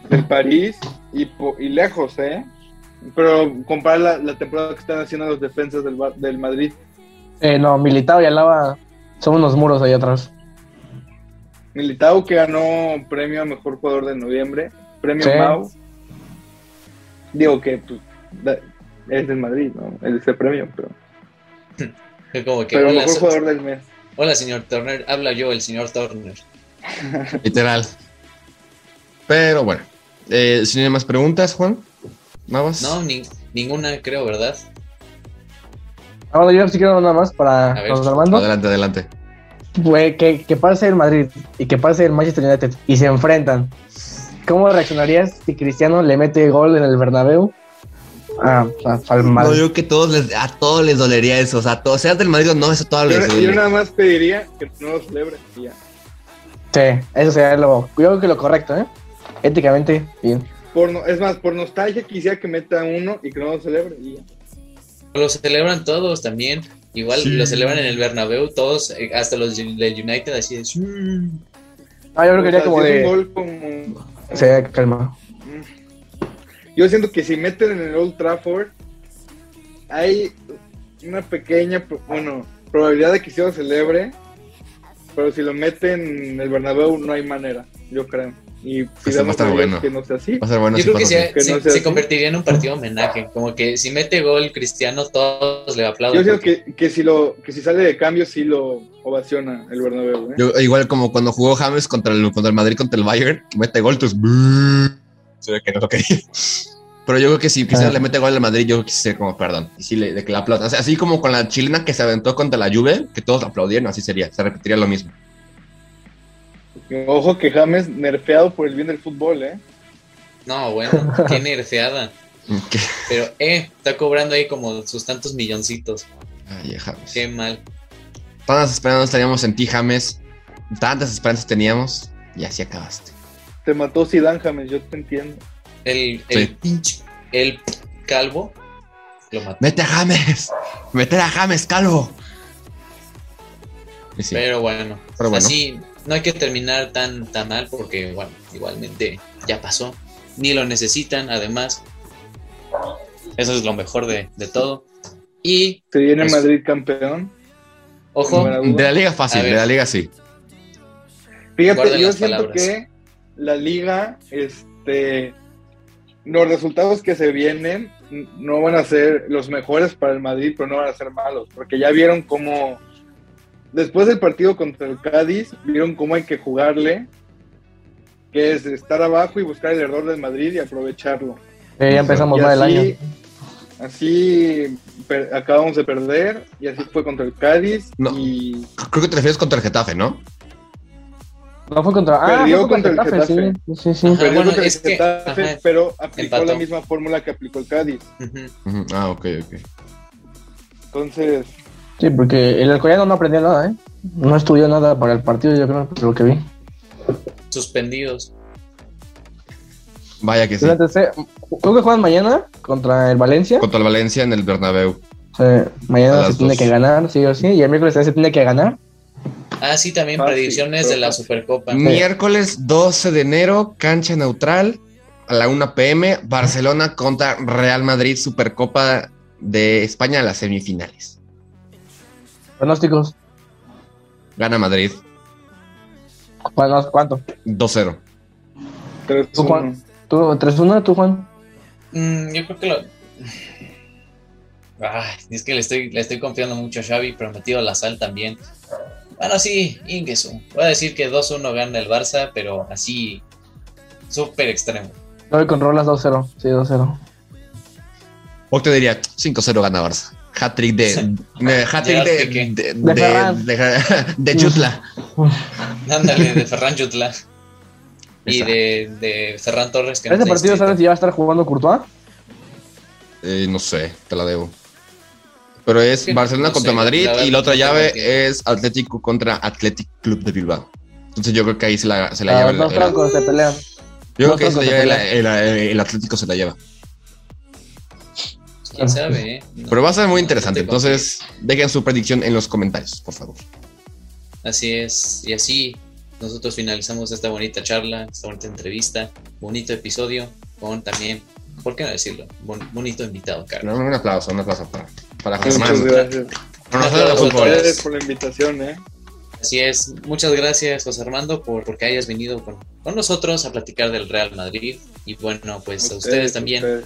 Speaker 2: Del París y, y lejos, ¿eh? Pero compara la, temporada que están haciendo los defensas del, del Madrid.
Speaker 4: Eh, no, Militao y Alaba son unos muros ahí atrás.
Speaker 2: Militao que ganó premio a mejor jugador de noviembre, premio Mau. Digo que pues, es del Madrid, ¿no? Es ese premio, pero.
Speaker 1: Como que,
Speaker 2: pero mejor jugador del mes.
Speaker 1: Hola, señor Turner. Habla yo, el señor Turner.
Speaker 3: Literal. Pero bueno. Eh, si no hay más preguntas, Juan. ¿Nada más?
Speaker 1: No, ninguna, creo, ¿verdad?
Speaker 4: Ahora yo sí quiero nada más para Armando.
Speaker 3: Adelante, adelante.
Speaker 4: Que, que pase el Madrid y que pase el Manchester United y se enfrentan. ¿Cómo reaccionarías si Cristiano le mete gol en el Bernabéu? Ah, al Madrid.
Speaker 3: No, yo creo que todos les, a todos les dolería eso. O sea, todos, seas del Madrid o no, eso todo les
Speaker 2: yo, yo nada más pediría que no lo celebre ya.
Speaker 4: Sí, eso sería lo. Yo creo que lo correcto, ¿eh? Éticamente, bien.
Speaker 2: Por, es más, por nostalgia quisiera que meta uno y que no lo celebre y ya.
Speaker 1: Lo celebran todos también. Igual lo celebran en el Bernabéu todos, eh, hasta los del United, así es.
Speaker 4: Ah, yo creo que sería como de. Gol como... Se calma.
Speaker 2: Yo siento que si meten en el Old Trafford, hay una pequeña, bueno, probabilidad de que se lo celebre, pero si lo meten en el Bernabéu no hay manera, yo creo. Y
Speaker 3: si va a estar bueno.
Speaker 2: que no sea así.
Speaker 3: Va a ser bueno
Speaker 1: Yo creo que, se, convertiría en un partido homenaje. Como que si mete gol Cristiano, todos le aplauden.
Speaker 2: Yo creo que, que, si lo, que si sale de cambio, sí lo ovaciona el Bernabéu. ¿eh?
Speaker 3: igual como cuando jugó James contra el, contra el Madrid, contra el Bayern, que mete gol, entonces. Se ve que no lo quería. Pero yo creo que si Cristiano ah. le mete gol al Madrid, yo creo que sería como perdón. Y sí, le, de que la aplaudan. así como con la chilena que se aventó contra la Juve, que todos aplaudieron, así sería. Se repetiría lo mismo.
Speaker 2: Ojo que James nerfeado por el bien del fútbol, ¿eh?
Speaker 1: No, bueno, qué nerfeada. Pero, eh, está cobrando ahí como sus tantos milloncitos.
Speaker 3: Ay, James.
Speaker 1: Qué mal.
Speaker 3: Tantas esperanzas teníamos en ti, James. Tantas esperanzas teníamos y así acabaste.
Speaker 2: Te mató Zidane, James, yo te entiendo.
Speaker 1: El, el pinche, el calvo
Speaker 3: lo mató. Mete a James, mete a James, calvo.
Speaker 1: Pero bueno, así no hay que terminar tan, tan mal porque, bueno, igualmente ya pasó. Ni lo necesitan, además. Eso es lo mejor de, todo. Y.
Speaker 2: ¿Se viene pues, Madrid campeón?
Speaker 1: Ojo.
Speaker 3: De la liga fácil, de la liga sí.
Speaker 2: Fíjate, yo siento que la liga, este. Los resultados que se vienen no van a ser los mejores para el Madrid, pero no van a ser malos, porque ya vieron cómo después del partido contra el Cádiz, vieron cómo hay que jugarle, que es estar abajo y buscar el error del Madrid y aprovecharlo.
Speaker 4: Eh, ya empezamos mal el año.
Speaker 2: Así acabamos de perder y así fue contra el Cádiz.
Speaker 3: y... Creo que te refieres contra el Getafe, ¿no?
Speaker 4: No fue contra. Ah,
Speaker 2: Perdió
Speaker 4: fue
Speaker 2: contra el
Speaker 4: Getafe,
Speaker 2: Getafe.
Speaker 4: Sí, sí, sí.
Speaker 1: Ajá.
Speaker 2: Perdió
Speaker 1: bueno,
Speaker 2: contra el
Speaker 1: que-
Speaker 2: Getafe,
Speaker 1: ajá,
Speaker 2: pero aplicó
Speaker 1: empató.
Speaker 2: la misma fórmula que aplicó el Cádiz.
Speaker 3: Ah, ok, ok.
Speaker 2: Entonces,
Speaker 4: Sí, porque el alcoyano no aprendió nada, ¿eh? No estudió nada para el partido, yo creo, por lo que vi.
Speaker 1: Suspendidos.
Speaker 3: Vaya que sí.
Speaker 4: Se- creo que juegan mañana contra el Valencia.
Speaker 3: Contra el Valencia en el Bernabéu. A
Speaker 4: mañana se tiene que ganar, sí o sí. Y el miércoles se tiene que ganar.
Speaker 1: Ah, sí, también
Speaker 2: Fácil,
Speaker 1: predicciones de la
Speaker 2: fácil.
Speaker 1: Supercopa.
Speaker 3: Miércoles 12 de enero, cancha neutral, a la 1 pm, Barcelona contra Real Madrid, Supercopa de España a las semifinales.
Speaker 4: Pronósticos.
Speaker 3: Gana Madrid
Speaker 4: ¿Cuánto? ¿Cuánto?
Speaker 3: 2-0.
Speaker 2: 3
Speaker 4: ¿Tú, Juan? ¿Tú 3-1? ¿Tú, Juan?
Speaker 1: Mm, yo creo que lo. Ay, es que le estoy, le estoy confiando mucho a Xavi, pero metido a la sal también. Bueno, sí, Ingesu. Voy a decir que 2-1 gana el Barça, pero así súper extremo.
Speaker 4: Voy con Rolas 2-0. Sí, 2-0.
Speaker 3: O te diría 5-0 gana Barça. Hat-trick de, hat-trick de, de,
Speaker 4: De
Speaker 3: de,
Speaker 4: Ferran.
Speaker 3: de- de Chutla.
Speaker 1: Ándale, de Ferran Jutla. Y de, de Ferran Torres. Que
Speaker 4: ¿Este partido
Speaker 1: inscrito.
Speaker 4: sabes si ya va a estar jugando Courtois?
Speaker 3: Eh, no sé, te la debo. Pero es Barcelona
Speaker 1: no
Speaker 3: contra
Speaker 1: sé,
Speaker 3: Madrid y la otra llave
Speaker 1: que-
Speaker 3: es Atlético contra Athletic Club de Bilbao. Entonces yo creo que ahí se la, se la
Speaker 4: Ah,
Speaker 3: lleva el,
Speaker 4: dos
Speaker 3: el-
Speaker 4: francos se pelean.
Speaker 3: yo creo que ahí se la
Speaker 4: francos
Speaker 3: lleva
Speaker 4: se
Speaker 3: el, el- el Atlético se la lleva.
Speaker 1: Quién sabe, ¿eh? No,
Speaker 3: Pero va a ser muy
Speaker 1: no
Speaker 3: interesante. Entonces dejen su predicción en los comentarios, por favor.
Speaker 1: Así es, y así nosotros finalizamos esta bonita charla, esta bonita entrevista, bonito episodio, con también, ¿por qué no decirlo? Bon- bonito invitado, Carlos.
Speaker 3: Un aplauso, un aplauso para, para
Speaker 2: Muchas
Speaker 3: Germán.
Speaker 2: gracias.
Speaker 3: De
Speaker 1: Gracias.
Speaker 2: por la invitación, ¿eh?
Speaker 1: Así es, muchas gracias José Armando por porque hayas venido con, con nosotros a platicar del Real Madrid y bueno, pues a ustedes también,
Speaker 2: ustedes.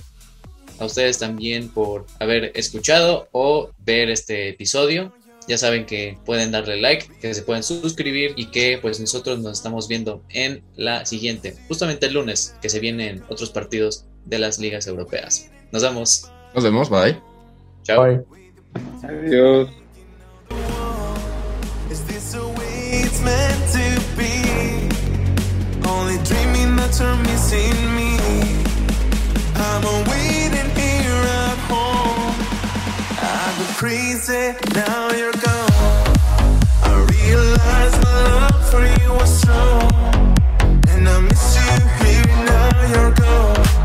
Speaker 1: A ustedes también por haber escuchado o ver este episodio. Ya saben que pueden darle like, que se pueden suscribir y que pues nosotros nos estamos viendo en la siguiente, justamente el lunes, que se vienen otros partidos de las ligas europeas. Nos vemos.
Speaker 3: Nos vemos, bye.
Speaker 1: Chao.
Speaker 4: Bye.
Speaker 2: Adiós.
Speaker 5: This crazy, now you're gone. I my love for you was strong. And I miss you here, now you're gone.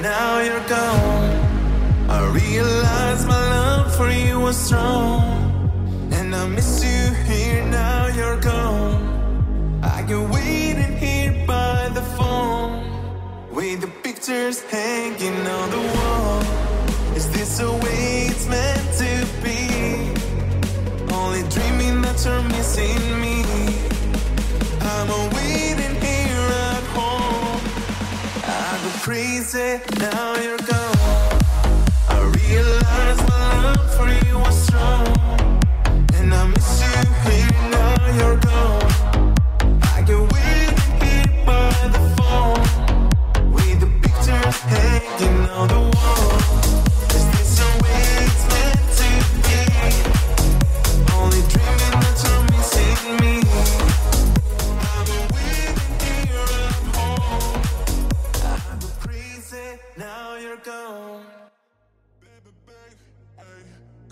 Speaker 5: Now you're gone. I realize my love for you was strong. And I miss you here, now you're gone. I get waiting here by the phone. With the pictures hanging on the wall. Is this the way it's meant to be? Only dreaming that you're missing me. Now you're gone. I my love for you was strong. And I miss you now you're gone. I get by the phone. With the pictures hanging on the wall. now you're gone.